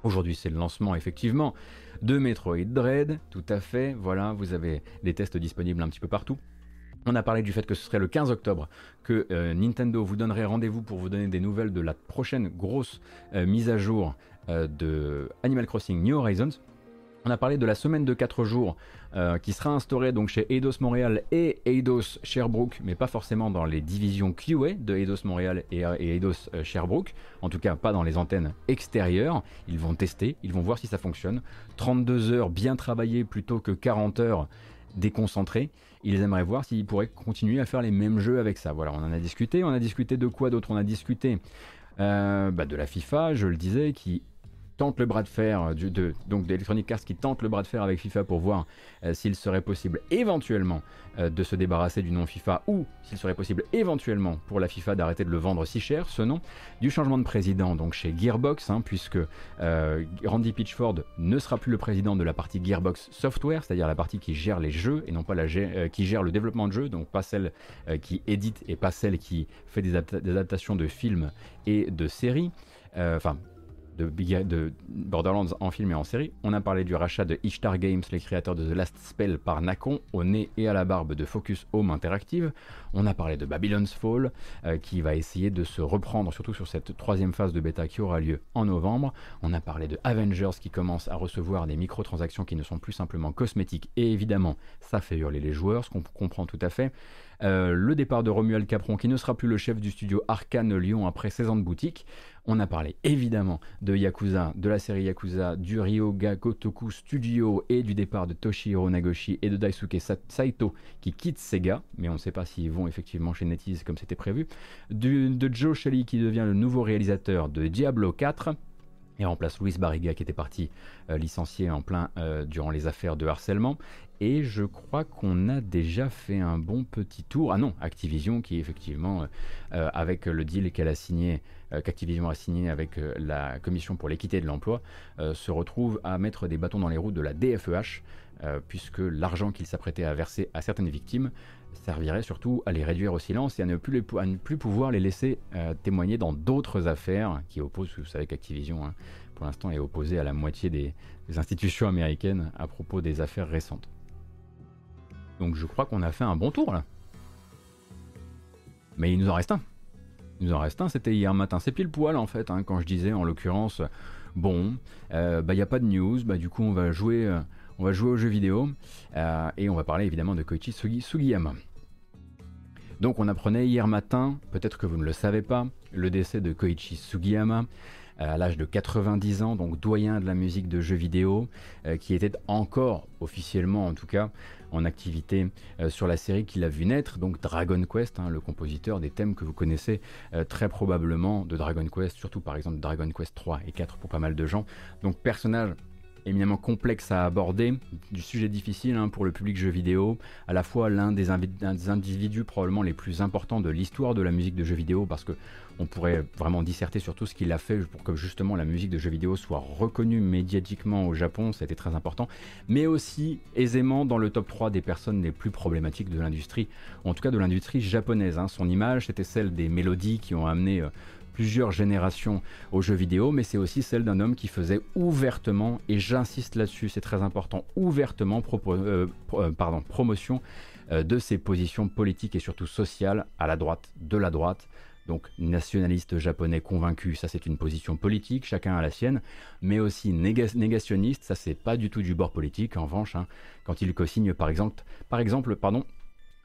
Aujourd'hui, c'est le lancement effectivement de Metroid Dread, tout à fait. Voilà, vous avez des tests disponibles un petit peu partout. On a parlé du fait que ce serait le 15 octobre que euh, Nintendo vous donnerait rendez-vous pour vous donner des nouvelles de la prochaine grosse euh, mise à jour euh, de Animal Crossing New Horizons. On a parlé de la semaine de 4 jours euh, qui sera instaurée donc chez Eidos Montréal et Eidos Sherbrooke, mais pas forcément dans les divisions QA de Eidos Montréal et, Eidos euh, Sherbrooke, en tout cas pas dans les antennes extérieures. Ils vont tester, ils vont voir si ça fonctionne. 32 heures bien travaillées plutôt que 40 heures déconcentrées. Ils aimeraient voir s'ils pourraient continuer à faire les mêmes jeux avec ça. Voilà, on en a discuté. On a discuté de quoi d'autre? On a discuté euh, bah, de la FIFA, je le disais, qui tente le bras de fer euh, de, donc d'Electronic Arts qui tente le bras de fer avec FIFA pour voir euh, s'il serait possible éventuellement euh, de se débarrasser du nom FIFA ou s'il serait possible éventuellement pour la FIFA d'arrêter de le vendre si cher ce nom du changement de président donc chez Gearbox hein, puisque Randy Pitchford ne sera plus le président de la partie Gearbox Software c'est-à-dire la partie qui gère les jeux et non pas la qui gère le développement de jeux donc pas celle qui édite et pas celle qui fait des adaptations de films et de séries. Enfin de, de, Borderlands en film et en série. On a parlé du rachat de Ishtar Games, les créateurs de The Last Spell par Nacon, au nez et à la barbe de Focus Home Interactive. On a parlé de Babylon's Fall, euh, qui va essayer de se reprendre, surtout sur cette troisième phase de bêta qui aura lieu en novembre. On a parlé de Avengers, qui commence à recevoir des microtransactions qui ne sont plus simplement cosmétiques. Et évidemment, ça fait hurler les joueurs, ce qu'on comprend tout à fait. Euh, le départ de Romuald Capron, qui ne sera plus le chef du studio Arkane Lyon après 16 ans de boutique. On a parlé évidemment de Yakuza, de la série Yakuza, du Ryoga Kotoku Studio et du départ de Toshihiro Nagoshi et de Daisuke Saito qui quittent Sega, mais on ne sait pas s'ils vont effectivement chez NetEase comme c'était prévu. de Joe Shelley qui devient le nouveau réalisateur de Diablo 4 et remplace Luis Barriga qui était parti euh, licencié en plein euh, durant les affaires de harcèlement. Et je crois qu'on a déjà fait un bon petit tour. Ah non, Activision qui effectivement, euh, avec le deal qu'elle a signé, euh, qu'Activision a signé avec euh, la Commission pour l'équité de l'emploi, se retrouve à mettre des bâtons dans les roues de la DFEH, puisque l'argent qu'il s'apprêtait à verser à certaines victimes servirait surtout à les réduire au silence et à ne plus, pouvoir les laisser témoigner dans d'autres affaires qui opposent, vous savez qu'Activision, hein, pour l'instant, est opposé à la moitié des institutions américaines à propos des affaires récentes. Donc je crois qu'on a fait un bon tour là. Mais il nous en reste un. Il nous en reste un, c'était hier matin. C'est pile poil en fait, hein, quand je disais en l'occurrence, bon, euh, bah il n'y a pas de news, bah du coup on va jouer, euh, on va jouer aux jeux vidéo euh, et on va parler évidemment de Koichi Sugiyama. Donc on apprenait hier matin, peut-être que vous ne le savez pas, le décès de Koichi Sugiyama, à l'âge de 90 ans, donc doyen de la musique de jeux vidéo, qui était encore officiellement en tout cas en activité euh, sur la série qu'il a vu naître, donc Dragon Quest, hein, le compositeur des thèmes que vous connaissez euh, très probablement de Dragon Quest, surtout par exemple Dragon Quest 3 et 4 pour pas mal de gens. Donc personnage éminemment complexe à aborder, du sujet difficile hein, pour le public jeu vidéo, à la fois l'un des, individus probablement les plus importants de l'histoire de la musique de jeux vidéo, parce que on pourrait vraiment disserter sur tout ce qu'il a fait pour que justement la musique de jeux vidéo soit reconnue médiatiquement au Japon, été très important, mais aussi aisément dans le top 3 des personnes les plus problématiques de l'industrie, en tout cas de l'industrie japonaise. Hein. Son image, c'était celle des mélodies qui ont amené... Euh, plusieurs générations aux jeux vidéo, mais c'est aussi celle d'un homme qui faisait ouvertement, et j'insiste là-dessus, c'est très important, ouvertement euh, euh, pardon, promotion de ses positions politiques et surtout sociales à la droite, de la droite, donc nationaliste japonais convaincu, ça c'est une position politique, chacun a la sienne, mais aussi négationniste, ça c'est pas du tout du bord politique, en revanche, hein, quand il co-signe par exemple, par exemple pardon,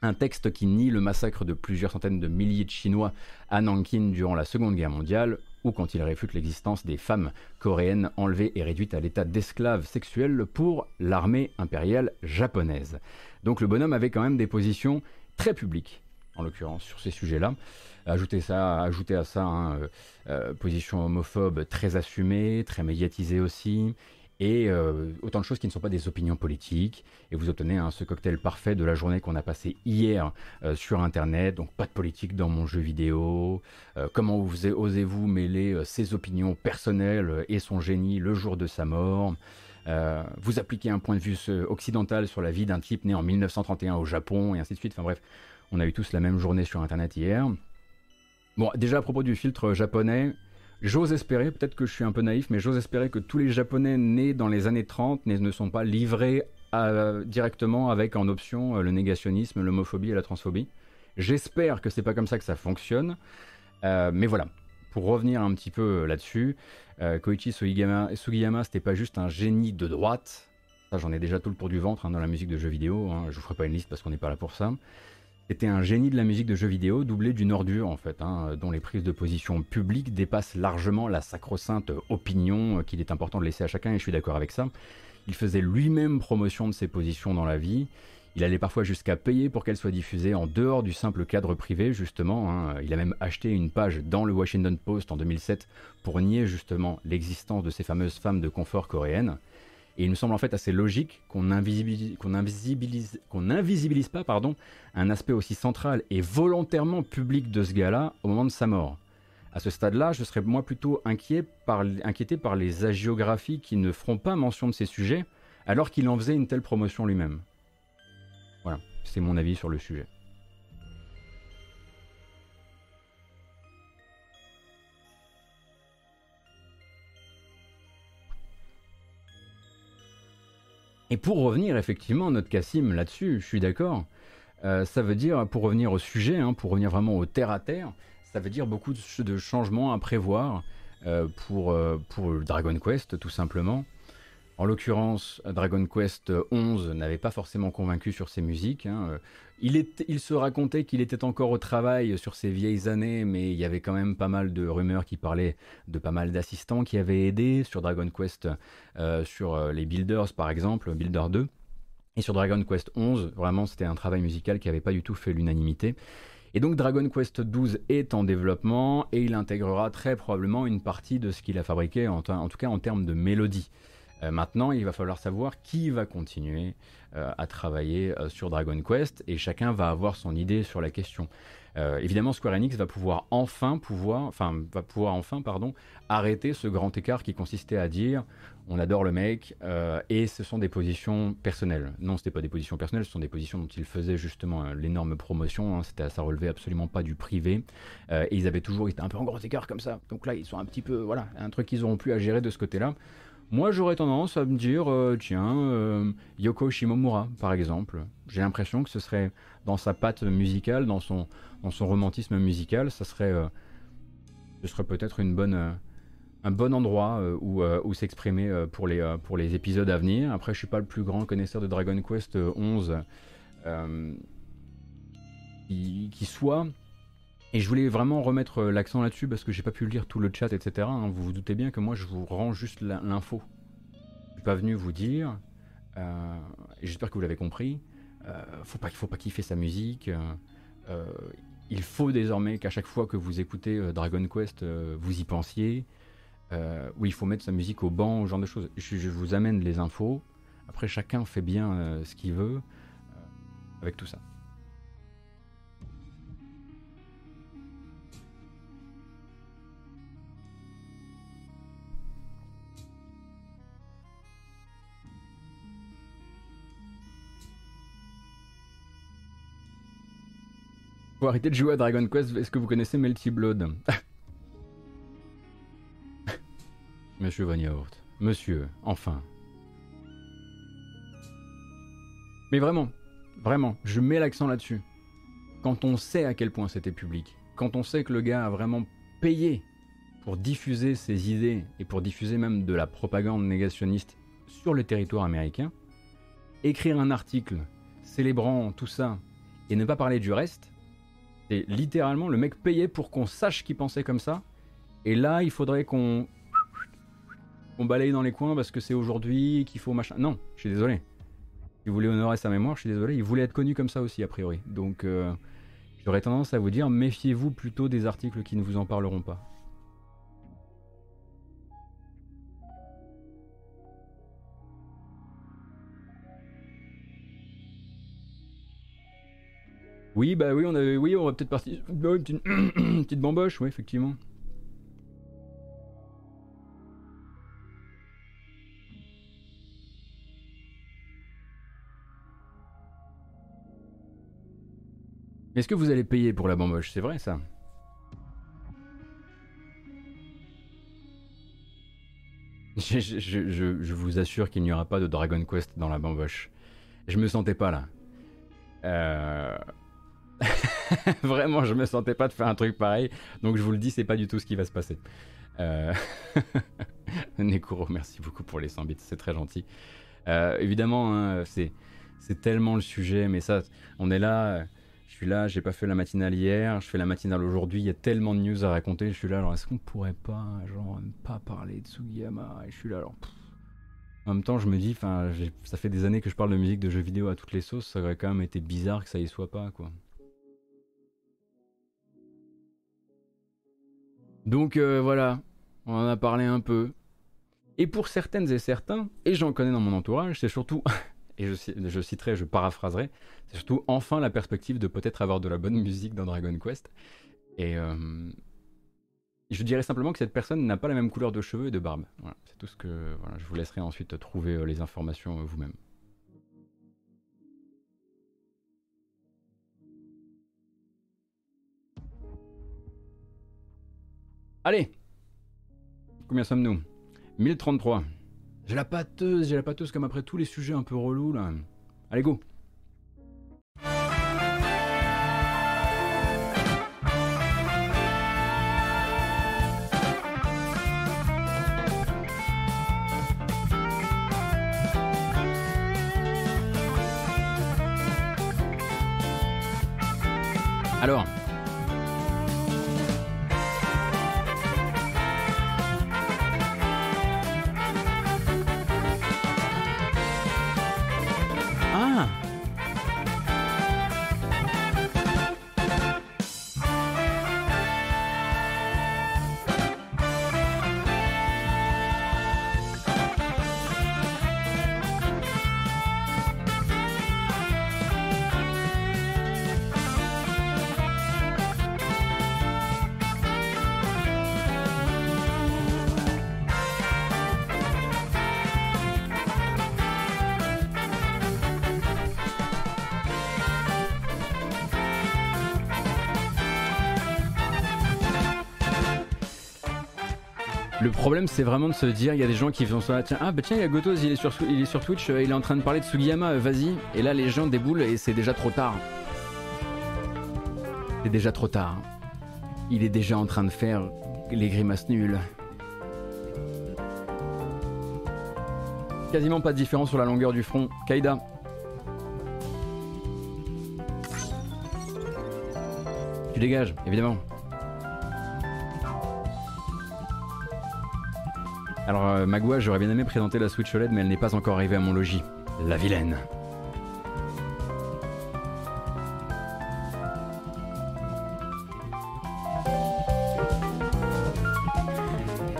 un texte qui nie le massacre de plusieurs centaines de milliers de Chinois à Nankin durant la Seconde Guerre mondiale, ou quand il réfute l'existence des femmes coréennes enlevées et réduites à l'état d'esclaves sexuels pour l'armée impériale japonaise. Donc le bonhomme avait quand même des positions très publiques, en l'occurrence, sur ces sujets-là. Ajouter ça, ajouter à ça, hein, euh, euh, position homophobe très assumée, très médiatisée aussi, et euh, autant de choses qui ne sont pas des opinions politiques. Et vous obtenez hein, ce cocktail parfait de la journée qu'on a passé hier sur Internet. Donc pas de politique dans mon jeu vidéo. comment vous osez-vous mêler ses opinions personnelles et son génie le jour de sa mort? Vous appliquez un point de vue occidental sur la vie d'un type né en 1931 au Japon, et ainsi de suite. Enfin bref, on a eu tous la même journée sur Internet hier. Bon, déjà à propos du filtre japonais, j'ose espérer, peut-être que je suis un peu naïf, mais j'ose espérer que tous les Japonais nés dans les années 30 ne sont pas livrés directement avec en option euh, le négationnisme, l'homophobie et la transphobie. J'espère que c'est pas comme ça que ça fonctionne. Euh, mais voilà, pour revenir un petit peu euh, là-dessus, Koichi Sugiyama, Sugiyama c'était pas juste un génie de droite. J'en ai déjà tout le tour du ventre hein, dans la musique de jeux vidéo. Hein. Je vous ferai pas une liste parce qu'on n'est pas là pour ça. C'était un génie de la musique de jeux vidéo, doublé d'une ordure en fait, hein, dont les prises de position publiques dépassent largement la sacro-sainte opinion qu'il est important de laisser à chacun, et je suis d'accord avec ça. Il faisait lui-même promotion de ses positions dans la vie. Il allait parfois jusqu'à payer pour qu'elles soient diffusées en dehors du simple cadre privé, justement. Hein. Il a même acheté une page dans le Washington Post en 2007 pour nier justement l'existence de ces fameuses femmes de confort coréennes. Et il me semble en fait assez logique qu'on invisibilise, pas pardon, un aspect aussi central et volontairement public de ce gars-là au moment de sa mort. À ce stade-là, je serais moi plutôt inquiet par, inquiété par les agiographies qui ne feront pas mention de ces sujets alors qu'il en faisait une telle promotion lui-même. Voilà, c'est mon avis sur le sujet. Et pour revenir effectivement, notre Cassim là-dessus, je suis d'accord, euh, ça veut dire, pour revenir au sujet, hein, pour revenir vraiment au terre à terre, ça veut dire beaucoup de, changements à prévoir euh, pour, euh, pour Dragon Quest tout simplement. En l'occurrence, Dragon Quest XI n'avait pas forcément convaincu sur ses musiques. Hein. Il, se racontait qu'il était encore au travail sur ses vieilles années, mais il y avait quand même pas mal de rumeurs qui parlaient de pas mal d'assistants qui avaient aidé sur Dragon Quest, sur les Builders par exemple, Builder 2. Et sur Dragon Quest XI, vraiment, c'était un travail musical qui n'avait pas du tout fait l'unanimité. Et donc Dragon Quest XII est en développement et il intégrera très probablement une partie de ce qu'il a fabriqué, en, tout cas en termes de mélodie. Euh, maintenant, il va falloir savoir qui va continuer euh, à travailler euh, sur Dragon Quest et chacun va avoir son idée sur la question. évidemment, Square Enix va pouvoir enfin pouvoir, enfin, va pouvoir enfin, pardon, arrêter ce grand écart qui consistait à dire on adore le mec, et ce sont des positions personnelles. Non, ce n'était pas des positions personnelles, ce sont des positions dont ils faisaient justement l'énorme promotion, hein. c'était, ça relevait absolument pas du privé, et ils avaient toujours été un peu en gros écart comme ça. Donc là, ils sont un petit peu, voilà, un truc qu'ils auront pu à gérer de ce côté-là. Moi, j'aurais tendance à me dire, tiens, Yoko Shimomura, par exemple, j'ai l'impression que ce serait dans sa patte musicale, dans son, dans son romantisme musical, ça serait, ce serait peut-être une bonne un bon endroit euh, où, euh, où s'exprimer euh, pour, les, pour les épisodes à venir. Après, je suis pas le plus grand connaisseur de Dragon Quest 11 qui, soit. Et je voulais vraiment remettre l'accent là-dessus parce que j'ai pas pu lire tout le chat, etc. Hein. Vous vous doutez bien que moi, je vous rends juste l'info. Je suis pas venu vous dire, et j'espère que vous l'avez compris, faut pas, faut pas kiffer sa musique. il faut désormais qu'à chaque fois que vous écoutez Dragon Quest, vous y pensiez. Euh, où il faut mettre sa musique au banc, ce genre de choses. Je, vous amène les infos. Après, chacun fait bien euh, ce qu'il veut euh, avec tout ça. Faut arrêter de jouer à Dragon Quest. Est-ce que vous connaissez Melty Blood Monsieur Van Monsieur, enfin. Mais vraiment, vraiment, je mets l'accent là-dessus. Quand on sait à quel point c'était public, quand on sait que le gars a vraiment payé pour diffuser ses idées et pour diffuser même de la propagande négationniste sur le territoire américain, écrire un article célébrant tout ça et ne pas parler du reste, c'est littéralement le mec payé pour qu'on sache qu'il pensait comme ça. Et là, il faudrait qu'on on balaye dans les coins parce que c'est aujourd'hui qu'il faut machin. Non, je suis désolé. Vous voulez honorer sa mémoire, je suis désolé. Il voulait être connu comme ça aussi, a priori. Donc, euh, j'aurais tendance à vous dire, méfiez-vous plutôt des articles qui ne vous en parleront pas. Oui, bah oui, on avait, oui, on va peut-être partir. Une petite, une petite bamboche, oui, effectivement. Est-ce que vous allez payer pour la bamboche? C'est vrai ça je, vous assure qu'il n'y aura pas de Dragon Quest dans la bamboche. Je me sentais pas là. Euh, vraiment, je me sentais pas de faire un truc pareil. Donc je vous le dis, c'est pas du tout ce qui va se passer. Euh... Merci beaucoup pour les 100 bits, c'est très gentil. Euh, évidemment, hein, c'est tellement le sujet, mais ça, on est là je suis là, j'ai pas fait la matinale hier, je fais la matinale aujourd'hui, il y a tellement de news à raconter, je suis là, alors est-ce qu'on pourrait pas, genre, pas parler de Sugiyama? Et je suis là, alors. En même temps, je me dis, ça fait des années que je parle de musique de jeux vidéo à toutes les sauces, ça aurait quand même été bizarre que ça y soit pas, quoi. Donc euh, voilà, on en a parlé un peu. Et pour certaines et certains, et j'en connais dans mon entourage, c'est surtout et je, citerai, je paraphraserai, c'est surtout enfin la perspective de peut-être avoir de la bonne musique dans Dragon Quest. Et euh, je dirais simplement que cette personne n'a pas la même couleur de cheveux et de barbe. Voilà, c'est tout ce que. Voilà, je vous laisserai ensuite trouver euh, les informations vous-même. Allez Combien sommes-nous? 1033. J'ai la pâteuse, j'ai la pâteuse comme après tous les sujets un peu relous là. Allez go Alors, problème, c'est vraiment de se dire, il y a des gens qui se dire, tiens, ah bah tiens, il y a Gotos, il est sur, il est sur Twitch, euh, il est en train de parler de Sugiyama, euh, vas-y. Et là, les gens déboulent et c'est déjà trop tard. C'est déjà trop tard. Il est déjà en train de faire les grimaces nulles. Quasiment pas de différence sur la longueur du front. Kaida. Tu dégages, évidemment. Alors, euh, Magua, j'aurais bien aimé présenter la Switch OLED, mais elle n'est pas encore arrivée à mon logis. La vilaine.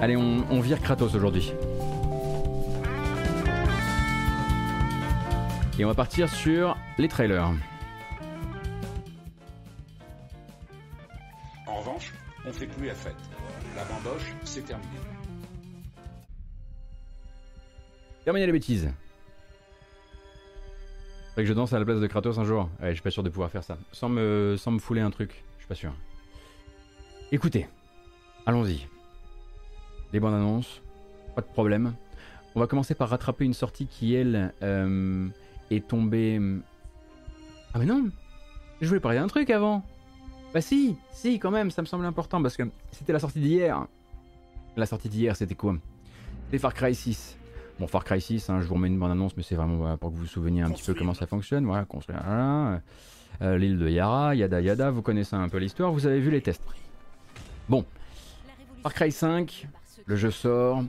Allez, on, vire Kratos aujourd'hui. Et on va partir sur les trailers. En revanche, on fait plus la fête. La bamboche, c'est terminé. Terminez les bêtises. Faudrait que je danse à la place de Kratos un jour. Je suis pas sûr de pouvoir faire ça. Sans me, sans me fouler un truc. Je suis pas sûr. Écoutez, allons-y. Les bandes annonces, pas de problème. On va commencer par rattraper une sortie qui, elle, euh, est tombée. Ah, mais non Je voulais parler d'un truc avant Bah, si, si, quand même, ça me semble important parce que c'était la sortie d'hier. La sortie d'hier, c'était quoi? C'était Far Cry 6. Bon, Far Cry 6, hein, je vous remets une bande annonce, mais c'est vraiment pour que vous vous souveniez un petit peu comment ça fonctionne. Voilà, construire voilà, euh, l'île de Yara, yada yada, vous connaissez un peu l'histoire, vous avez vu les tests. Bon, Far Cry 5, le jeu sort,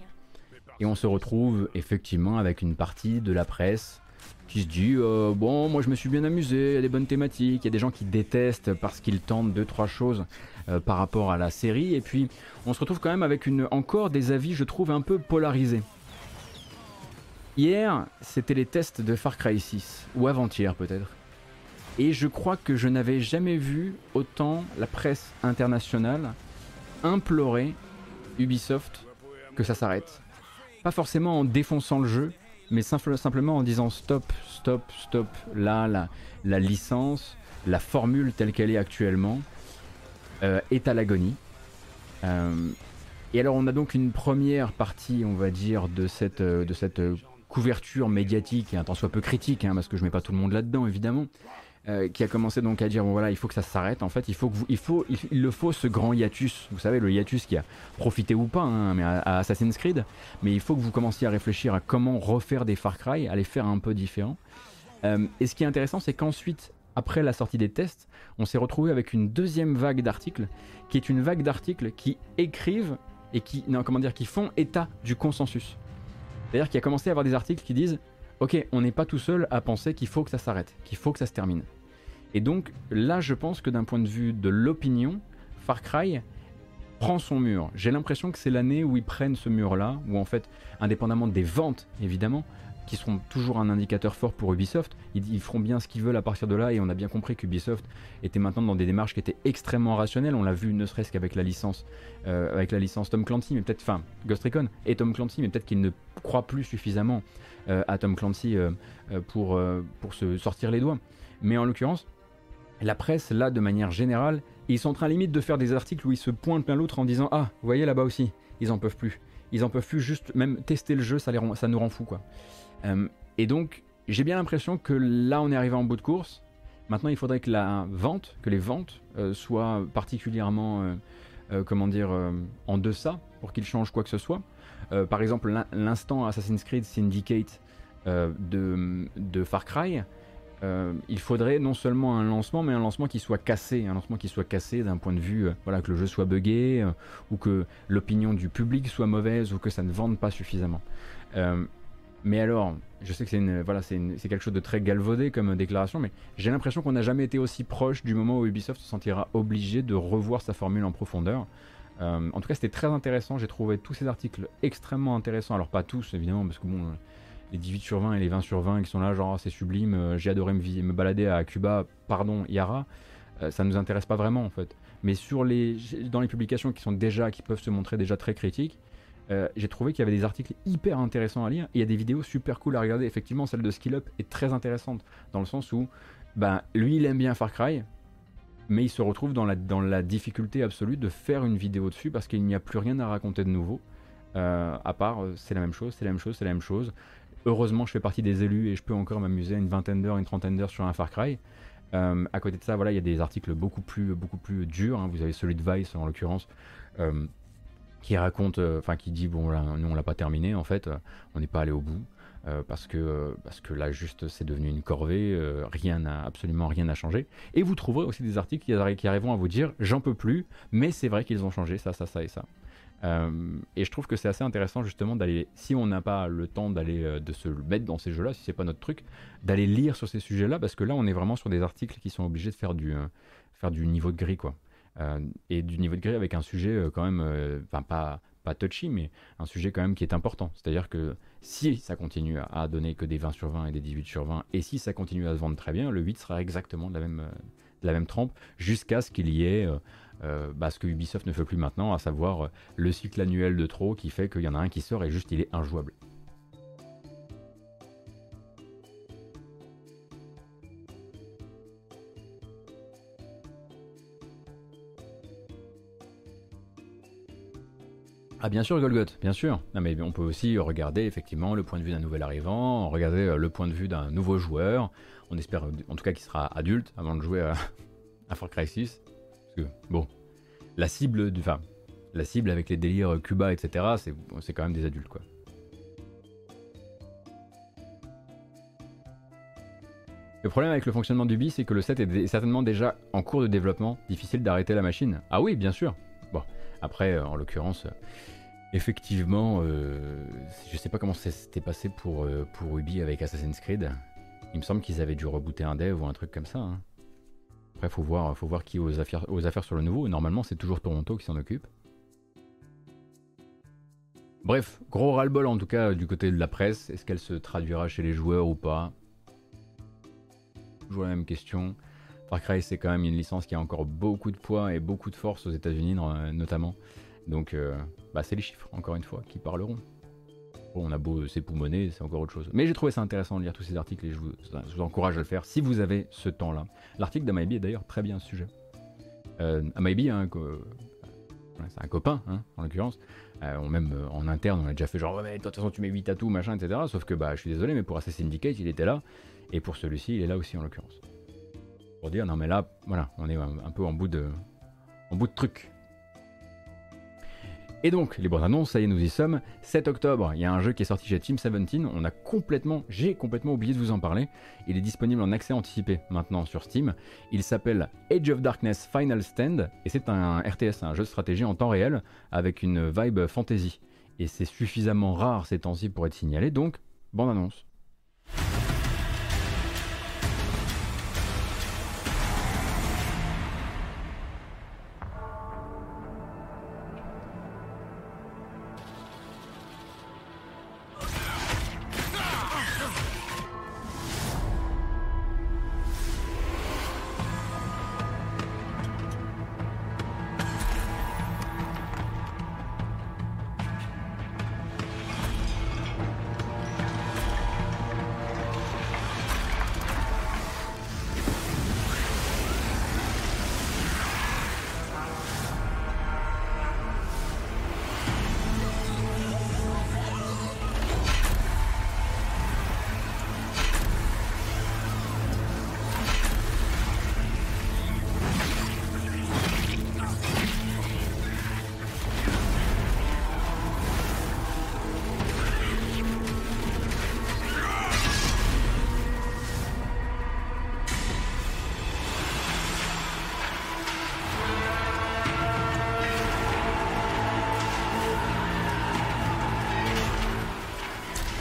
et on se retrouve effectivement avec une partie de la presse qui se dit euh, bon moi je me suis bien amusé, il y a des bonnes thématiques, il y a des gens qui détestent parce qu'ils tentent deux trois choses euh, par rapport à la série et puis on se retrouve quand même avec une encore des avis je trouve un peu polarisés. Hier, c'était les tests de Far Cry 6 ou avant-hier peut-être. Et je crois que je n'avais jamais vu autant la presse internationale implorer Ubisoft que ça s'arrête. Pas forcément en défonçant le jeu, mais simple- simplement en disant stop, stop, stop. Là, la, licence, la formule telle qu'elle est actuellement, euh, est à l'agonie. Euh, et alors, on a donc une première partie, on va dire, de cette, euh, de cette couverture médiatique, et un tant soit peu critique, hein, parce que je mets pas tout le monde là-dedans, évidemment. euh, qui a commencé donc à dire bon voilà il faut que ça s'arrête en fait. Il faut que vous, il faut il, le faut ce grand hiatus. Vous savez le hiatus qui a profité ou pas hein, à Assassin's Creed. Mais il faut que vous commenciez à réfléchir à comment refaire des Far Cry à les faire un peu différents. Euh, et ce qui est intéressant c'est qu'ensuite après la sortie des tests on s'est retrouvé avec une deuxième vague d'articles qui est une vague d'articles qui écrivent et qui non comment dire qui font état du consensus c'est-à-dire qu'il a commencé à avoir des articles qui disent Ok, on n'est pas tout seul à penser qu'il faut que ça s'arrête, qu'il faut que ça se termine. Et donc là, je pense que d'un point de vue de l'opinion, Far Cry prend son mur. J'ai l'impression que c'est l'année où ils prennent ce mur-là, où en fait, indépendamment des ventes, évidemment, qui seront toujours un indicateur fort pour Ubisoft, ils, ils feront bien ce qu'ils veulent à partir de là, et on a bien compris qu'Ubisoft était maintenant dans des démarches qui étaient extrêmement rationnelles. On l'a vu ne serait-ce qu'avec la licence, euh, avec la licence Tom Clancy, mais peut-être, enfin, Ghost Recon et Tom Clancy, mais peut-être qu'ils ne croient plus suffisamment euh, à Tom Clancy euh, pour, pour se sortir les doigts. Mais en l'occurrence, la presse, là, de manière générale, ils sont en train limite de faire des articles où ils se pointent l'un l'autre en disant Ah, vous voyez là-bas aussi, ils en peuvent plus. ils en peuvent plus juste même tester le jeu, ça, les ça nous rend fou quoi. Euh, et donc j'ai bien l'impression que là on est arrivé en bout de course. Maintenant il faudrait que la vente, que les ventes euh, soient particulièrement, comment dire, en deçà pour qu'ils changent quoi que ce soit. par exemple l'instant Assassin's Creed Syndicate de, Far Cry, euh, il faudrait non seulement un lancement, mais un lancement qui soit cassé, un lancement qui soit cassé d'un point de vue, euh, voilà, que le jeu soit buggé, euh, ou que l'opinion du public soit mauvaise, ou que ça ne vende pas suffisamment. Mais alors, je sais que c'est voilà, quelque chose de très galvaudé comme déclaration, mais j'ai l'impression qu'on n'a jamais été aussi proche du moment où Ubisoft se sentira obligé de revoir sa formule en profondeur. en tout cas, c'était très intéressant. J'ai trouvé tous ces articles extrêmement intéressants. Alors pas tous, évidemment, parce que bon, les 18 sur 20 et les 20 sur 20 qui sont là, genre c'est sublime, euh, j'ai adoré me, me, balader à Cuba, pardon, Yara, euh, ça ne nous intéresse pas vraiment en fait. Mais sur les, dans les publications qui sont déjà, qui peuvent se montrer déjà très critiques, euh, j'ai trouvé qu'il y avait des articles hyper intéressants à lire il y a des vidéos super cool à regarder. Effectivement, celle de Skill Up est très intéressante dans le sens où, ben, lui, il aime bien Far Cry, mais il se retrouve dans la, dans la difficulté absolue de faire une vidéo dessus parce qu'il n'y a plus rien à raconter de nouveau. à part, c'est la même chose, c'est la même chose, c'est la même chose. Heureusement, je fais partie des élus et je peux encore m'amuser une vingtaine d'heures, une trentaine d'heures sur un Far Cry. Euh, à côté de ça, voilà, il y a des articles beaucoup plus, beaucoup plus durs. Hein. Vous avez celui de Vice en l'occurrence, euh, qui raconte, euh, enfin qui dit bon, là, nous on l'a pas terminé en fait, on n'est pas allé au bout. parce, que, parce que là juste c'est devenu une corvée, rien n'a absolument rien n'a changé. Et vous trouverez aussi des articles qui, arriveront à vous dire j'en peux plus, mais c'est vrai qu'ils ont changé ça, ça, ça et ça. Euh, et je trouve que c'est assez intéressant justement d'aller, si on n'a pas le temps d'aller euh, de se mettre dans ces jeux-là, si c'est pas notre truc, d'aller lire sur ces sujets-là, parce que là on est vraiment sur des articles qui sont obligés de faire du, euh, faire du niveau de gris quoi. Et du niveau de gris avec un sujet quand même, enfin pas, pas touchy, mais un sujet quand même qui est important. C'est-à-dire que si ça continue à, donner que des 20 sur 20 et des 18 sur 20, et si ça continue à se vendre très bien, le 8 sera exactement de la même, trempe, jusqu'à ce qu'il y ait euh, bah, ce que Ubisoft ne fait plus maintenant, à savoir euh, le cycle annuel de trop qui fait qu'il y en a un qui sort et juste il est injouable. Ah bien sûr Golgoth, bien sûr. Non mais on peut aussi regarder effectivement le point de vue d'un nouvel arrivant, regarder euh, le point de vue d'un nouveau joueur. On espère en tout cas qu'il sera adulte avant de jouer à, à Far Cry 6 bon, la cible, enfin, la cible avec les délires Cuba, etc., c'est quand même des adultes, quoi. Le problème avec le fonctionnement du BI, c'est que le set est certainement déjà en cours de développement, difficile d'arrêter la machine. Ah oui, bien sûr. Bon, après, euh, en l'occurrence, effectivement, euh, je sais pas comment ça s'était passé pour, euh, pour Ubi avec Assassin's Creed. Il me semble qu'ils avaient dû rebooter un dev ou un truc comme ça. Hein. Après, faut voir, faut voir qui aux affaires, aux affaires sur le nouveau. Normalement, c'est toujours Toronto qui s'en occupe. Bref, gros ras-le-bol en tout cas du côté de la presse. Est-ce qu'elle se traduira chez les joueurs ou pas? Toujours la même question. Far Cry, c'est quand même une licence qui a encore beaucoup de poids et beaucoup de force aux États-Unis notamment. Donc, euh, bah, c'est les chiffres, encore une fois, qui parleront on a beau s'époumoner, c'est encore autre chose. Mais j'ai trouvé ça intéressant de lire tous ces articles et je vous, encourage à le faire si vous avez ce temps-là. L'article d'Amaibi est d'ailleurs très bien ce sujet. Euh, hein, c'est un copain, hein, en l'occurrence. Euh, même euh, en interne, on a déjà fait genre, ouais, mais de toute façon, tu mets 8 atouts, machin, etc. Sauf que, bah, je suis désolé, mais pour Assassin's Syndicate, il était là. Et pour celui-ci, il est là aussi, en l'occurrence. Pour dire, non, mais là, voilà, on est un, peu en bout de, en bout de truc. Et donc, les bonnes annonces, ça y est, nous y sommes. 7 octobre, il y a un jeu qui est sorti chez Team 17. On a complètement, j'ai complètement oublié de vous en parler. Il est disponible en accès anticipé maintenant sur Steam. Il s'appelle Age of Darkness Final Stand et c'est un RTS, un jeu de stratégie en temps réel avec une vibe fantasy. Et c'est suffisamment rare ces temps-ci pour être signalé, donc, bonne annonce.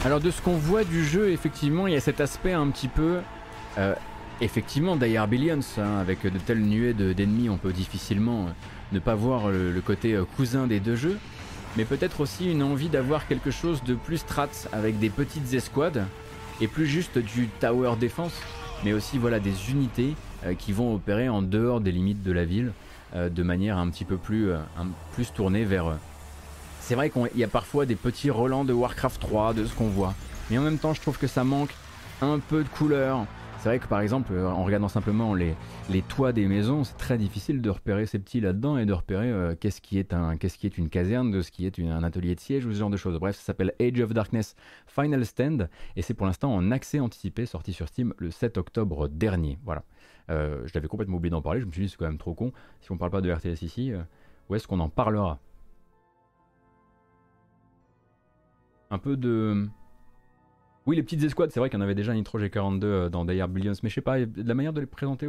Alors de ce qu'on voit du jeu, effectivement, il y a cet aspect un petit peu... Euh, effectivement, d'ailleurs Billions, hein, avec de telles nuées d'ennemis, on peut difficilement ne pas voir le, côté cousin des deux jeux. Mais peut-être aussi une envie d'avoir quelque chose de plus strat, avec des petites escouades, et plus juste du tower défense, mais aussi voilà des unités qui vont opérer en dehors des limites de la ville. Euh, de manière un petit peu plus, euh, plus tournée vers... Euh, c'est vrai qu'il y a parfois des petits relents de Warcraft 3, de ce qu'on voit. Mais en même temps, je trouve que ça manque un peu de couleur. C'est vrai que par exemple, en regardant simplement les, toits des maisons, c'est très difficile de repérer ces petits là-dedans et de repérer qu'est-ce qui, est un, qu'est-ce qui est une caserne, de ce qui est un atelier de siège ou ce genre de choses. Bref, ça s'appelle Age of Darkness Final Stand et c'est pour l'instant en accès anticipé, sorti sur Steam le 7 octobre dernier. Voilà. Euh, je l'avais complètement oublié d'en parler, je me suis dit c'est quand même trop con. Si on parle pas de RTS ici, euh, où est-ce qu'on en parlera? Un peu de... Oui, les petites escouades, c'est vrai qu'il y en avait déjà Nitro G42 euh, dans Die Billions, mais je sais pas, la manière de les présenter,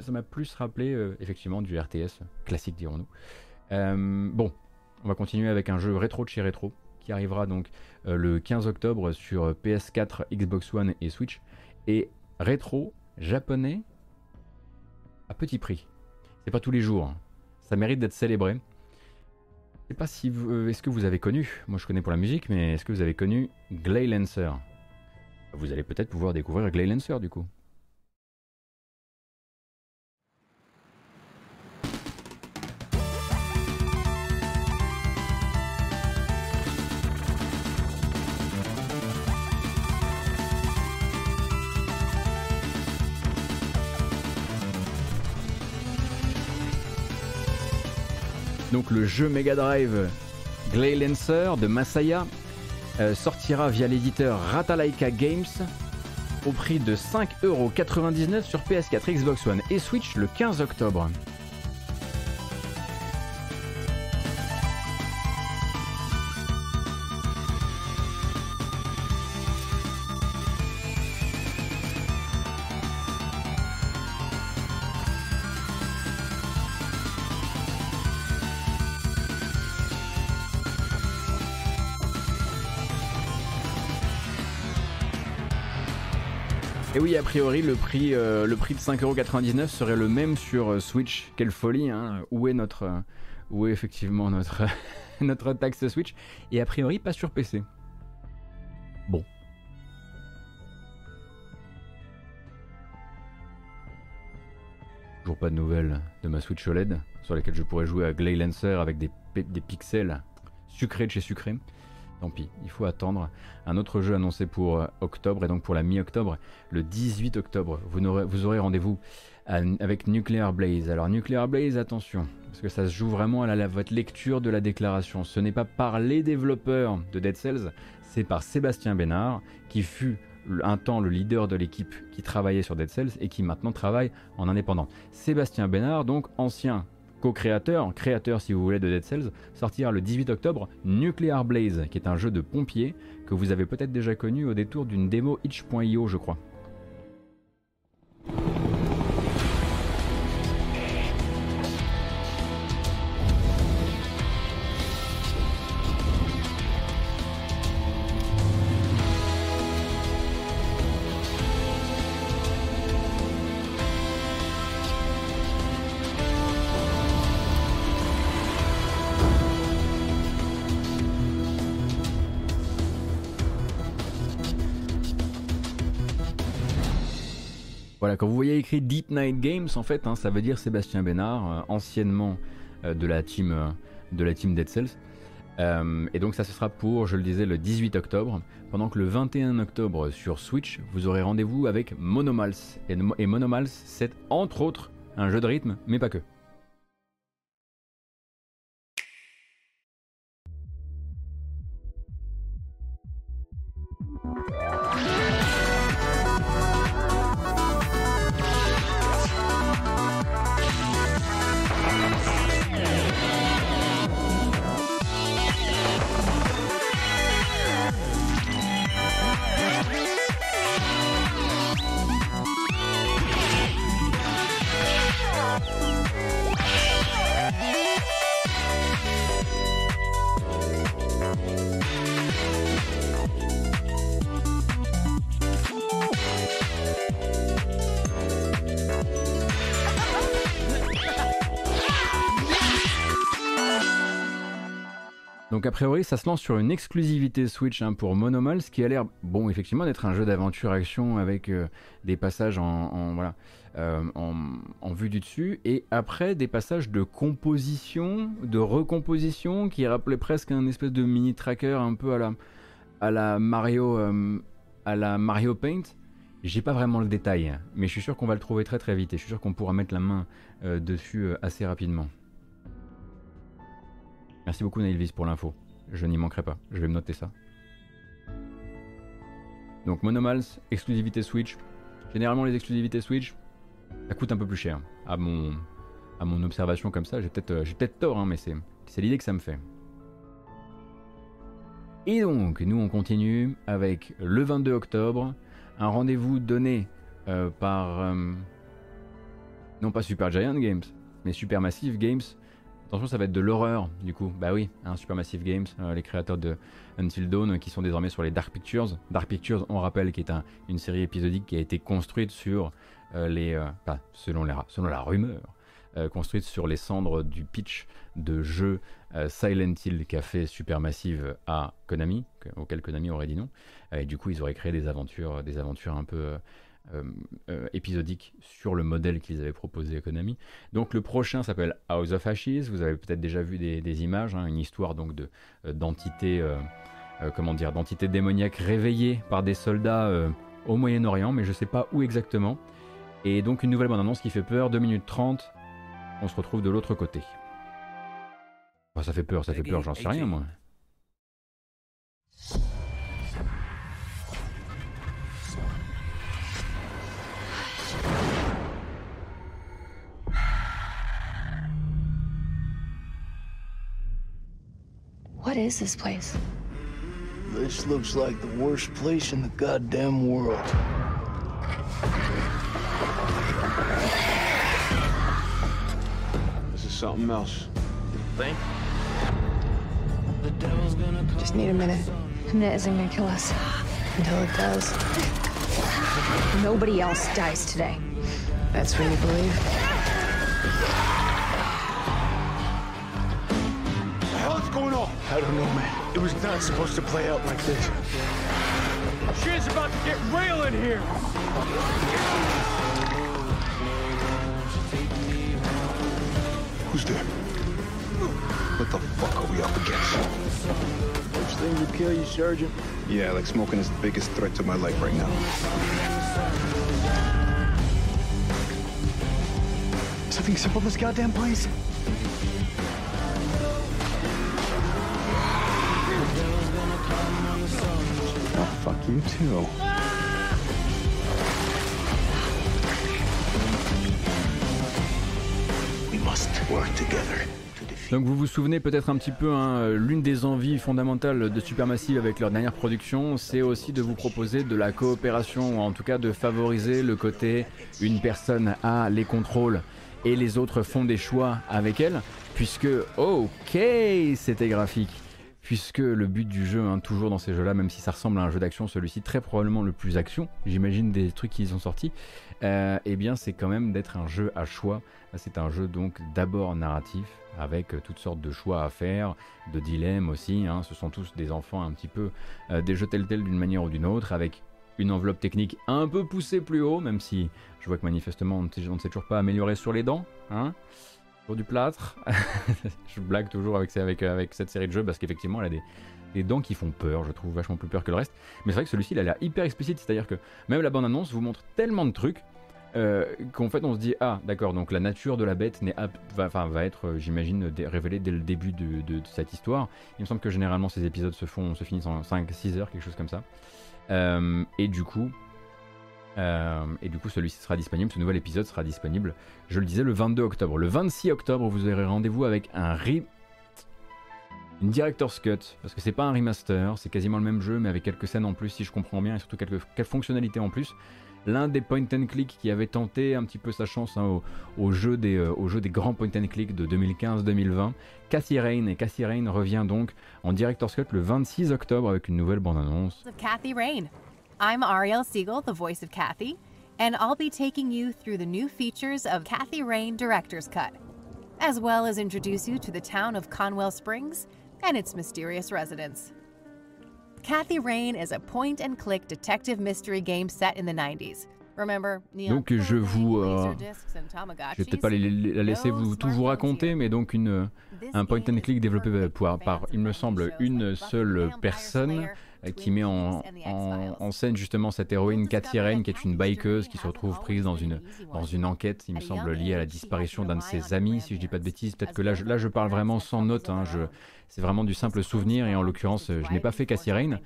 ça m'a plus rappelé effectivement du RTS classique, dirons-nous. bon, on va continuer avec un jeu rétro de chez Retro, qui arrivera donc le 15 octobre sur PS4, Xbox One et Switch. Et rétro japonais à petit prix. C'est pas tous les jours. Hein. Ça mérite d'être célébré. Je sais pas si euh, est-ce que vous avez connu, moi je connais pour la musique, mais est-ce que vous avez connu Glay Lancer Vous allez peut-être pouvoir découvrir Glay Lancer du coup. Donc le jeu Mega Drive Glay Lancer de Masaya euh, sortira via l'éditeur Ratalaika Games au prix de 5,99€ sur PS4, Xbox One et Switch le 15 octobre. Priori, le prix, euh, le prix de 5,99€ serait le même sur euh, Switch. Quelle folie, hein Où est notre, euh, où est effectivement notre, notre taxe Switch? Et a priori, pas sur PC. Bon. Toujours pas de nouvelles de ma Switch OLED sur laquelle je pourrais jouer à Glay Lancer avec des, des pixels sucrés de chez sucré. Tant pis, il faut attendre un autre jeu annoncé pour euh, octobre et donc pour la mi-octobre, le 18 octobre. Vous aurez, vous aurez rendez-vous avec Nuclear Blaze. Alors Nuclear Blaze, attention, parce que ça se joue vraiment à la, votre lecture de la déclaration. Ce n'est pas par les développeurs de Dead Cells, c'est par Sébastien Bénard, qui fut un temps le leader de l'équipe qui travaillait sur Dead Cells et qui maintenant travaille en indépendant. Sébastien Bénard, donc ancien co-créateur, créateur si vous voulez de Dead Cells, sortira le 18 octobre Nuclear Blaze, qui est un jeu de pompiers que vous avez peut-être déjà connu au détour d'une démo itch.io je crois. Quand vous voyez écrit Deep Night Games, en fait, hein, ça veut dire Sébastien Bénard, euh, anciennement euh, de, la team, euh, de Dead Cells. et donc ça ce sera pour, je le disais, le 18 octobre, pendant que le 21 octobre sur Switch, vous aurez rendez-vous avec Monomals. Et Monomals, c'est entre autres un jeu de rythme, mais pas que. Donc a priori, ça se lance sur une exclusivité Switch hein, pour Monomals, qui a l'air, bon, effectivement, d'être un jeu d'aventure-action avec euh, des passages en, voilà, euh, en, vue du dessus, et après des passages de composition, de recomposition, qui rappelaient presque un espèce de mini tracker un peu à la, à la Mario, euh, à la Mario Paint. J'ai pas vraiment le détail, mais je suis sûr qu'on va le trouver très très vite, et je suis sûr qu'on pourra mettre la main dessus assez rapidement. Merci beaucoup Nailvis pour l'info. Je n'y manquerai pas. Je vais me noter ça. Donc Monomals, exclusivité Switch. Généralement les exclusivités Switch, ça coûte un peu plus cher. À mon, observation comme ça, j'ai peut-être euh, peut tort, hein, mais c'est l'idée que ça me fait. Et donc, nous on continue avec le 22 octobre, un rendez-vous donné euh, par... Euh, non pas Super Giant Games, mais Supermassive Games, Attention, ça va être de l'horreur, du coup. Bah oui, hein, Supermassive Games, euh, les créateurs de Until Dawn, qui sont désormais sur les Dark Pictures. Dark Pictures, on rappelle, qui est une série épisodique qui a été construite sur euh, les... Euh, selon, la rumeur, construite sur les cendres du pitch de jeu Silent Hill qu'a fait Supermassive à Konami, auquel Konami aurait dit non. et du coup, ils auraient créé des aventures, des aventures un peu euh, euh, épisodique sur le modèle qu'ils avaient proposé à Konami. Donc le prochain s'appelle House of Ashes. Vous avez peut-être déjà vu des, images, hein, une histoire donc de euh, d'entité, comment dire, d'entité démoniaque réveillée par des soldats au Moyen-Orient, mais je sais pas où exactement. Et donc une nouvelle bande-annonce qui fait peur, 2 minutes 30. On se retrouve de l'autre côté. ça fait peur, ça fait peur, j'en sais rien moi. What is this place? This looks like the worst place in the goddamn world. This is something else. Think? Just need a minute. And it isn't gonna kill us. Until it does. Nobody else dies today. That's what you believe? I don't know, man. It was not supposed to play out like this. Shit's about to get real in here! Who's there? What the fuck are we up against? Which thing would kill you, Sergeant? Yeah, like smoking is the biggest threat to my life right now. Something simple in this goddamn place? Donc vous vous souvenez peut-être un petit peu, hein, l'une des envies fondamentales de Supermassive avec leur dernière production, c'est aussi de vous proposer de la coopération, ou en tout cas de favoriser le côté une personne a les contrôles et les autres font des choix avec elle, puisque ok c'était graphique puisque le but du jeu, hein, toujours dans ces jeux-là, même si ça ressemble à un jeu d'action, celui-ci très probablement le plus action, j'imagine des trucs qu'ils ont sortis, euh, eh bien c'est quand même d'être un jeu à choix. C'est un jeu donc d'abord narratif, avec euh, toutes sortes de choix à faire, de dilemmes aussi. Hein. Ce sont tous des enfants un petit peu euh, des jeux tels tels d'une manière ou d'une autre, avec une enveloppe technique un peu poussée plus haut, même si je vois que manifestement on ne s'est toujours pas amélioré sur les dents. Hein du plâtre. je blague toujours avec, cette série de jeux parce qu'effectivement, elle a des, dents qui font peur. Je trouve vachement plus peur que le reste. Mais c'est vrai que celui-ci, il a l'air hyper explicite. C'est-à-dire que même la bande-annonce vous montre tellement de trucs euh, qu'en fait, on se dit Ah, d'accord, donc la nature de la bête va, être, euh, j'imagine, révélée dès le début de, cette histoire. Il me semble que généralement, ces épisodes se, font, se finissent en 5-6 heures, quelque chose comme ça. Euh, et du coup, euh, et du coup, celui-ci sera disponible, ce nouvel épisode sera disponible, je le disais, le 22 octobre. Le 26 octobre, vous aurez rendez-vous avec un re... une Director's Cut, parce que c'est pas un remaster, c'est quasiment le même jeu, mais avec quelques scènes en plus, si je comprends bien, et surtout quelques, fonctionnalités en plus. L'un des point and click qui avait tenté un petit peu sa chance hein, au, jeu des, euh, au jeu des grands point and click de 2015-2020. Cassie Rain, et Cassie Rain revient donc en Director's Cut le 26 octobre avec une nouvelle bande-annonce. Rain. I'm Ariel Siegel, the voice of Kathy, and I'll be taking you through the new features of Kathy Rain Director's Cut, as well as introduce you to the town of Conwell Springs, and its mysterious residents. Kathy Rain is a point and click detective mystery game set in the 90s. Remember, Neon Donc je vous, euh? Je vais peut-être pas la laisser vous, tout vous raconter, mais donc une, un point and click développé par, par, il me semble, une seule personne qui met en, en- en scène justement cette héroïne Cathy Rain, qui est une bikeuse qui se retrouve prise dans une, dans une enquête, il me semble, liée à la disparition d'un de ses amis, si je dis pas de bêtises. Peut-être que là je, là, je parle vraiment sans note, hein, je- c'est vraiment du simple souvenir, et en l'occurrence, euh, je n'ai pas fait Cathy Rain,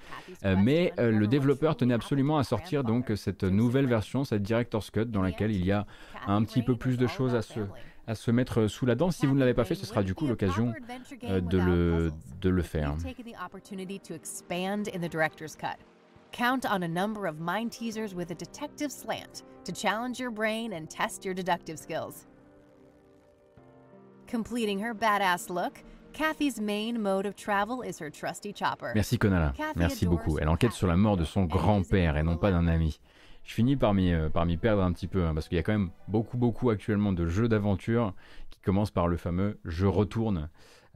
euh, mais euh, le développeur tenait absolument à sortir donc cette nouvelle version, cette Director's Cut, dans laquelle il y a un petit peu plus de choses à se, à se mettre sous la dent. Si vous ne l'avez pas fait, ce sera du coup l'occasion euh, de, le, de le faire. Count on a number of mind teasers with a detective slant to challenge your brain and test your deductive skills. Completing her badass look, Kathy's main mode of travel is her trusty chopper. Merci Konala, merci beaucoup. Elle enquête sur la mort de son grand-père et non pas d'un ami. Je finis par m'y euh, par m'y perdre un petit peu, hein, parce qu'il y a quand même beaucoup, beaucoup actuellement de jeux d'aventure qui commencent par le fameux « je retourne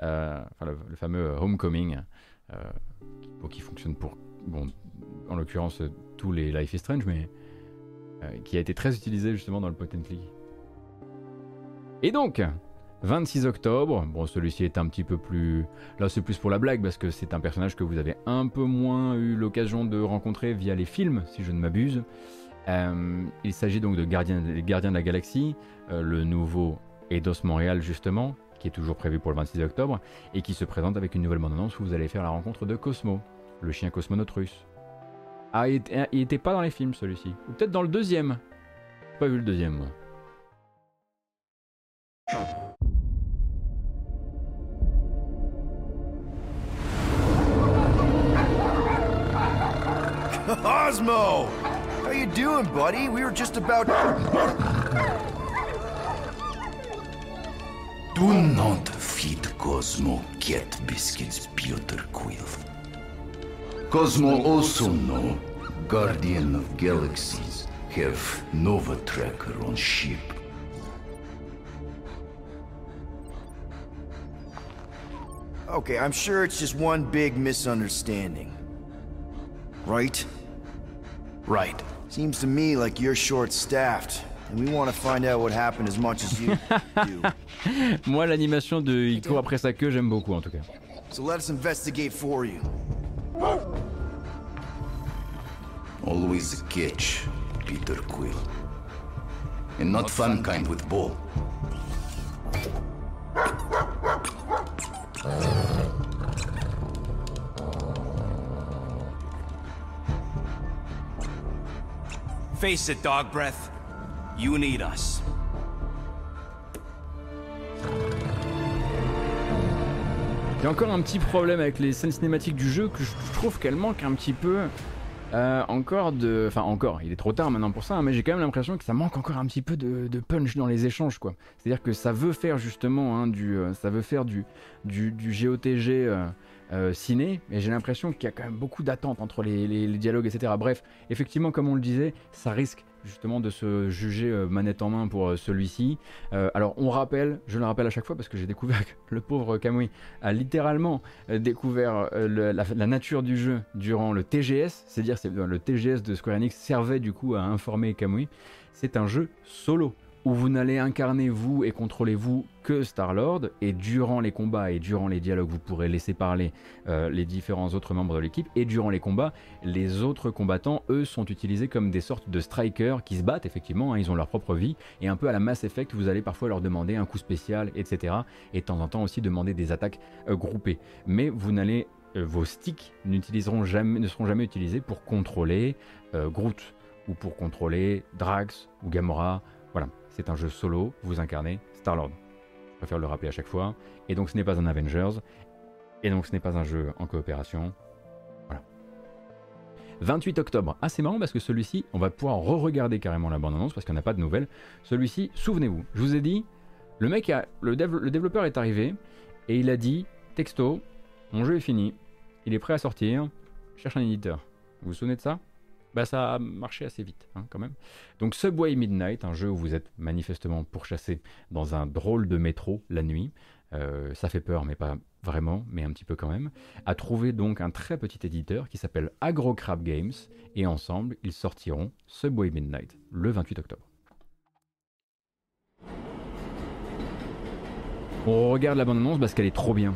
euh, enfin le, fameux Homecoming, euh, qui, fonctionne pour, bon, en l'occurrence, tous les Life is Strange, mais euh, qui a été très utilisé justement dans le point and click. Et donc, 26 octobre, bon celui-ci est un petit peu plus... Là c'est plus pour la blague parce que c'est un personnage que vous avez un peu moins eu l'occasion de rencontrer via les films, si je ne m'abuse. Euh, il s'agit donc de Gardien, Gardiens de la Galaxie, euh, le nouveau Eidos Montréal justement, qui est toujours prévu pour le 26 octobre, et qui se présente avec une nouvelle bande-annonce où vous allez faire la rencontre de Cosmo, le chien cosmonaute russe. Ah, il était, il était pas dans les films celui-ci. Ou peut-être dans le deuxième. Pas vu le deuxième. Osmo! How you doing, buddy? We were just about... Do not feed Cosmo cat biscuits, Peter Quill. Cosmo also know Guardian of Galaxies have Nova Tracker on ship. Okay, I'm sure it's just one big misunderstanding. Right? Right. Seems to me like you're short-staffed, and we want to find out what happened as much as you do. Moi l'animation de il court après sa queue j'aime beaucoup en tout cas. So let us investigate for you. Always a catch, Peter Quill. And not fun kind with ball. Face it, dog breath. You need us. Il y a encore un petit problème avec les scènes cinématiques du jeu que je trouve qu'elles manquent un petit peu. euh, encore de. Enfin, encore, il est trop tard maintenant pour ça, hein, mais j'ai quand même l'impression que ça manque encore un petit peu de, punch dans les échanges, quoi. C'est-à-dire que ça veut faire justement hein, du. euh, ça veut faire du, du, du GOTG euh, ciné, mais j'ai l'impression qu'il y a quand même beaucoup d'attentes entre les, dialogues, etc. Bref, effectivement, comme on le disait, ça risque justement de se juger euh, manette en main pour euh, celui-ci. Alors, on rappelle, je le rappelle à chaque fois parce que j'ai découvert que le pauvre Kamui a littéralement découvert la, nature du jeu durant le TGS, c'est-à-dire c'est le TGS de Square Enix servait du coup à informer Kamui. C'est un jeu solo où vous n'allez incarner vous et contrôler vous que Star-Lord et durant les combats et durant les dialogues vous pourrez laisser parler euh, les différents autres membres de l'équipe et durant les combats les autres combattants eux sont utilisés comme des sortes de strikers qui se battent effectivement hein, ils ont leur propre vie et un peu à la Mass Effect vous allez parfois leur demander un coup spécial etc et de temps en temps aussi demander des attaques euh, groupées mais vous n'allez euh, vos sticks n'utiliseront jamais, ne seront jamais utilisés pour contrôler Groot ou pour contrôler Drax ou Gamora. C'est un jeu solo, vous incarnez Star-Lord. Je préfère le rappeler à chaque fois. Et donc ce n'est pas un Avengers, et donc ce n'est pas un jeu en coopération. Voilà. 28 octobre. Ah, c'est marrant parce que celui-ci, on va pouvoir re-regarder carrément la bande-annonce parce qu'on n'a pas de nouvelles. Celui-ci, souvenez-vous, je vous ai dit, le mec, le, le développeur est arrivé et il a dit texto, mon jeu est fini, il est prêt à sortir, cherche un éditeur. Vous vous souvenez de ça? Bah ça a marché assez vite hein, quand même. Donc Subway Midnight, un jeu où vous êtes manifestement pourchassé dans un drôle de métro la nuit. Euh, ça fait peur mais pas vraiment, mais un petit peu quand même, a trouvé donc un très petit éditeur qui s'appelle AgroCrab Games, et ensemble, ils sortiront Subway Midnight le 28 octobre. On regarde la bande-annonce parce qu'elle est trop bien.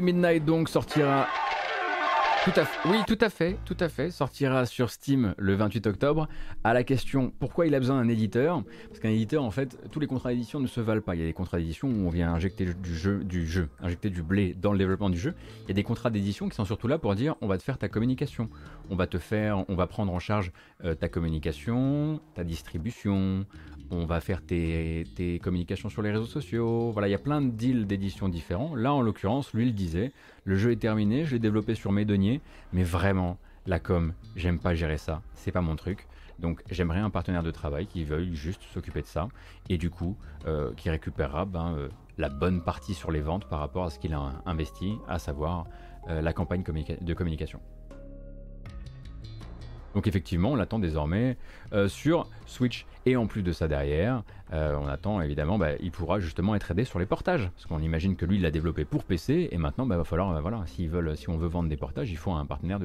Midnight donc sortira. Oui, tout à fait, tout à fait, sortira sur Steam le 28 octobre. À la question pourquoi il a besoin d'un éditeur, parce qu'un éditeur, en fait, tous les contrats d'édition ne se valent pas. Il y a des contrats d'édition où on vient injecter du jeu, du jeu, injecter du blé dans le développement du jeu. Il y a des contrats d'édition qui sont surtout là pour dire on va te faire ta communication, on va te faire, on va prendre en charge euh, ta communication, ta distribution, on va faire tes, communications sur les réseaux sociaux. Voilà, il y a plein de deals d'édition différents. Là, en l'occurrence, lui, il disait le jeu est terminé, je l'ai développé sur mes deniers, mais vraiment, la com, j'aime pas gérer ça, c'est pas mon truc. Donc j'aimerais un partenaire de travail qui veuille juste s'occuper de ça et du coup euh, qui récupérera ben, euh, la bonne partie sur les ventes par rapport à ce qu'il a investi, à savoir euh, la campagne de communication. Donc effectivement, on l'attend désormais euh, sur Switch. Et en plus de ça derrière, euh, on attend évidemment, bah, il pourra justement être aidé sur les portages. Parce qu'on imagine que lui, il l'a développé pour PC. Et maintenant, il bah, va falloir, euh, voilà, si on veut vendre des portages, il faut un partenaire,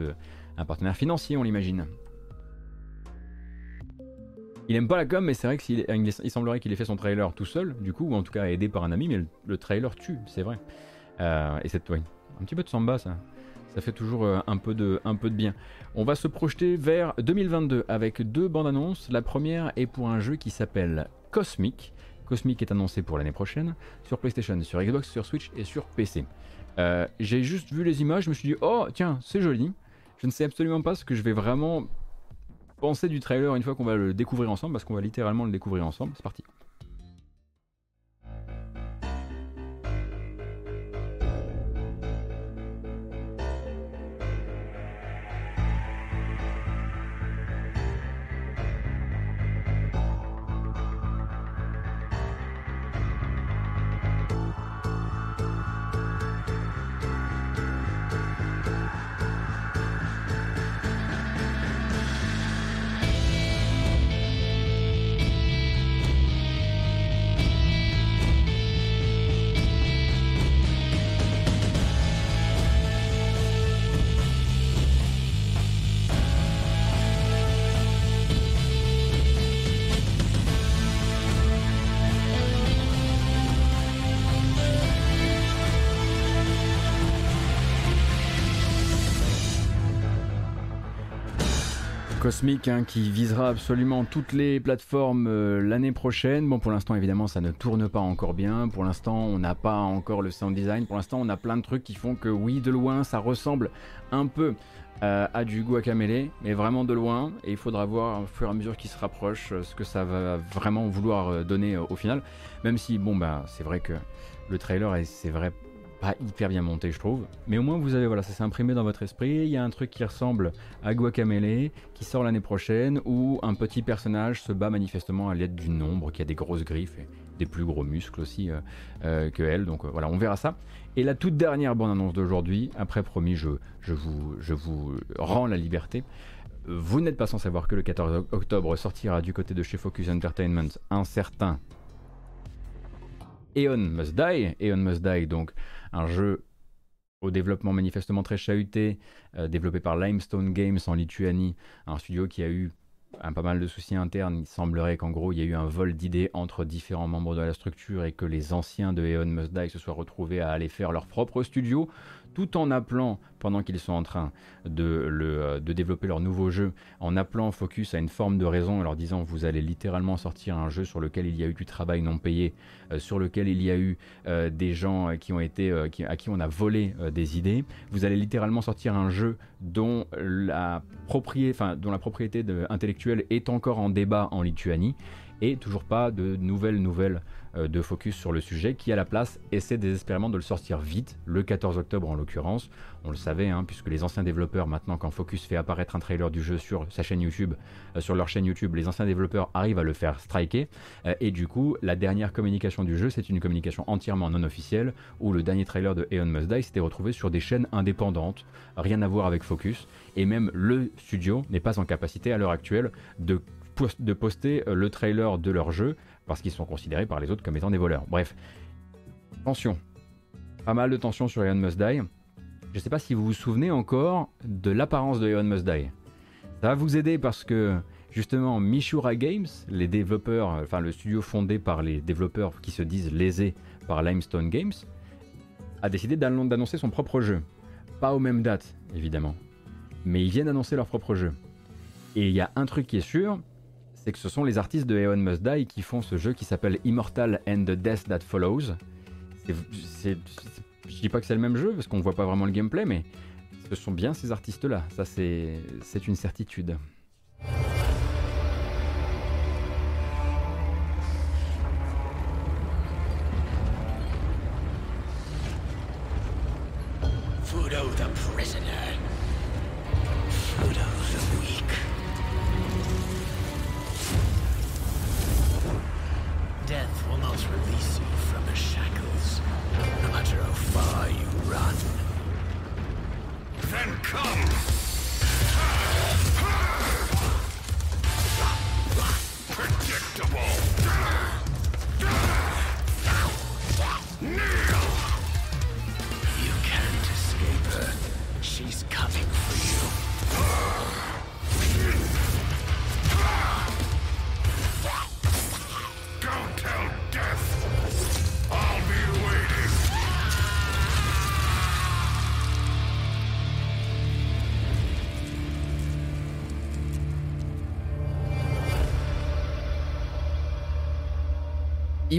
financier, on l'imagine. Il aime pas la com, mais c'est vrai qu'il il semblerait qu'il ait fait son trailer tout seul, du coup, ou en tout cas aidé par un ami, mais le, trailer tue, c'est vrai. et c'est ouais, un petit peu de samba, ça. Ça fait toujours un peu, de, un peu de bien. On va se projeter vers 2022 avec deux bandes annonces. La première est pour un jeu qui s'appelle Cosmic. Cosmic est annoncé pour l'année prochaine sur PlayStation, sur Xbox, sur Switch et sur PC. Euh, j'ai juste vu les images, je me suis dit oh tiens c'est joli. Je ne sais absolument pas ce que je vais vraiment penser du trailer une fois qu'on va le découvrir ensemble parce qu'on va littéralement le découvrir ensemble. C'est parti. Hein, qui visera absolument toutes les plateformes euh, l'année prochaine. Bon, pour l'instant, évidemment, ça ne tourne pas encore bien. Pour l'instant, on n'a pas encore le sound design. Pour l'instant, on a plein de trucs qui font que, oui, de loin, ça ressemble un peu euh, à du Guacamele, mais vraiment de loin. Et il faudra voir au fur et à mesure qu'il se rapproche euh, ce que ça va vraiment vouloir donner au final. Même si, bon, bah, c'est vrai que le trailer, c'est vrai, pas hyper bien monté, je trouve. Mais au moins, vous avez, voilà, ça s'est imprimé dans votre esprit. Il y a un truc qui ressemble à Guacamele, qui sort l'année prochaine, où un petit personnage se bat manifestement à l'aide d'une ombre qui a des grosses griffes et des plus gros muscles aussi euh, euh, que elle. Donc euh, voilà, on verra ça. Et la toute dernière bonne annonce d'aujourd'hui, après promis, je, je, vous, je vous rends la liberté. Vous n'êtes pas sans savoir que le 14 octobre sortira du côté de chez Focus Entertainment un certain Eon Must Die. Eon Must Die, donc un jeu au développement manifestement très chahuté, euh, développé par Limestone Games en Lituanie, un studio qui a eu un, pas mal de soucis internes. Il semblerait qu'en gros, il y a eu un vol d'idées entre différents membres de la structure et que les anciens de Eon Must Die se soient retrouvés à aller faire leur propre studio. Tout en appelant, pendant qu'ils sont en train euh, de, développer leur nouveau jeu, en appelant Focus à une forme de raison, en leur disant vous allez littéralement sortir un jeu sur lequel il y a eu du travail non payé, euh, sur lequel il y a eu euh, des gens à qui on a volé des idées, vous allez littéralement sortir un jeu dont la propriété intellectuelle est encore en débat en Lituanie, et toujours pas de nouvelles nouvelles euh, de focus sur le sujet, qui à la place essaie désespérément de le sortir vite, le 14 octobre en l'occurrence. On le savait, hein, puisque les anciens développeurs, maintenant quand Focus fait apparaître un trailer du jeu sur sa chaîne YouTube, euh, sur leur chaîne YouTube, les anciens développeurs arrivent à le faire striker. Euh, et du coup, la dernière communication du jeu, c'est une communication entièrement non officielle, où le dernier trailer de Aeon Must Die s'était retrouvé sur des chaînes indépendantes, rien à voir avec Focus, et même le studio n'est pas en capacité à l'heure actuelle de de poster le trailer de leur jeu parce qu'ils sont considérés par les autres comme étant des voleurs. Bref, tension. Pas mal de tension sur Eon Must Die. Je ne sais pas si vous vous souvenez encore de l'apparence de Eon Must Die. Ça va vous aider parce que justement Mishura Games, les développeurs, enfin le studio fondé par les développeurs qui se disent lésés par Limestone Games, a décidé d'annoncer son propre jeu. Pas aux mêmes dates, évidemment. Mais ils viennent annoncer leur propre jeu. Et il y a un truc qui est sûr, c'est que ce sont les artistes de Eon Must Die qui font ce jeu qui s'appelle Immortal and the Death That Follows. Je je dis pas que c'est le même jeu parce qu'on voit pas vraiment le gameplay, mais ce sont bien ces artistes-là. Ça, c'est une certitude.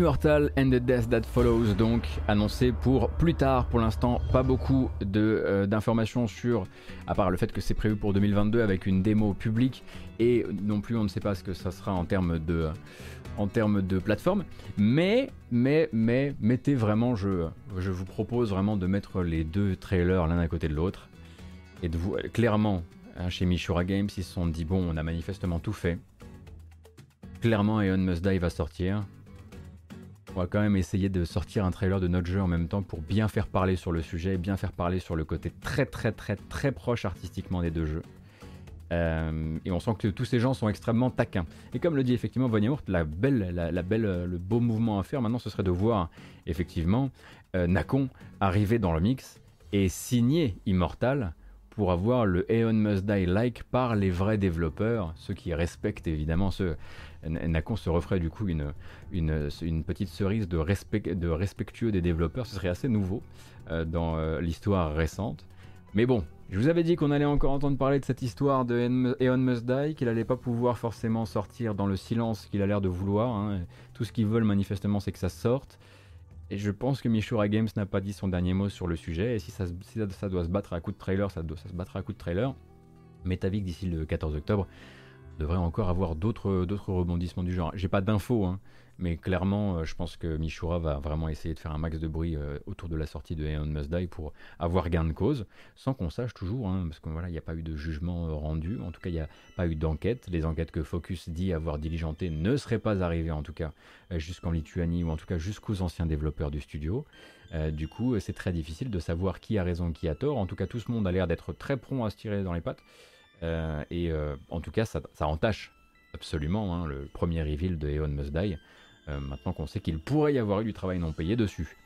Immortal and the Death That Follows, donc annoncé pour plus tard. Pour l'instant, pas beaucoup euh, d'informations sur, à part le fait que c'est prévu pour 2022 avec une démo publique et non plus on ne sait pas ce que ça sera en termes de, en termes de plateforme. Mais, mais, mais, mettez vraiment, je, je vous propose vraiment de mettre les deux trailers l'un à côté de l'autre et de vous, clairement, hein, chez Mishura Games, ils se sont dit bon, on a manifestement tout fait. Clairement, Aeon Must Die va sortir on va quand même essayer de sortir un trailer de notre jeu en même temps pour bien faire parler sur le sujet, bien faire parler sur le côté très très très très proche artistiquement des deux jeux. Euh, et on sent que tous ces gens sont extrêmement taquins. Et comme le dit effectivement Von la belle, belle, le beau mouvement à faire maintenant, ce serait de voir effectivement euh, Nakon arriver dans le mix et signer Immortal pour avoir le Aeon Must Die like par les vrais développeurs, ceux qui respectent évidemment ceux Nacon se referait du coup une, une, petite cerise de, respect, de respectueux des développeurs. Ce serait assez nouveau euh, dans euh, l'histoire récente. Mais bon, je vous avais dit qu'on allait encore entendre parler de cette histoire de Eon Must Die, qu'il allait pas pouvoir forcément sortir dans le silence qu'il a l'air de vouloir. Hein. Tout ce qu'ils veulent manifestement, c'est que ça sorte. Et je pense que Mishura Games n'a pas dit son dernier mot sur le sujet. Et si ça, ça, doit se battre à coup de trailer, ça, doit, ça se battra à coup de trailer. Metavic d'ici le 14 octobre devrait encore avoir d'autres rebondissements du genre. J'ai pas d'infos, hein, mais clairement, euh, je pense que Mishura va vraiment essayer de faire un max de bruit euh, autour de la sortie de Aeon Must Die pour avoir gain de cause, sans qu'on sache toujours, hein, parce qu'il n'y a pas eu de jugement euh, rendu, en tout cas, il n'y a pas eu d'enquête. Les enquêtes que Focus dit avoir diligentées ne seraient pas arrivées, en tout cas, jusqu'en Lituanie, ou en tout cas jusqu'aux anciens développeurs du studio. du coup, c'est très difficile de savoir qui a raison, qui a tort. En tout cas, tout ce monde a l'air d'être très prompt à se tirer dans les pattes. Euh, et euh, en tout cas, ça, entache absolument hein, le premier reveal de Eon Must Die, euh, maintenant qu'on sait qu'il pourrait y avoir eu du travail non payé dessus.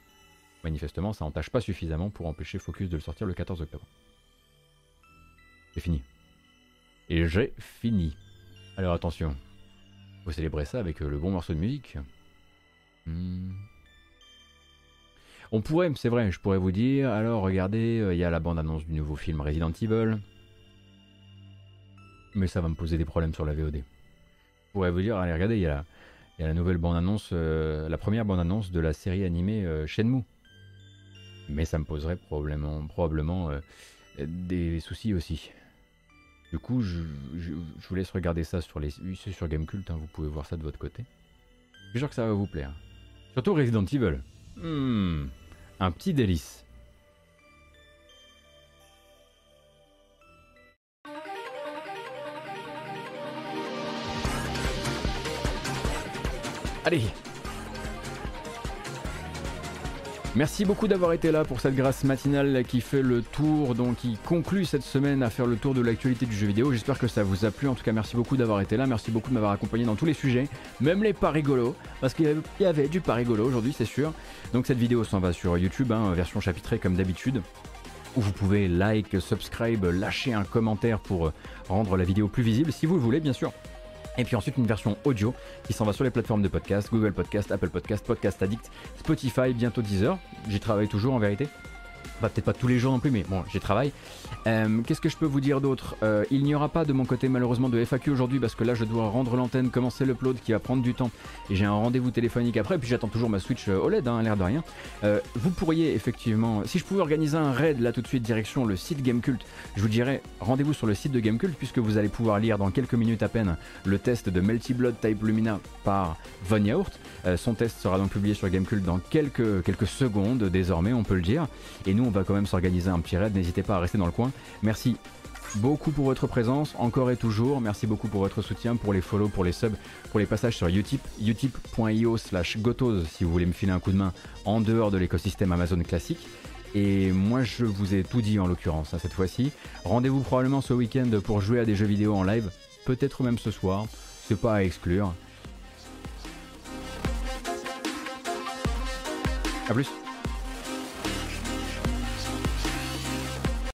Manifestement, ça entache pas suffisamment pour empêcher Focus de le sortir le 14 octobre. C'est fini. Et j'ai fini. Alors attention, faut célébrer ça avec le bon morceau de musique. Hmm. On pourrait, c'est vrai, je pourrais vous dire, alors regardez, il y a la bande-annonce du nouveau film Resident Evil. Mais ça va me poser des problèmes sur la VOD. Je pourrais vous dire, allez, regardez, il y, a la nouvelle bande-annonce, euh, la première bande-annonce de la série animée euh, Shenmue. Mais ça me poserait probablement, probablement des soucis aussi. Du coup, je, vous laisse regarder ça sur les, sur Gamecult, hein, vous pouvez voir ça de votre côté. Je suis sûr que ça va vous plaire. Surtout Resident Evil. Hmm. Un petit délice. Allez Merci beaucoup d'avoir été là pour cette grâce matinale qui fait le tour, donc qui conclut cette semaine à faire le tour de l'actualité du jeu vidéo. J'espère que ça vous a plu. En tout cas, merci beaucoup d'avoir été là. Merci beaucoup de m'avoir accompagné dans tous les sujets, même les pas rigolos, parce qu'il y avait du pas rigolo aujourd'hui, c'est sûr. Donc cette vidéo s'en va sur YouTube, hein, version chapitrée comme d'habitude où vous pouvez like, subscribe, lâcher un commentaire pour rendre la vidéo plus visible si vous le voulez bien sûr. Et puis ensuite une version audio qui s'en va sur les plateformes de podcast, Google Podcast, Apple Podcast, Podcast Addict, Spotify, bientôt Deezer. J'y travaille toujours en vérité peut-être pas tous les jours non plus, mais bon, j'y travaille. Euh, qu'est-ce que je peux vous dire d'autre? Euh, Il n'y aura pas de mon côté malheureusement de FAQ aujourd'hui parce que là je dois rendre l'antenne, commencer l'upload qui va prendre du temps et j'ai un rendez-vous téléphonique après. Et puis j'attends toujours ma Switch euh, OLED, hein, l'air de rien. vous pourriez effectivement, si je pouvais organiser un raid là tout de suite direction le site Gamecult, je vous dirais rendez-vous sur le site de Gamecult puisque vous allez pouvoir lire dans quelques minutes à peine le test de Melty Blood Type Lumina par Von Yaourt. son test sera donc publié sur Gamecult dans quelques, quelques secondes désormais, on peut le dire. Et nous on va quand même s'organiser un petit raid, n'hésitez pas à rester dans le coin. Merci beaucoup pour votre présence, encore et toujours. Merci beaucoup pour votre soutien, pour les follow, pour les subs, pour les passages sur Utip, utip.io slash gotos si vous voulez me filer un coup de main en dehors de l'écosystème Amazon classique. Et moi je vous ai tout dit en l'occurrence hein, cette fois-ci. Rendez-vous probablement ce week-end pour jouer à des jeux vidéo en live, peut-être même ce soir, c'est pas à exclure. A plus